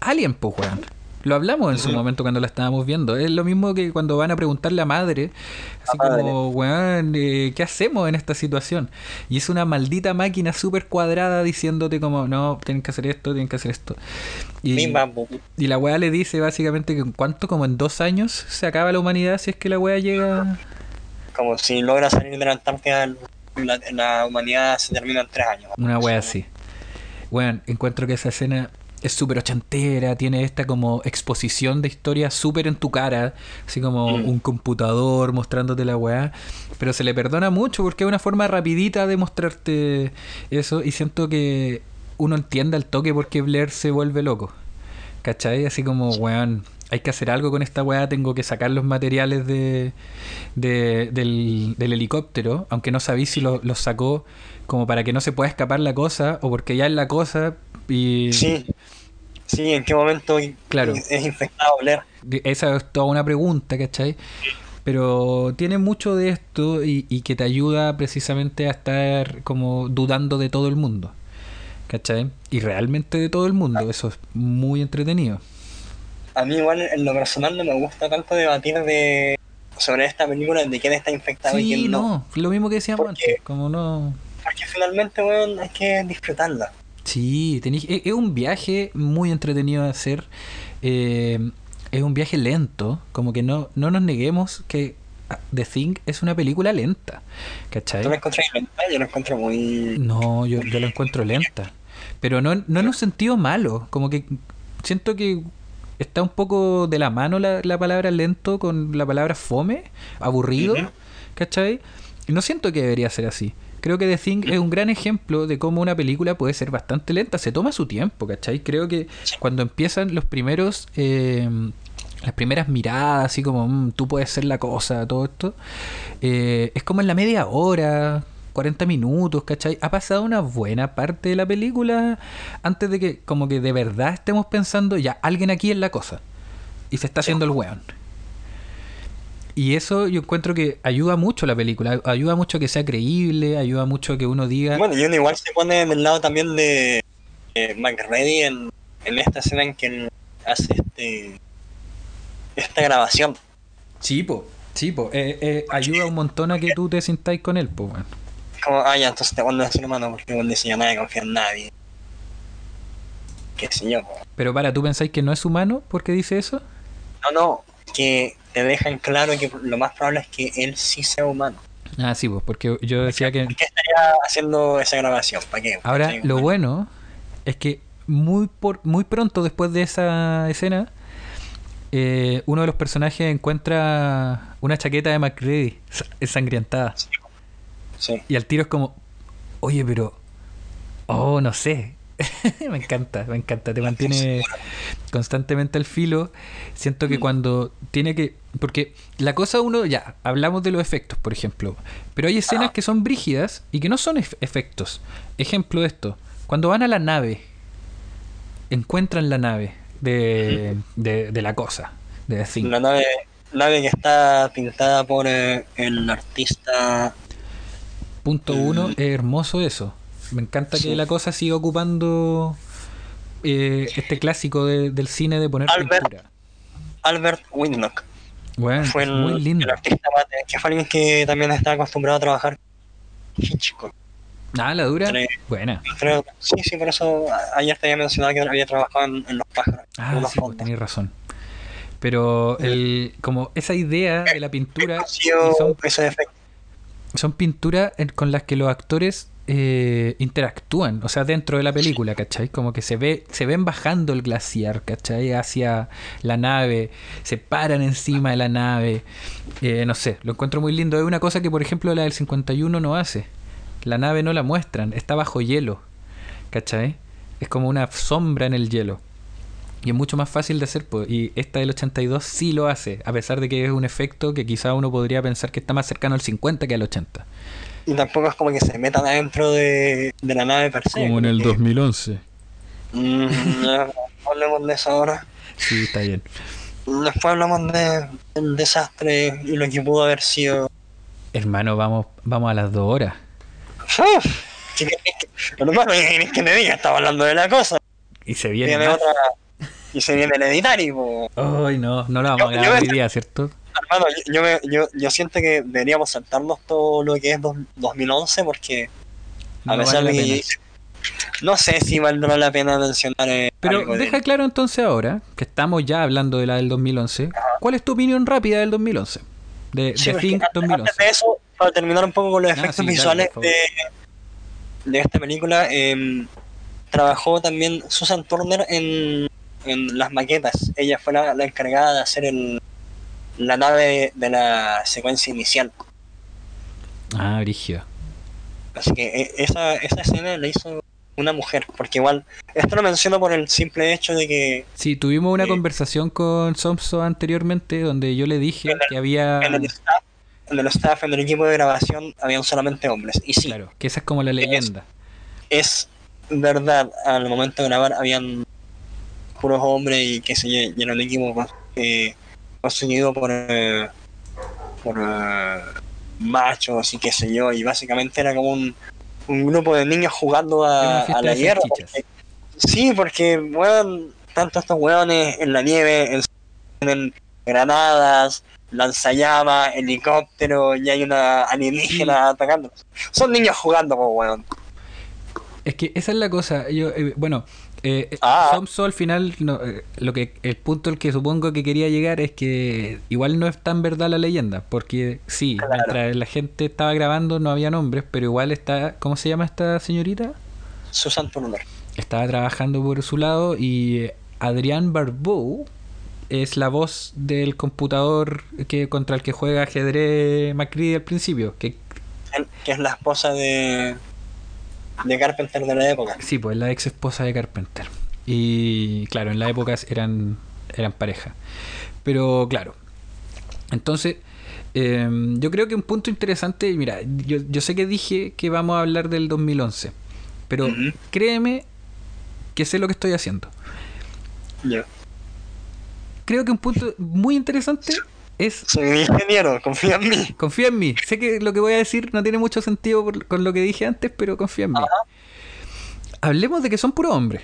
Alien, pues, weón. Lo hablamos en su momento cuando la estábamos viendo. Es lo mismo que cuando van a preguntarle a madre, así A como, weón, eh, ¿qué hacemos en esta situación? Y es una maldita máquina súper cuadrada diciéndote como, no, tienen que hacer esto, tienen que hacer esto. Y, la weá le dice básicamente que en cuánto, como en dos años, se acaba la humanidad si es que la weá llega... Como si logra salir de la Antártida, la, la humanidad se termina en tres años. Una wea así. Bueno, encuentro que esa escena es súper ochentera, tiene esta como exposición de historia súper en tu cara, así como Mm. un computador mostrándote la weá, pero se le perdona mucho porque es una forma rapidita de mostrarte eso y siento que uno entiende al toque por qué Blair se vuelve loco. ¿Cachai? Así como, weón, hay que hacer algo con esta weá, tengo que sacar los materiales de, de- del, del helicóptero, aunque no sabéis si lo- los sacó como para que no se pueda escapar la cosa o porque ya es la cosa y Sí. Sí, ¿en qué momento Claro. es infectado Blair? esa es toda una pregunta, ¿cachai? Pero tiene mucho de esto y, y que te ayuda precisamente a estar como dudando de todo el mundo, ¿cachai? Y realmente de todo el mundo, eso es muy entretenido. A mí igual en lo personal no me gusta tanto debatir de sobre esta película de quién está infectado y quién no. no, lo mismo que decíamos Porque- antes, como no... Porque finalmente, weón, hay que disfrutarla. Sí, tenéis- es, es un viaje muy entretenido de hacer. eh, es un viaje lento, como que no, no nos neguemos que The Thing es una película lenta, ¿cachai? ¿Tú la encontré lenta? Yo la encuentro muy... No, yo, yo la encuentro lenta. Pero no, no en un sentido malo. Como que siento que está un poco de la mano la, la palabra lento con la palabra fome, aburrido. Ujú. ¿Cachai? Y no siento que debería ser así. Creo que The Thing es un gran ejemplo de cómo una película puede ser bastante lenta. Se toma su tiempo, ¿cachai? Creo que cuando empiezan los primeros... eh, las primeras miradas, así como "Mm, tú puedes ser la cosa, todo esto, eh, es como en la media hora, 40 minutos, ¿cachai? Ha pasado una buena parte de la película antes de que, como que de verdad estemos pensando, ya, alguien aquí es la cosa. Y se está haciendo el weón. Y eso yo encuentro que ayuda mucho la película, ayuda mucho que sea creíble, ayuda mucho que uno diga... Bueno, y uno igual se pone del lado también de eh, McReady en, en esta escena en que él hace este esta grabación. Sí, po, sí, po, eh, eh, ayuda un montón a que tú te sintáis con él, po, weón. Como, ah, ya, entonces te vuelves a ser humano porque no se llama de confiar en nadie. qué sé yo. Pero para, ¿tú pensáis que no es humano porque dice eso? No, no, que te dejan claro que lo más probable es que él sí sea humano. Ah, sí, pues, porque yo decía que... ¿Por qué estaría haciendo esa grabación? ¿Para qué? Ahora, lo bueno es que muy, por, muy pronto después de esa escena, eh, uno de los personajes encuentra una chaqueta de McCready sa- ensangrientada. Sí. Y al tiro es como, oye, pero... Oh, no sé. me encanta, me encanta. Te mantiene constantemente al filo. Siento que Mm. cuando tiene que... Porque la cosa uno, ya, hablamos de los efectos, por ejemplo. Pero hay escenas Ah. que son brígidas y que no son ef- efectos. Ejemplo de esto. Cuando van a la nave, encuentran la nave de, de, de la cosa. De The. La nave, nave que está pintada por eh, el artista. Punto uno, es hermoso eso. Me encanta que la cosa siga ocupando eh, este clásico de- del cine de poner Albert pintura. Albert Winlock. Bueno, fue el, muy lindo. el artista mate, que fue alguien que también está acostumbrado a trabajar Hitchcock. Ah, la dura. Sí. Buena. Sí, sí, por eso ayer te había mencionado que había trabajado en, en Los Pájaros. Ah, sí, pues, tenéis razón. Pero el, como esa idea de la pintura son, ese efecto. son pinturas con las que los actores eh, interactúan, o sea, dentro de la película, ¿cachai? Como que se ve, se ven bajando el glaciar, ¿cachai? Hacia la nave, se paran encima de la nave, eh, no sé, lo encuentro muy lindo. Es una cosa que, por ejemplo, la del 51 no hace. La nave no la muestran, está bajo hielo, ¿cachai? Es como una sombra en el hielo. Y es mucho más fácil de hacer, pues. Y esta del 82 sí lo hace, a pesar de que es un efecto que quizá uno podría pensar que está más cercano al 50 que al 80. Y tampoco es como que se metan adentro de, de la nave per se. como que- 2011. Mm, no, no hablemos de eso ahora. Sí, está bien. Después hablamos de, del desastre y lo que pudo haber sido. Hermano, vamos, vamos a las dos horas. ¿qué Lo más que que me diga, estaba hablando de la cosa. Y se viene Viene más. otra. Y se viene el editario. Ay, no, no la vamos a Yo- grabar hoy día, ¿cierto? Hermano, yo, yo, me- yo, yo siento que deberíamos saltarnos todo lo que es dos- 2011 porque a No pesar vale de que no sé si valdrá la pena mencionar eh, Pero algo de- deja claro entonces ahora, que estamos ya hablando de la del 2011, ¿cuál es tu opinión rápida del 2011? De, Sí, de Think antes- 2011. Antes de eso, para terminar un poco con los Ah, efectos sí, visuales de, de esta película, em, trabajó también Susan Turner en, en las maquetas. Ella fue la, la encargada de hacer el, la nave de la secuencia inicial. Ah, Brigio. Así que eh, esa, esa escena la hizo una mujer, porque igual, esto lo menciono por el simple hecho de que Sí, tuvimos una Sí. conversación con Somso anteriormente donde yo le dije el- que había... en el staff, en el staff, en el equipo de grabación, habían solamente hombres. Y sí, Claro, que esa es como la leyenda. es verdad, al momento de grabar habían puros hombres y que se y era un equipo con- constituido por, eh, por eh, machos y qué sé yo, y básicamente era como un, un grupo de niños jugando a, a la guerra. porque- sí, porque, bueno, tanto estos hueones en la nieve, en, en granadas, lanzallamas, helicóptero, y hay una alienígena atacando. Son niños jugando, como weón. Es que esa es la cosa. Yo, eh, bueno, eh, Ah. Somso al final, no, eh, lo que el punto al que supongo que quería llegar es que igual no es tan verdad la leyenda, porque sí, Claro. mientras la gente estaba grabando no había nombres, pero igual está, ¿cómo se llama esta señorita? Susan Turner. Estaba trabajando por su lado y eh, Adrián Barbeau es la voz del computador que contra el que juega ajedrez Macri al principio, que que es la esposa de de Carpenter de la época. Sí, pues la ex esposa de Carpenter. Y claro, en la época eran, eran pareja. Pero claro. Entonces, eh, yo creo que un punto interesante, mira, yo, yo sé que dije que vamos a hablar del 2011, pero créeme que sé lo que estoy haciendo. Yo. Creo que un punto muy interesante es Soy un ingeniero, confía en mí. Confía en mí. Sé que lo que voy a decir no tiene mucho sentido por- con lo que dije antes, pero confía en mí. Hablemos de que son puros hombres.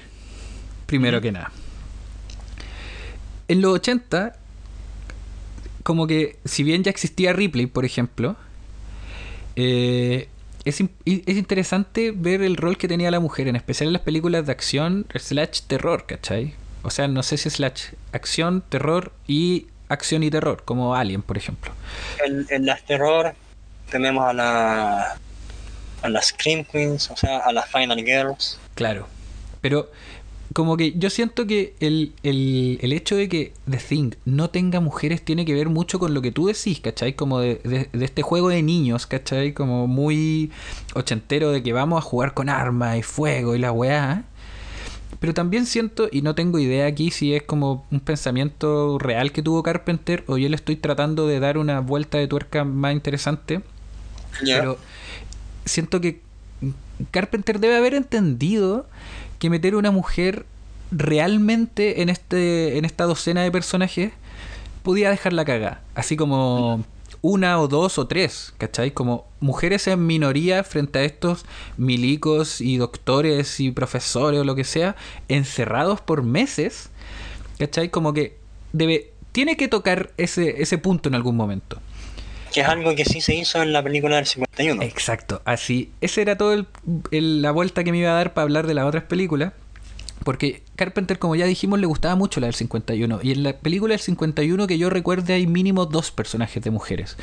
Primero que nada. En los 80, como que si bien ya existía Ripley, por ejemplo, eh, es, es interesante ver el rol que tenía la mujer, en especial en las películas de acción slash terror, ¿cachai? O sea, no sé si slash acción, terror y acción y terror, como Alien, por ejemplo. En, en las terror tenemos a la a las Scream Queens, o sea, a las Final Girls. Claro. Pero como que yo siento que el, el, el, hecho de que The Thing no tenga mujeres tiene que ver mucho con lo que tú decís, ¿cachai? Como de, de, de, este juego de niños, ¿cachai? Como muy ochentero de que vamos a jugar con armas y fuego y la weá. Pero también siento, y no tengo idea aquí si es como un pensamiento real que tuvo Carpenter o yo le estoy tratando de dar una vuelta de tuerca más interesante. Yeah. Pero siento que Carpenter debe haber entendido que meter una mujer realmente en este en esta docena de personajes podía dejarla cagar. Así como una o dos o tres, ¿cachai? Como mujeres en minoría frente a estos milicos y doctores y profesores o lo que sea, encerrados por meses, ¿cachai? Como que debe, tiene que tocar ese, ese punto en algún momento. Que es algo que sí se hizo en la película del 51. Exacto, así. Esa era toda el, el, la vuelta que me iba a dar para hablar de las otras películas. Porque Carpenter, como ya dijimos, le gustaba mucho la del 51. Y en la película del 51 que yo recuerde hay mínimo dos personajes de mujeres.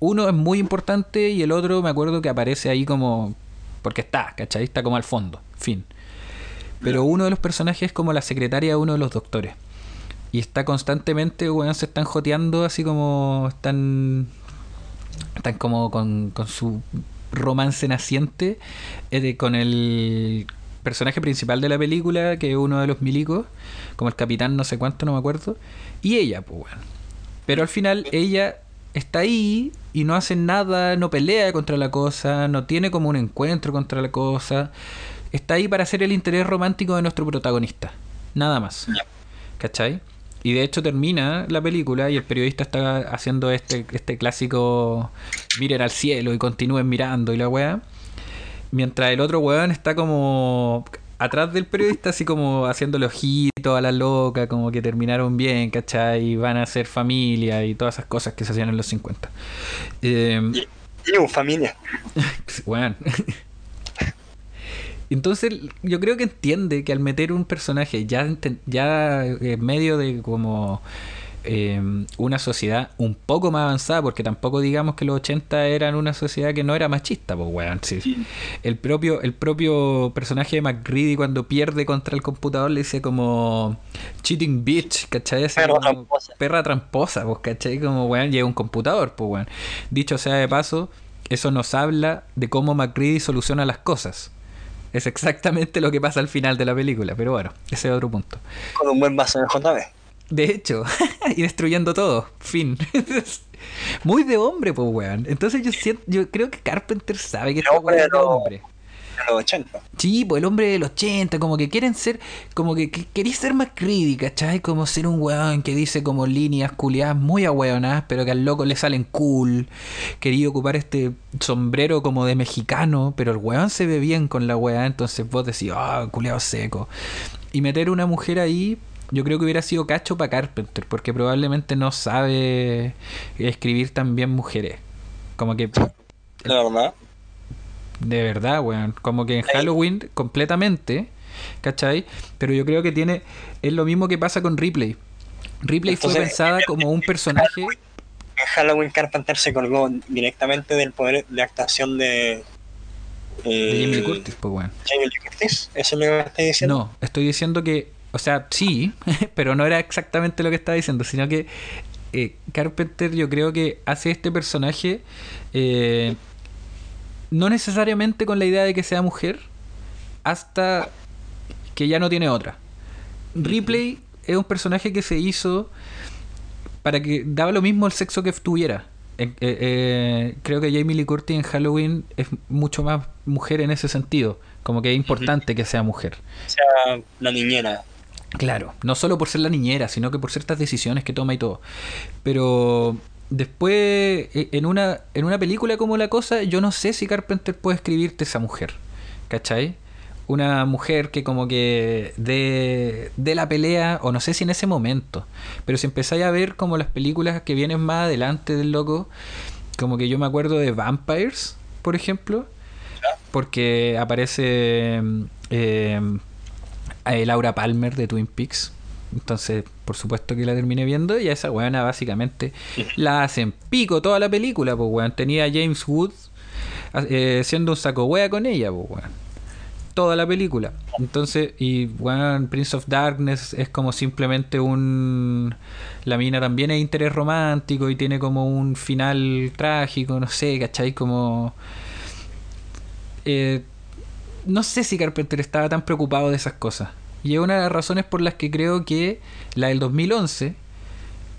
Uno es muy importante y el otro me acuerdo que aparece ahí como... Porque está, ¿cachai? Está como al fondo, fin. Pero uno de los personajes es como la secretaria de uno de los doctores. Y está constantemente, bueno, se están joteando así como están... Están como con, con su romance naciente eh, con el personaje principal de la película, que es uno de los milicos, como el capitán no sé cuánto, no me acuerdo, y ella, pues bueno. Pero al final ella está ahí y no hace nada, no pelea contra la cosa, no tiene como un encuentro contra la cosa. Está ahí para hacer el interés romántico de nuestro protagonista. Nada más. ¿Cachai? Y de hecho termina la película y el periodista está haciendo este, este clásico miren al cielo y continúen mirando y la weá. Mientras el otro weón está como atrás del periodista, así como haciéndole ojito a la loca, como que terminaron bien, ¿cachai? Y van a ser familia y todas esas cosas que se hacían en los 50. Eh, y, y familia. Bueno. Entonces, yo creo que entiende que al meter un personaje ya, ya en medio de como eh, una sociedad un poco más avanzada, porque tampoco digamos que los 80 eran una sociedad que no era machista, pues weón. Sí. Sí. El propio, el propio personaje de McReady cuando pierde contra el computador le dice como cheating bitch, ¿cachai? Así perra como, tramposa. Perra tramposa, pues, ¿cachai? Como weón, lleva un computador, pues weón. Dicho sea de paso, eso nos habla de cómo McReady soluciona las cosas. Es exactamente lo que pasa al final de la película, pero bueno, ese es otro punto. Con un buen vaso de JB. De hecho, y destruyendo todo. Fin. Muy de hombre, pues, weón. Entonces yo siento, yo creo que Carpenter sabe que este weón es de hombre. De los 80. Sí, pues el hombre del 80, como que quieren ser, como que, que queréis ser más crítica, ¿cachai? Como ser un weón que dice como líneas culiadas muy ahueonadas, pero que al loco le salen cool. Quería ocupar este sombrero como de mexicano, pero el weón se ve bien con la weá, entonces vos decís, ah, oh, culiado seco. Y meter una mujer ahí, yo creo que hubiera sido cacho para Carpenter, porque probablemente no sabe escribir tan bien mujeres. Como que. La verdad. De verdad, weón. Como que en Halloween, completamente. ¿Cachai? Pero yo creo que tiene. Es lo mismo que pasa con Ripley. Ripley Entonces, fue pensada en, como un personaje. En Halloween Carpenter se colgó directamente del poder de actuación de. Eh, de Jamie Lee Curtis, pues, weón. Jamie Lee Curtis, ¿eso es lo que me estás diciendo? No, estoy diciendo que o sea, sí, pero no era exactamente lo que estaba diciendo, sino que eh, Carpenter yo creo que hace este personaje eh, no necesariamente con la idea de que sea mujer, hasta que ya no tiene otra. Ripley es un personaje que se hizo para que daba lo mismo el sexo que tuviera. Eh, eh, creo que Jamie Lee Curtis en Halloween es mucho más mujer en ese sentido. Como que es importante que sea mujer. O sea, la niñera. Claro, no solo por ser la niñera, sino que por ciertas decisiones que toma y todo. Pero después, en una, en una película como La Cosa, yo no sé si Carpenter puede escribirte esa mujer. ¿Cachai? Una mujer que como que de, de la pelea, o no sé si en ese momento, pero si empezáis a ver como las películas que vienen más adelante del loco, como que yo me acuerdo de Vampires, por ejemplo, porque aparece eh, eh, Laura Palmer de Twin Peaks. Entonces, por supuesto que la terminé viendo y a esa weona básicamente la hacen pico toda la película, pues weón. Tenía a James Wood eh, siendo un saco wea con ella, pues weón. Toda la película. Entonces, y weón, Prince of Darkness es como simplemente un... La mina también es interés romántico y tiene como un final trágico, no sé, ¿cachai? Como... Eh, no sé si Carpenter estaba tan preocupado de esas cosas. Y es una de las razones por las que creo que la del 2011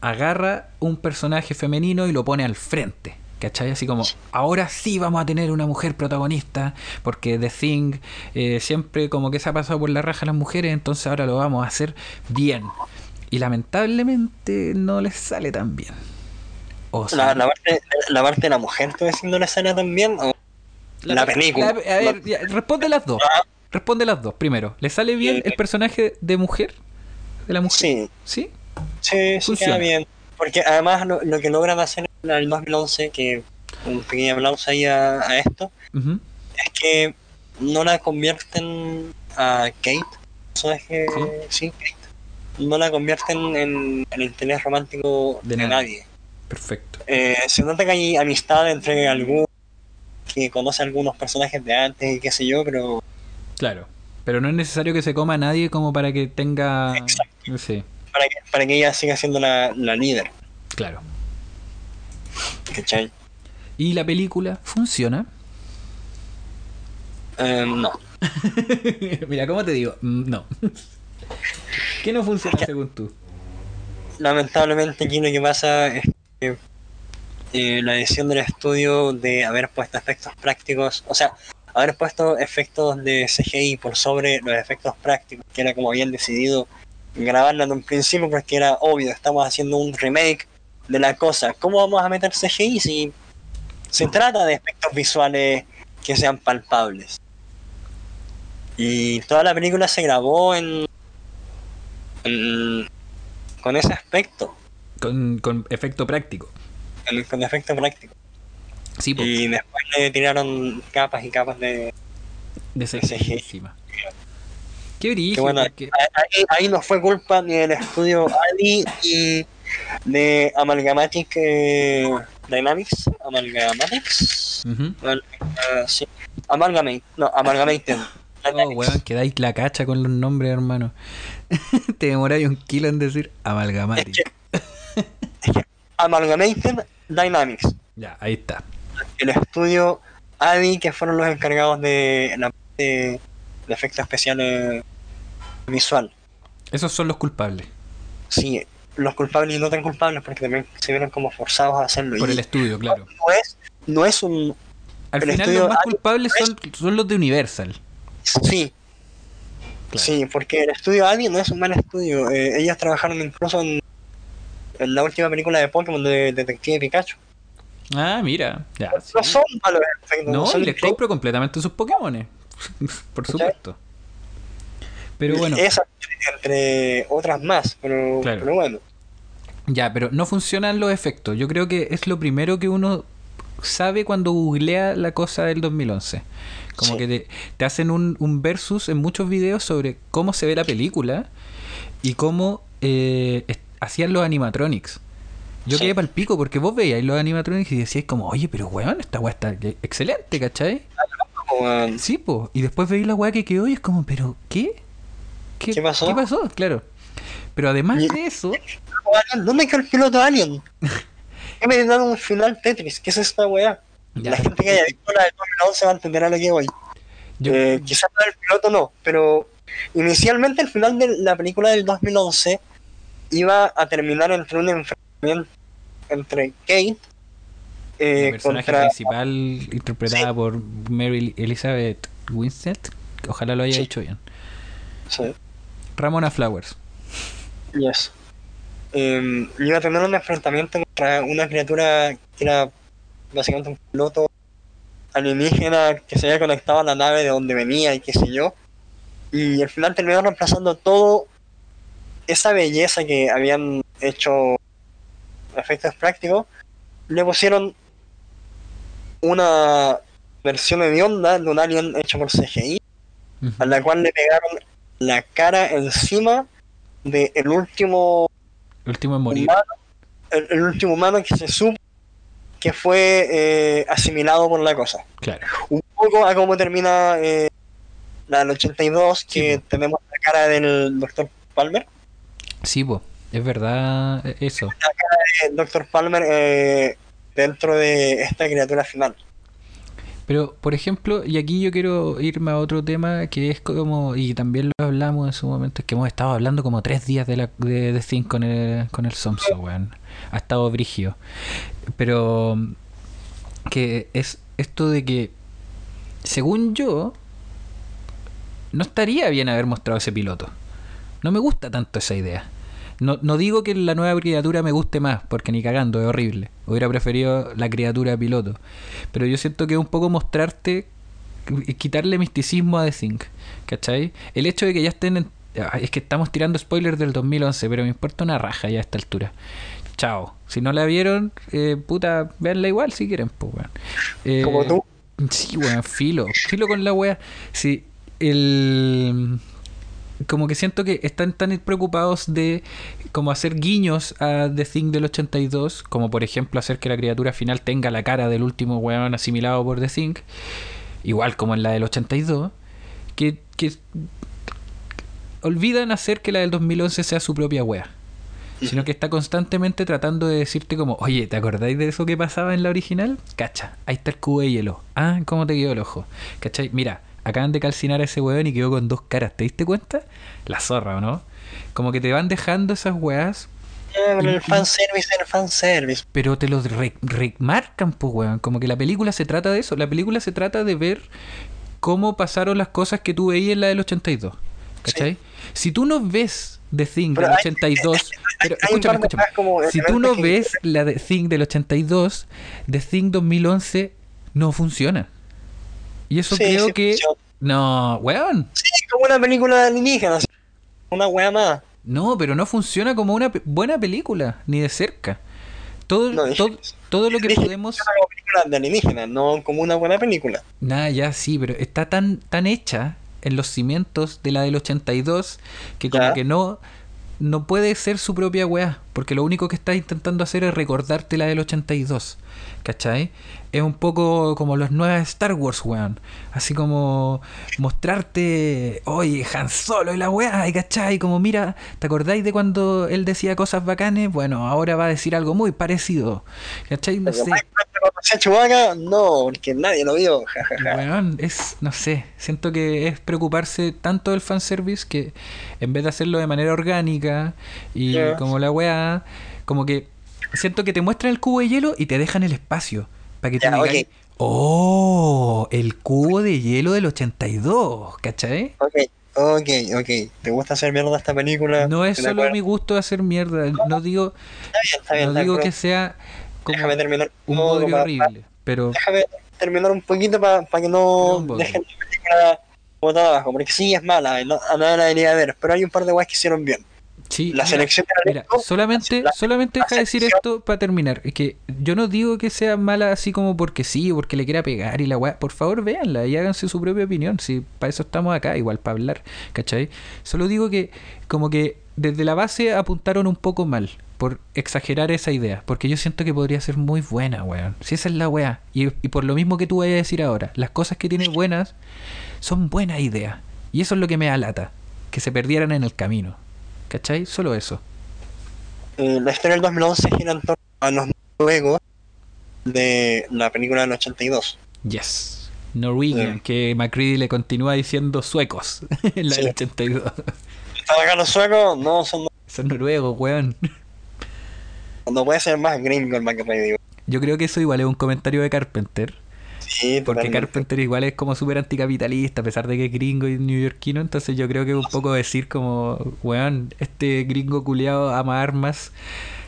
agarra un personaje femenino y lo pone al frente. ¿Cachai? Así como, ahora sí vamos a tener una mujer protagonista, porque The Thing eh, siempre como que se ha pasado por la raja a las mujeres, entonces ahora lo vamos a hacer bien. Y lamentablemente no les sale tan bien. O la, la, parte, la parte de la mujer, ¿tú decís no le sale tan bien? ¿O la, película. a ver, responde las dos. Ah. Responde las dos. Primero, ¿le sale bien el personaje de mujer? ¿De la mujer? Sí. ¿Sí? Sí, sí queda bien. Porque además lo, que logran hacer en el 2011, que un pequeño aplauso ahí a, esto, es que no la convierten a Kate, personaje, sí, Kate, no la convierten en el interés romántico de, nadie. Perfecto. Eh, se nota que hay amistad entre algunos que conoce algunos personajes de antes y qué sé yo, pero... Claro, pero no es necesario que se coma a nadie como para que tenga... Exacto. Sí. Para, que, para que ella siga siendo la, la líder. Claro. ¿Cachai? ¿Y la película funciona? Eh, no. Mira, ¿cómo te digo? Mm, no. ¿Qué no funciona según tú? Lamentablemente aquí lo que pasa es que eh, la decisión del estudio de haber puesto efectos prácticos, o sea, haber puesto efectos de CGI por sobre los efectos prácticos, que era como habían decidido grabarla en un principio, porque era obvio, estamos haciendo un remake de la cosa. ¿Cómo vamos a meter CGI si se trata de efectos visuales que sean palpables? Y toda la película se grabó en, con ese aspecto. Con, con efecto práctico con efecto práctico. Sí, Y después le tiraron capas y capas de, de CGI encima. Qué brillo. ahí, no fue culpa ni del estudio Ali y de Amalgamatic eh, Dynamics. Amalgamatics. Uh sí. Amalgamate. No, Amalgamated. Oh, weón, quedáis la cacha con los nombres, hermano. Te demoráis un kilo en decir Amalgamatic. Amalgamated Dynamics. Ya, ahí está. El estudio ADI, que fueron los encargados de la de, de efectos especiales visual. Esos son los culpables. Sí, los culpables y no tan culpables porque también se vieron como forzados a hacerlo. Por el estudio, claro. No es, no es un... Al final los más culpables son, son, los de Universal. Sí. Sí, porque el estudio ADI no es un mal estudio. Eh, ellas trabajaron incluso en en la última película de Pokémon de Detective Pikachu. Ah, mira. Ya, no son malos No, y les compro completamente sus Pokémon. Por supuesto. Pero bueno. Esas, entre otras más, pero, pero bueno. Ya, pero no funcionan los efectos. Yo creo que es lo primero que uno sabe cuando googlea la cosa del 2011. Como que te, hacen un, un, versus en muchos videos sobre cómo se ve la película y cómo eh, hacían los animatronics. Yo quedé para el pico porque vos veíais los animatronics y decíais como, oye, pero weón, esta weá está excelente, ¿cachai? Sí, po. Y después veis la weá que quedó y es como, pero ¿qué? ¿Qué, pasó? ¿Qué pasó? Claro. Pero además de eso... ¿Dónde quedó el piloto Alien? ¿Qué me dado un final Tetris? ¿Qué es esta weá? La gente que haya visto la de 2011 va a entender a lo que voy. Yo... Eh, quizás el piloto no, pero inicialmente el final de la película del 2011 iba a terminar entre un enfrentamiento entre Kate eh, la personaje principal interpretada por Mary Elizabeth Winstead ojalá lo haya dicho bien. Sí. Ramona Flowers. Yes. Eh, iba a tener un enfrentamiento contra una criatura que era básicamente un piloto alienígena que se había conectado a la nave de donde venía y qué sé yo y al final terminó reemplazando todo esa belleza que habían hecho efectos prácticos, le pusieron una versión hedionda de un alien hecho por CGI, a la cual le pegaron la cara encima del el último El último en morir. humano, el, el último humano que se supo que fue eh, asimilado por la cosa. Claro. Un poco a cómo termina eh, la del 82, que Sí, tenemos la cara del Dr. Palmer. Sí, po, es verdad eh, eso. Eh, Dr. Palmer eh, dentro de esta criatura final. Pero, por ejemplo, y aquí yo quiero irme a otro tema que es como, y también lo hablamos en su momento, es que hemos estado hablando como tres días de la de, de Zinc con el, con el Somso, weón. Ha estado brigio. Pero, que es esto de que, según yo, no estaría bien haber mostrado ese piloto. No me gusta tanto esa idea. No, no digo que la nueva criatura me guste más, porque ni cagando, es horrible. Hubiera preferido la criatura piloto. Pero yo siento que es un poco mostrarte, quitarle misticismo a The Think. ¿Cachai? El hecho de que ya estén en... ah, Es que estamos tirando spoilers del 2011, pero me importa una raja ya a esta altura. Chao. Si no la vieron, eh, puta, véanla igual si quieren, pues, weón. Eh, Como tú. Sí, weón, filo. Filo con la wea. Sí, el. Como que siento que están tan preocupados de como hacer guiños a The Thing del 82, como por ejemplo hacer que la criatura final tenga la cara del último weón asimilado por The Thing, igual como en la del 82, que, que olvidan hacer que la del 2011 sea su propia wea. Sino que está constantemente tratando de decirte como, oye, ¿te acordáis de eso que pasaba en la original? Cacha, ahí está el cubo de hielo. Ah, ¿cómo te quedó el ojo? ¿Cachai? Mira, acaban de calcinar a ese weón y quedó con dos caras. ¿Te diste cuenta? La zorra, ¿o no? Como que te van dejando esas weas, Eh, pero y- el fanservice el fanservice. pero te los re- remarcan, pues, weón. Como que la película se trata de eso. La película se trata de ver cómo pasaron las cosas que tú veías en la del 82. ¿Cachai? Si tú no ves The Thing Pero del hay- 82, pero Hay escúchame, escúchame. como Si tú no que- ves la de Thing del 82, The Thing 2011 no funciona. Y eso Sí, creo sí que... No, weón. Sí, como una película de alienígenas. Una wea más. No, pero no funciona como una pe- buena película, ni de cerca. Todo, No, todo, todo lo que podemos... Como película de alienígenas, no como una buena película. Nada, ya sí, pero está tan, tan hecha en los cimientos de la del 82 que como Ya. que no, no puede ser su propia weá, porque lo único que está intentando hacer es recordarte la del 82, ¿cachai? Es un poco como las nuevas Star Wars, weón. Así como mostrarte, oye, Han Solo y la weá, y ¿cachai? Como mira, ¿te acordáis de cuando él decía cosas bacanes? Bueno, ahora va a decir algo muy parecido, ¿cachai? No sé. Chewbacca, no, porque nadie lo vio. es, no sé, siento que es preocuparse tanto del fanservice que en vez de hacerlo de manera orgánica y como la weá, como que siento que te muestran el cubo de hielo y te dejan el espacio para que tú Ya, digas, ok. oh, el cubo de hielo del 82, ¿cachai? Ok, ok, ok. ¿Te gusta hacer mierda esta película? No es solo mi gusto hacer mierda, no digo, Está bien, está bien. no digo que sea como Déjame terminar un poco horrible, pero Déjame terminar un poquito para que No, dejen la película botada abajo, porque sí es mala, no, a nadie la debería ver, pero hay un par de weas que hicieron bien. Sí, La mira, selección de Mira, solamente, la- solamente la deja decir esto para terminar. Es que yo no digo que sea mala así como porque sí, o porque le quiera pegar y la weá. Por favor, véanla y háganse su propia opinión. Si para eso estamos acá, igual para hablar, ¿cachai? Solo digo que, como que desde la base apuntaron un poco mal por exagerar esa idea. Porque yo siento que podría ser muy buena, weón. Si esa es la weá. Y, y por lo mismo que tú vayas a decir ahora, las cosas que tiene buenas son buenas ideas. Y eso es lo que me da lata. Que se perdieran en el camino. ¿Cachai? Solo eso. eh, la historia del 2011 gira en torno a los noruegos de la película del 82. Yes. Norwegian, Sí. que McCready le continúa diciendo suecos en la Sí. del 82. ¿Están acá los suecos? No, son Son noruegos, weón. no puede ser más gringo el McRae, Yo creo que eso igual es un comentario de Carpenter. Sí, Porque totalmente. Carpenter igual es como súper anticapitalista, a pesar de que es gringo y neoyorquino. Entonces yo creo que es un poco decir como, weón, este gringo culiado ama armas,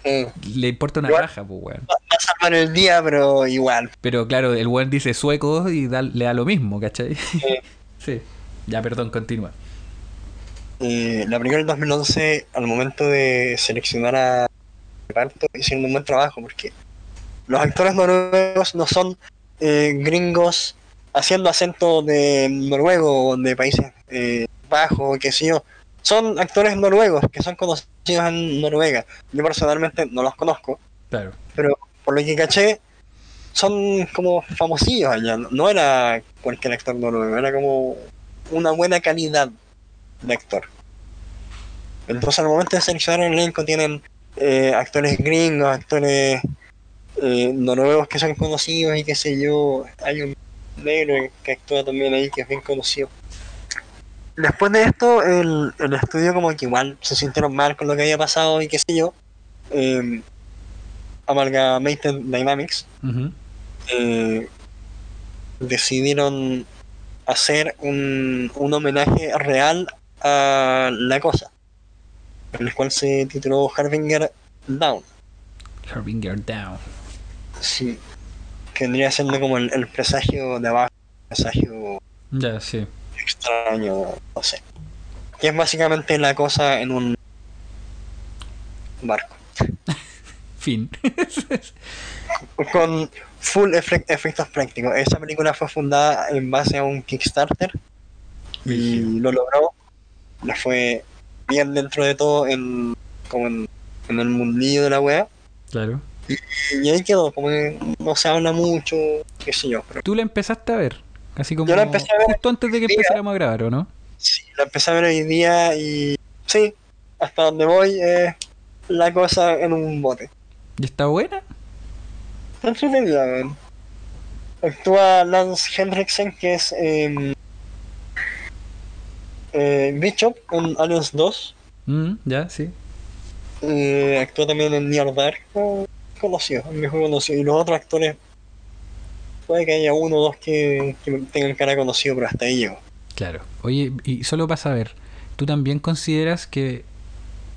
Sí. le importa una Igual- raja, pues weón. Va salvar el día, pero igual. Pero claro, el weón dice suecos y da- le da lo mismo, ¿cachai? sí. Ya, perdón, continúa. Eh, la película del 2011, al momento de seleccionar a reparto, hicieron un buen trabajo porque los actores noruegos no son eh, gringos haciendo acento de noruego o de países eh, bajos, qué sé yo. Son actores noruegos que son conocidos en Noruega. Yo personalmente no los conozco, Claro. pero por lo que caché, son como famosillos allá. No- No era cualquier actor noruego, era como una buena calidad de actor. Entonces al momento de seleccionar el elenco tienen eh, actores gringos, actores eh, noruegos que son conocidos y qué sé yo. Hay un negro que actúa también ahí que es bien conocido. Después de esto, el, el estudio como que igual se sintieron mal con lo que había pasado y qué sé yo. Eh, Amalgamated Dynamics eh, decidieron hacer un, un homenaje real a la cosa, el cual se tituló Harbinger Down. Harbinger Down. Sí, que vendría siendo como el, el presagio de abajo, presagio Ya, sí. extraño, no sé. Que es básicamente la cosa en un barco. Fin. Con full efe- efectos prácticos. Esa película fue fundada en base a un Kickstarter y lo logró. Le fue bien dentro de todo en como en, en el mundillo de la wea. Claro. Y ahí quedó, como que no se habla mucho, qué sé yo. Pero Tú la empezaste a ver. Así como Yo la empecé a ver justo antes de que día. empezáramos a grabar, ¿o no? sí, la empecé a ver hoy día y sí, hasta donde voy es la cosa en un bote. ¿Y está buena? Está entretenida, weón. Actúa Lance Henriksen, que es eh, eh, Bishop en Aliens 2. Mm, ya, sí. Eh, actúa también en Near Dark. Conocido, el mejor conocido. Y los otros actores, puede que haya uno o dos que, que tengan cara conocido, pero hasta ahí llego. Claro. Oye, y solo para saber, ¿tú también consideras que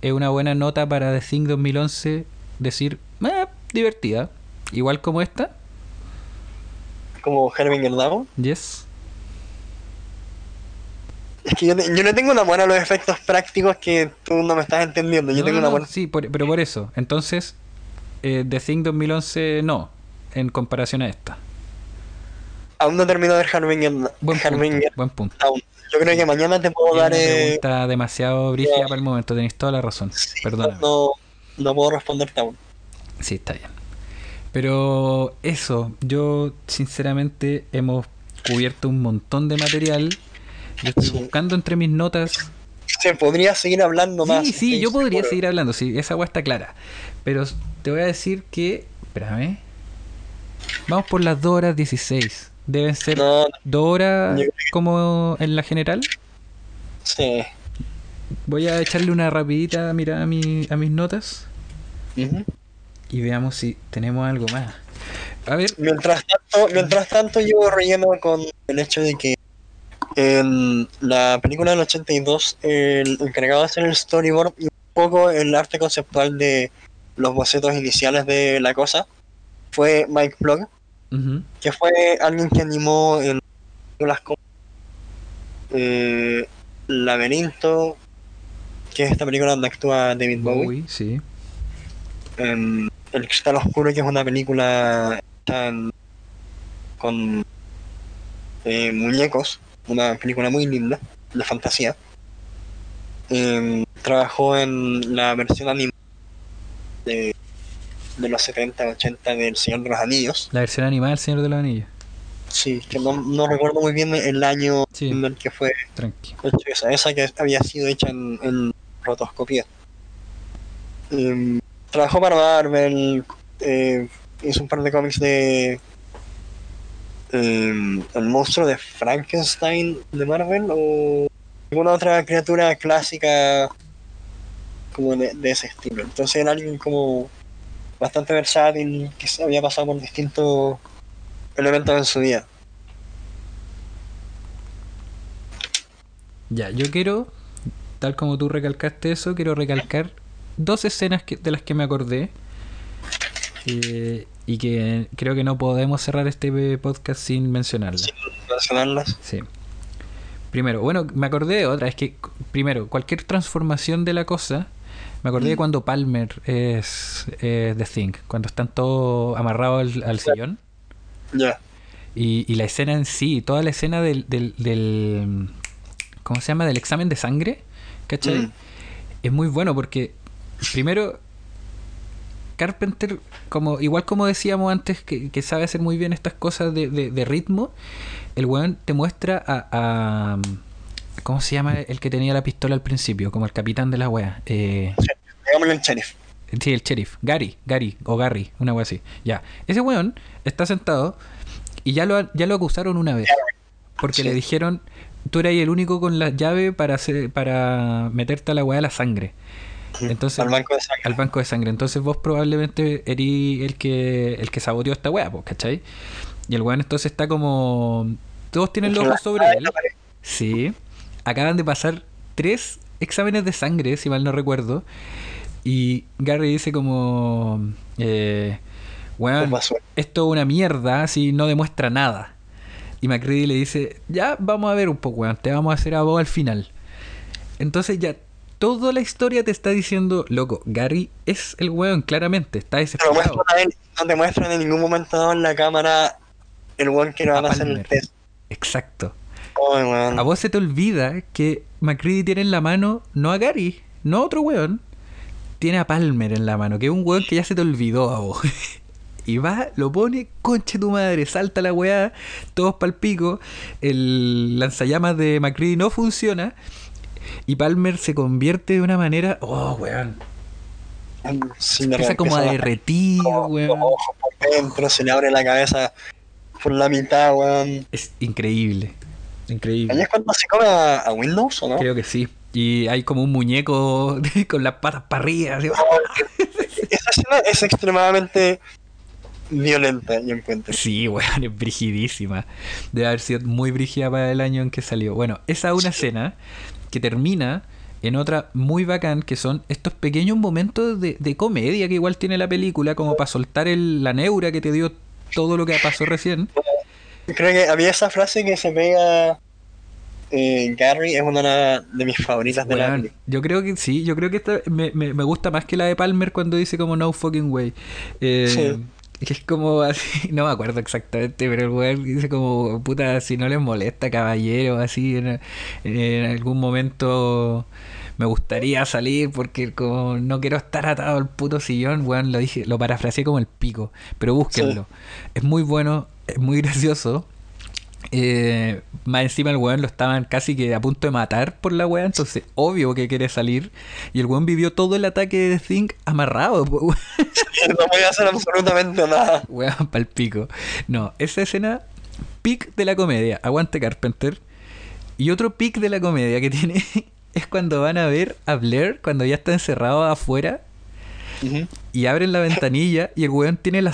es una buena nota para The Thing 2011 decir, eh, divertida? Igual como esta? Como Herminger Down. Yes. Es que yo, te- yo no tengo una buena a los efectos prácticos que tú no me estás entendiendo. Yo No, tengo una buena. Sí, por- pero por eso. Entonces, eh, The Thing 2011 no, en comparación a esta. Aún no termino de ver Herminger, Buen Buen punto. Yo creo que mañana te puedo dar. una eh, demasiado brígida para el momento, tenéis toda la razón. Sí, Perdóname. No, no puedo responderte aún. Sí, está bien. Pero eso, yo sinceramente hemos cubierto un montón de material. Yo estoy Sí. buscando entre mis notas. Se podría seguir hablando más. Sí, sí, yo podría seguir hablando, sí, esa agua está clara. Pero te voy a decir que. Espérame. Vamos por las 2 horas 16. Deben ser No, 2 horas como en la general. sí. Voy a echarle una rapidita mirada a, mi, a mis notas y veamos si tenemos algo más. A ver, Mientras tanto, mientras tanto yo relleno con el hecho de que en la película del 82 el encargado de hacer el storyboard y un poco el arte conceptual de los bocetos iniciales de la cosa fue Mike ujú, que fue alguien que animó en películas como eh, Laberinto, que es esta película donde actúa David Bowie, Bowie, sí. en El Cristal Oscuro, que es una película con eh, muñecos, una película muy linda, de fantasía. Em, trabajó en la versión animada de, de los 70, 80 del Señor de los Anillos. La versión animada del Señor de los Anillos. Sí, que no, no recuerdo muy bien el año Sí. en el que fue esa, esa que había sido hecha en, en rotoscopía. Em, trabajó para Marvel, eh, hizo un par de cómics de em, el monstruo de Frankenstein de Marvel o alguna otra criatura clásica como de, de ese estilo. Entonces era alguien como bastante versátil que se había pasado por distintos elementos en su vida. Ya, yo quiero, tal como tú recalcaste eso, quiero recalcar dos escenas que- de las que me acordé. eh, y que creo que no podemos cerrar este podcast sin mencionarlas. Sin mencionarlas. Sí. Primero, bueno, me acordé de otra. Es que, primero, cualquier transformación de la cosa. Me acordé de Mm. cuando Palmer es, es The Thing. Cuando están todos amarrados al, al sillón. Ya. Y, y la escena en sí, toda la escena del, del, del- ¿Cómo se llama? Del examen de sangre. ¿Cachai? Mm. Es muy bueno porque, primero, Carpenter, como igual como decíamos antes, que, que sabe hacer muy bien estas cosas de, de- de ritmo, el weón te muestra a, a- ¿Cómo se llama el que tenía la pistola al principio? Como el capitán de la wea. Eh, Digámoslo en sheriff. Sí, el sheriff. Gary, Gary o Gary, una wea así. Ya. Ese weón está sentado y ya lo, ya lo acusaron una vez. Porque Sí. le dijeron, tú eras el único con la llave para, hacer, para meterte a la weá de la sangre. Entonces, Al banco de sangre. al banco de sangre. Entonces vos probablemente eres el que, el que saboteó esta weá, pues, ¿cachai? Y el weón entonces está como... Todos tienen los ojos sobre él. Sí. Acaban de pasar tres exámenes de sangre, si mal no recuerdo. Y Gary dice como... Eh, weón, basura. esto es una mierda, así no demuestra nada. Y McCready le dice, ya vamos a ver un poco, weón, te vamos a hacer a vos al final. Entonces ya toda la historia te está diciendo, loco, Gary es el weón, claramente, está desesperado. él, no te muestran en ningún momento en la cámara el one que le van a, hacer el test. Exacto. A vos se te olvida que McCready tiene en la mano no a Gary, no a otro weón, tiene a Palmer en la mano, que es un weón que ya se te olvidó a vos. Y va, lo pone, conche tu madre, salta la weá, todos pa'l pico, el lanzallamas de McCready no funciona, y Palmer se convierte de una manera, oh weón, Sí, empieza como a derretir, los weón. ojos por dentro, se le abre la cabeza por la mitad, weón. Es increíble, Ahí increíble. es cuando se come a, a Windows, ¿o no? Creo que sí. Y hay como un muñeco con las patas para arriba, así, Esa escena es extremadamente violenta, yo encuentro. Sí, weón, es brigidísima. Debe haber sido muy brígida para el año en que salió. Bueno, esa es una escena que termina en otra muy bacán, que son estos pequeños momentos de, de comedia que igual tiene la película, como para soltar el, la neura que te dio todo lo que pasó recién. Creo que había esa frase que se pega eh, Gary, es una de mis favoritas de la Weón, película. yo creo que sí, yo creo que esta me, me, me gusta más que la de Palmer cuando dice como no fucking way. Eh, Sí. Que es como así, no me acuerdo exactamente, pero el weón dice como, puta, si no les molesta, caballero, así, en, en algún momento me gustaría salir porque como no quiero estar atado al puto sillón, weón, lo dije, lo parafraseé como el pico, pero búsquenlo. Es muy bueno, es muy gracioso. Eh, más encima el weón lo estaban casi que a punto de matar por la weá, entonces obvio que quiere salir. Y el weón vivió todo el ataque de Think amarrado, weón. No voy a hacer absolutamente nada. Weón, pal pico. No, esa escena, pic de la comedia, aguante Carpenter. Y otro pic de la comedia que tiene es cuando van a ver a Blair, cuando ya está encerrado afuera, y abren la ventanilla y el weón tiene. La,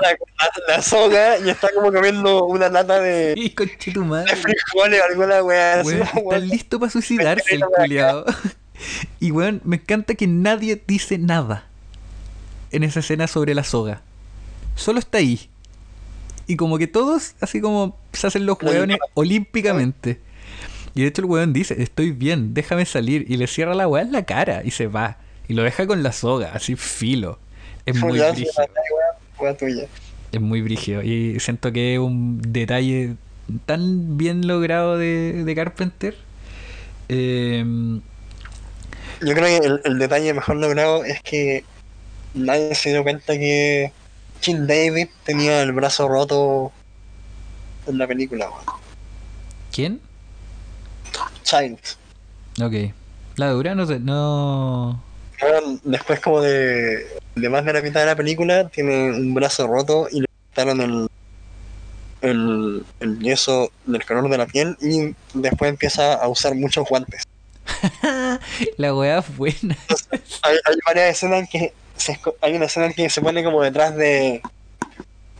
la- la soga y está como comiendo una lata de, tu de frijoles o alguna weá está listo para suicidarse el culiado. Y weón, me encanta que nadie dice nada en esa escena sobre la soga. Solo está ahí. Y como que todos, así como se hacen los weones olímpicamente. Y de hecho el weón dice, estoy bien, déjame salir. Y le cierra la weá en la cara y se va. Y lo deja con la soga, así filo. Es muy brígido. Es muy brígido. Y siento que es un detalle tan bien logrado de, de Carpenter. Eh, Yo creo que el, el detalle mejor logrado es que nadie se dio cuenta que Kim David tenía el brazo roto en la película. ¿Quién? Child. Ok. La dura no sé, no. Después como de, de más de la mitad de la película tiene un brazo roto y le quitaron el, el, el yeso del color de la piel y después empieza a usar muchos guantes. la weá es buena. Hay, hay varias escenas en que se hay una escena en que se pone como detrás de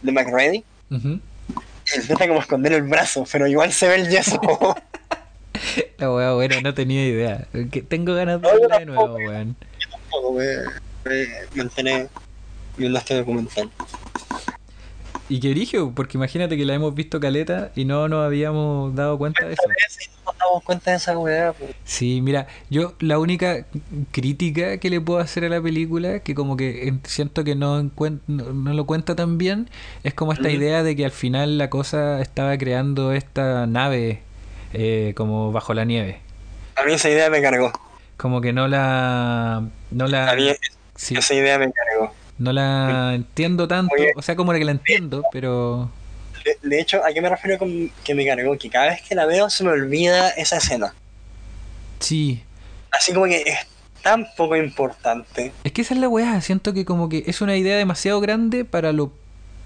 de McReady y intenta como esconder el brazo, pero igual se ve el yeso. La weá buena, no tenía idea. Que tengo ganas de No, yo verla de nuevo, tampoco. weón. Tampoco me, me enteré viendo este documental. Y que origen, porque imagínate que la hemos visto caleta y no nos habíamos dado cuenta de eso. No damos cuenta de esa weá. pues. Sí, mira, yo la única crítica que le puedo hacer a la película, que como que en- siento que no, no, no lo cuenta tan bien, es como esta idea de que al final la cosa estaba creando esta nave eh, como bajo la nieve. A mí esa idea me cargó. Como que no la... No la... A mí sí, esa idea me cargó. no la entiendo tanto, Oye. o sea, como que la entiendo, pero... De, de hecho, ¿a qué me refiero con que me cargó? Que cada vez que la veo se me olvida esa escena. Sí, Así como que es tan poco importante. Es que esa es la weá, siento que como que es una idea demasiado grande para lo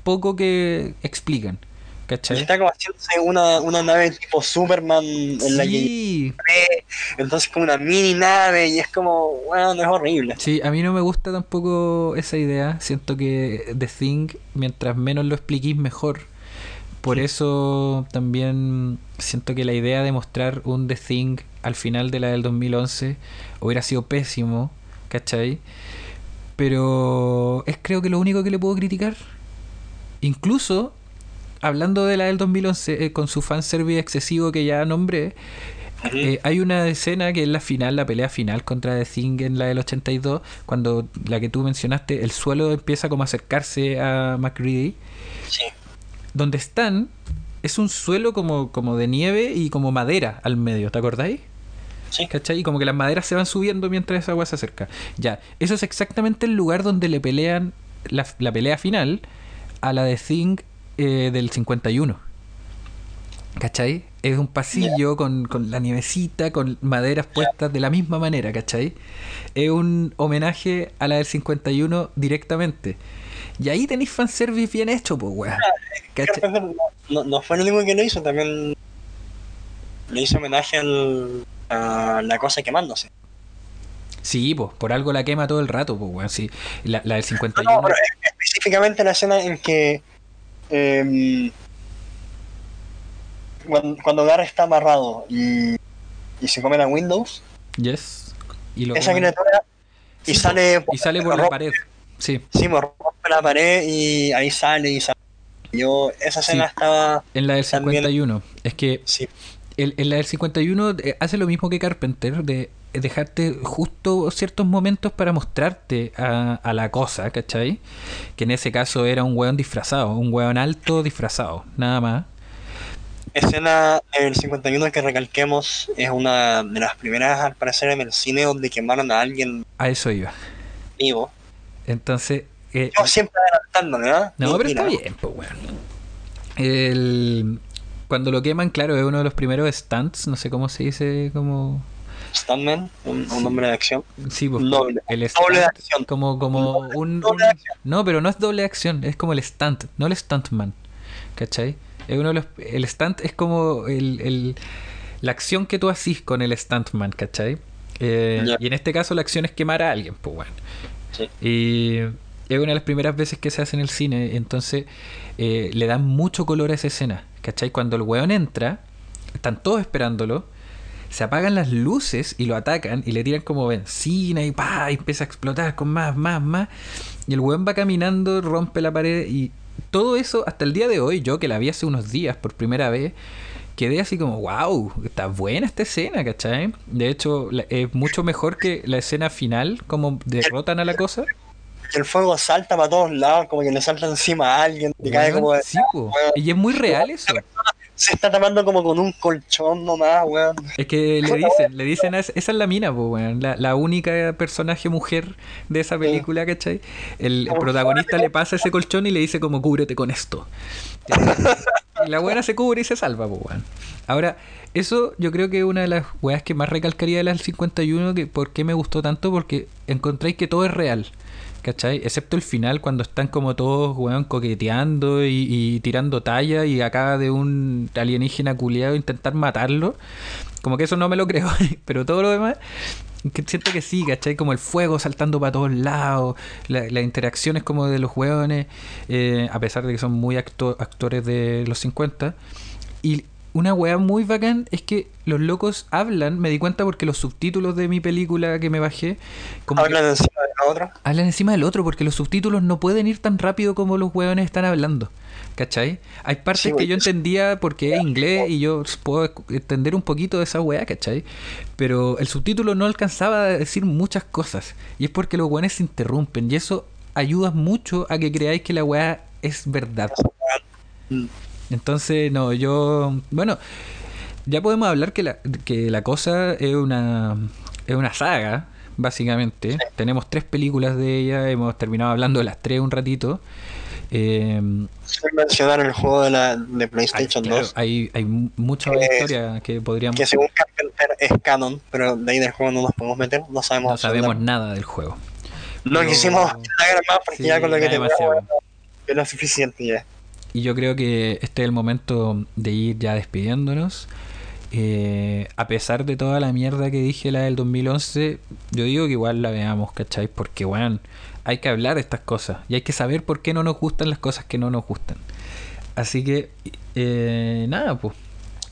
poco que explican. ¿Cachai? está como haciéndose una, una nave tipo Superman en la que Sí, entonces como una mini nave y es como, bueno, es horrible. sí, a mí no me gusta tampoco esa idea. Siento que The Thing, mientras menos lo expliquís, mejor. Por eso también siento que la idea de mostrar un The Thing al final de la del 2011 hubiera sido pésimo, ¿cachai? Pero es creo que lo único que le puedo criticar. Incluso, hablando de la del 2011, eh, con su fanservice excesivo que ya nombré, eh, hay una escena que es la final, la pelea final contra The Thing en la del 82, cuando la que tú mencionaste, el suelo empieza como a acercarse a McCready. Sí. Donde están es un suelo como, como de nieve y como madera al medio, ¿te acordáis? Sí. ¿Cachai? Y como que las maderas se van subiendo mientras esa agua se acerca. Ya, eso es exactamente el lugar donde le pelean la, la pelea final a la de Thing eh, del 51. ¿Cachai? Es un pasillo con, con la nievecita, con maderas puestas de la misma manera, ¿cachai? Es un homenaje a la del 51 directamente. Y ahí tenéis fanservice bien hecho, pues, weón. No, no- fue el único que lo hizo, también le hizo homenaje al, a la cosa quemándose. Sí, pues, por algo la quema todo el rato, pues, weón. Sí, la, la del No, 51. no, pero específicamente la escena en que em, cuando, cuando Garra está amarrado y, y se come la Windows, Yes. Y lo esa criatura y Sí, sale Y sale por la pared. Sí. Sí, me rompe la pared y ahí sale y sale. Yo, esa escena Sí. estaba. En la del También- 51. Es que Sí, el- en la del 51 eh, hace lo mismo que Carpenter, de dejarte justo ciertos momentos para mostrarte a, a la cosa, ¿cachai? Que en ese caso era un weón disfrazado, un weón alto disfrazado, nada más. escena del 51 que recalquemos es una de las primeras al parecer en el cine donde quemaron a alguien A eso iba. vivo. Entonces... eh, Yo siempre adelantándome, ¿ah? No, pero está bien, pues weón. El... Cuando lo queman, claro, es uno de los primeros stunts, no sé cómo se dice, como... Stuntman, un, un hombre de acción. Sí, pues, Doble. el Doble de acción. como, como Doble- un, doble un- acción. No, pero no es doble acción, es como el stunt, no el stuntman. ¿Cachai? Es uno de los, el stunt es como el, el- la acción que tú haces con el stuntman, ¿cachai? Eh. Y en este caso la acción es quemar a alguien, pues bueno. Sí. Y es una de las primeras veces que se hace en el cine, entonces eh, le dan mucho color a esa escena, ¿cachai? Cuando el weón entra, están todos esperándolo, se apagan las luces y lo atacan y le tiran como benzina y pa, y empieza a explotar con más, más, más. Y el weón va caminando, rompe la pared y todo eso hasta el día de hoy, yo que la vi hace unos días por primera vez, quedé así como, wow, está buena esta escena, ¿cachai? De hecho, es mucho mejor que la escena final, como derrotan a la cosa. El fuego salta para todos lados, como que le salta encima a alguien, y cae como de- sí, po. Y es muy real eso. Se está tapando como con un colchón nomás, weón. Es que le dicen, le dicen, a esa esa es la mina, po, weón. La, la única personaje mujer de esa película, ¿cachai? El, protagonista le pasa ese colchón y le dice como cúbrete con esto. Y la buena se cubre y se salva, po, weón. Ahora, eso yo creo que es una de las weas que más recalcaría de las 51, que por qué me gustó tanto, porque encontráis que todo es real. ¿Cachai? Excepto el final, cuando están como todos, weón, coqueteando y, tirando talla y acaba de un alienígena culiado intentar matarlo. Como que eso no me lo creo, pero todo lo demás, siento que sí, ¿cachai? Como el fuego saltando para todos lados, la- las interacciones como de los hueones, eh, a pesar de que son muy acto- actores de los 50. Y una weá muy bacán es que los locos hablan, me di cuenta porque los subtítulos de mi película que me bajé, como Hablan encima de la otra. hablan encima del otro porque los subtítulos no pueden ir tan rápido como los weones están hablando. ¿Cachai? Hay partes Sí, que güey. yo entendía porque es inglés y yo puedo entender un poquito de esa weá, ¿cachai? Pero el subtítulo no alcanzaba a decir muchas cosas. Y es porque los weones se interrumpen. Y eso ayuda mucho a que creáis que la weá es verdad. Mm. Entonces, no, yo. Bueno, ya podemos hablar que la, que la cosa es una, es una saga, básicamente. Tenemos tres películas de ella, hemos terminado hablando de las tres un ratito. Eh, Sin mencionar el juego de la de hay, PlayStation claro, 2, hay, hay mucha Que- historia que podríamos. que según Carpenter es canon, pero de ahí del juego no nos podemos meter, no sabemos. No sabemos nada del juego. No pero- quisimos indagar más porque Sí, ya con lo que te demasiado. es lo suficiente ya. Y yo creo que este es el momento de ir ya despidiéndonos. Eh, a pesar de toda la mierda que dije la del 2011, yo digo que igual la veamos, ¿cachai? Porque, bueno, hay que hablar de estas cosas y hay que saber por qué no nos gustan las cosas que no nos gustan. Así que, eh, nada, pues.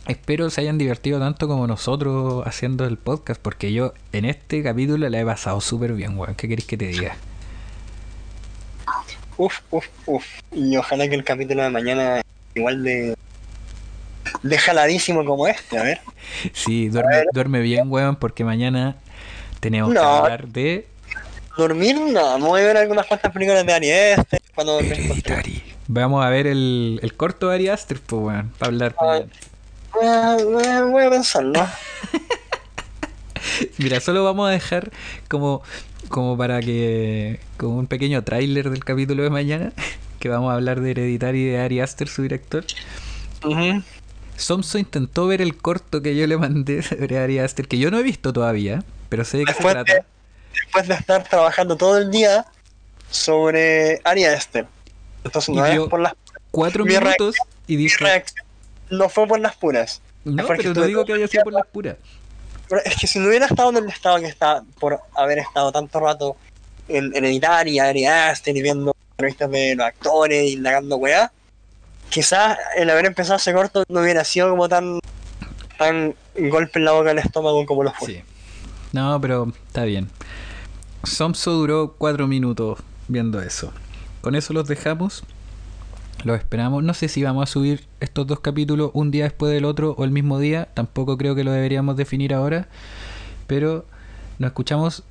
Espero se hayan divertido tanto como nosotros haciendo el podcast, porque yo en este capítulo la he pasado súper bien, weón. ¿Qué querés que te diga? Uf, uf, uf. Y ojalá que el capítulo de mañana igual de. de jaladísimo como este, a ver. Sí, duerme, duerme bien, weón, porque mañana tenemos que hablar de Dormir, no, me voy a ver algunas cuantas películas de Ari este. Cuando. Vamos a ver el, el corto de Ari Aster, pues, weón, para hablar. Ay. Voy a, voy a- voy a pensarlo. Mira, solo vamos a dejar como, como para que. como un pequeño tráiler del capítulo de mañana, que vamos a hablar de Hereditary de Ari Aster, su director. Ujú. Somso intentó ver el corto que yo le mandé sobre Ari Aster, que yo no he visto todavía, pero sé de qué se Después trata. de, después de estar trabajando todo el día sobre Ari Aster. Entonces Y no es por las Cuatro mi minutos y dijo. no fue por las puras. No, pero no digo que haya sido por las puras. Es que si no hubiera estado en el estado que está por haber estado tanto rato en Hereditary, Ari Aster y viendo entrevistas de los actores y indagando weá, quizás el haber empezado ese corto no hubiera sido como tan tan golpe en la boca del estómago como lo fue. Sí. No, pero está bien. Somso duró cuatro minutos viendo eso. Con eso los dejamos. Los esperamos. No sé si vamos a subir estos dos capítulos un día después del otro o el mismo día. Tampoco creo que lo deberíamos definir ahora. Pero nos escuchamos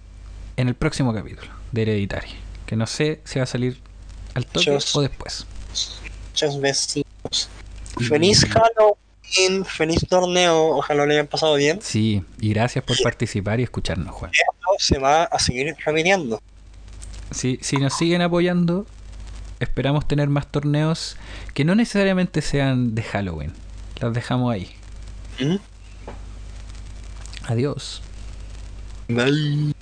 en el próximo capítulo de Hereditary. Que no sé si va a salir al toque o después. Muchos besitos. Feliz Halloween, feliz torneo, ojalá lo hayan pasado bien. Sí, y gracias por participar y escucharnos, Juan. Esto se va a seguir repitiendo. Si, si nos siguen apoyando, esperamos tener más torneos que no necesariamente sean de Halloween. Las dejamos ahí. ¿Mm? Adiós. Bye.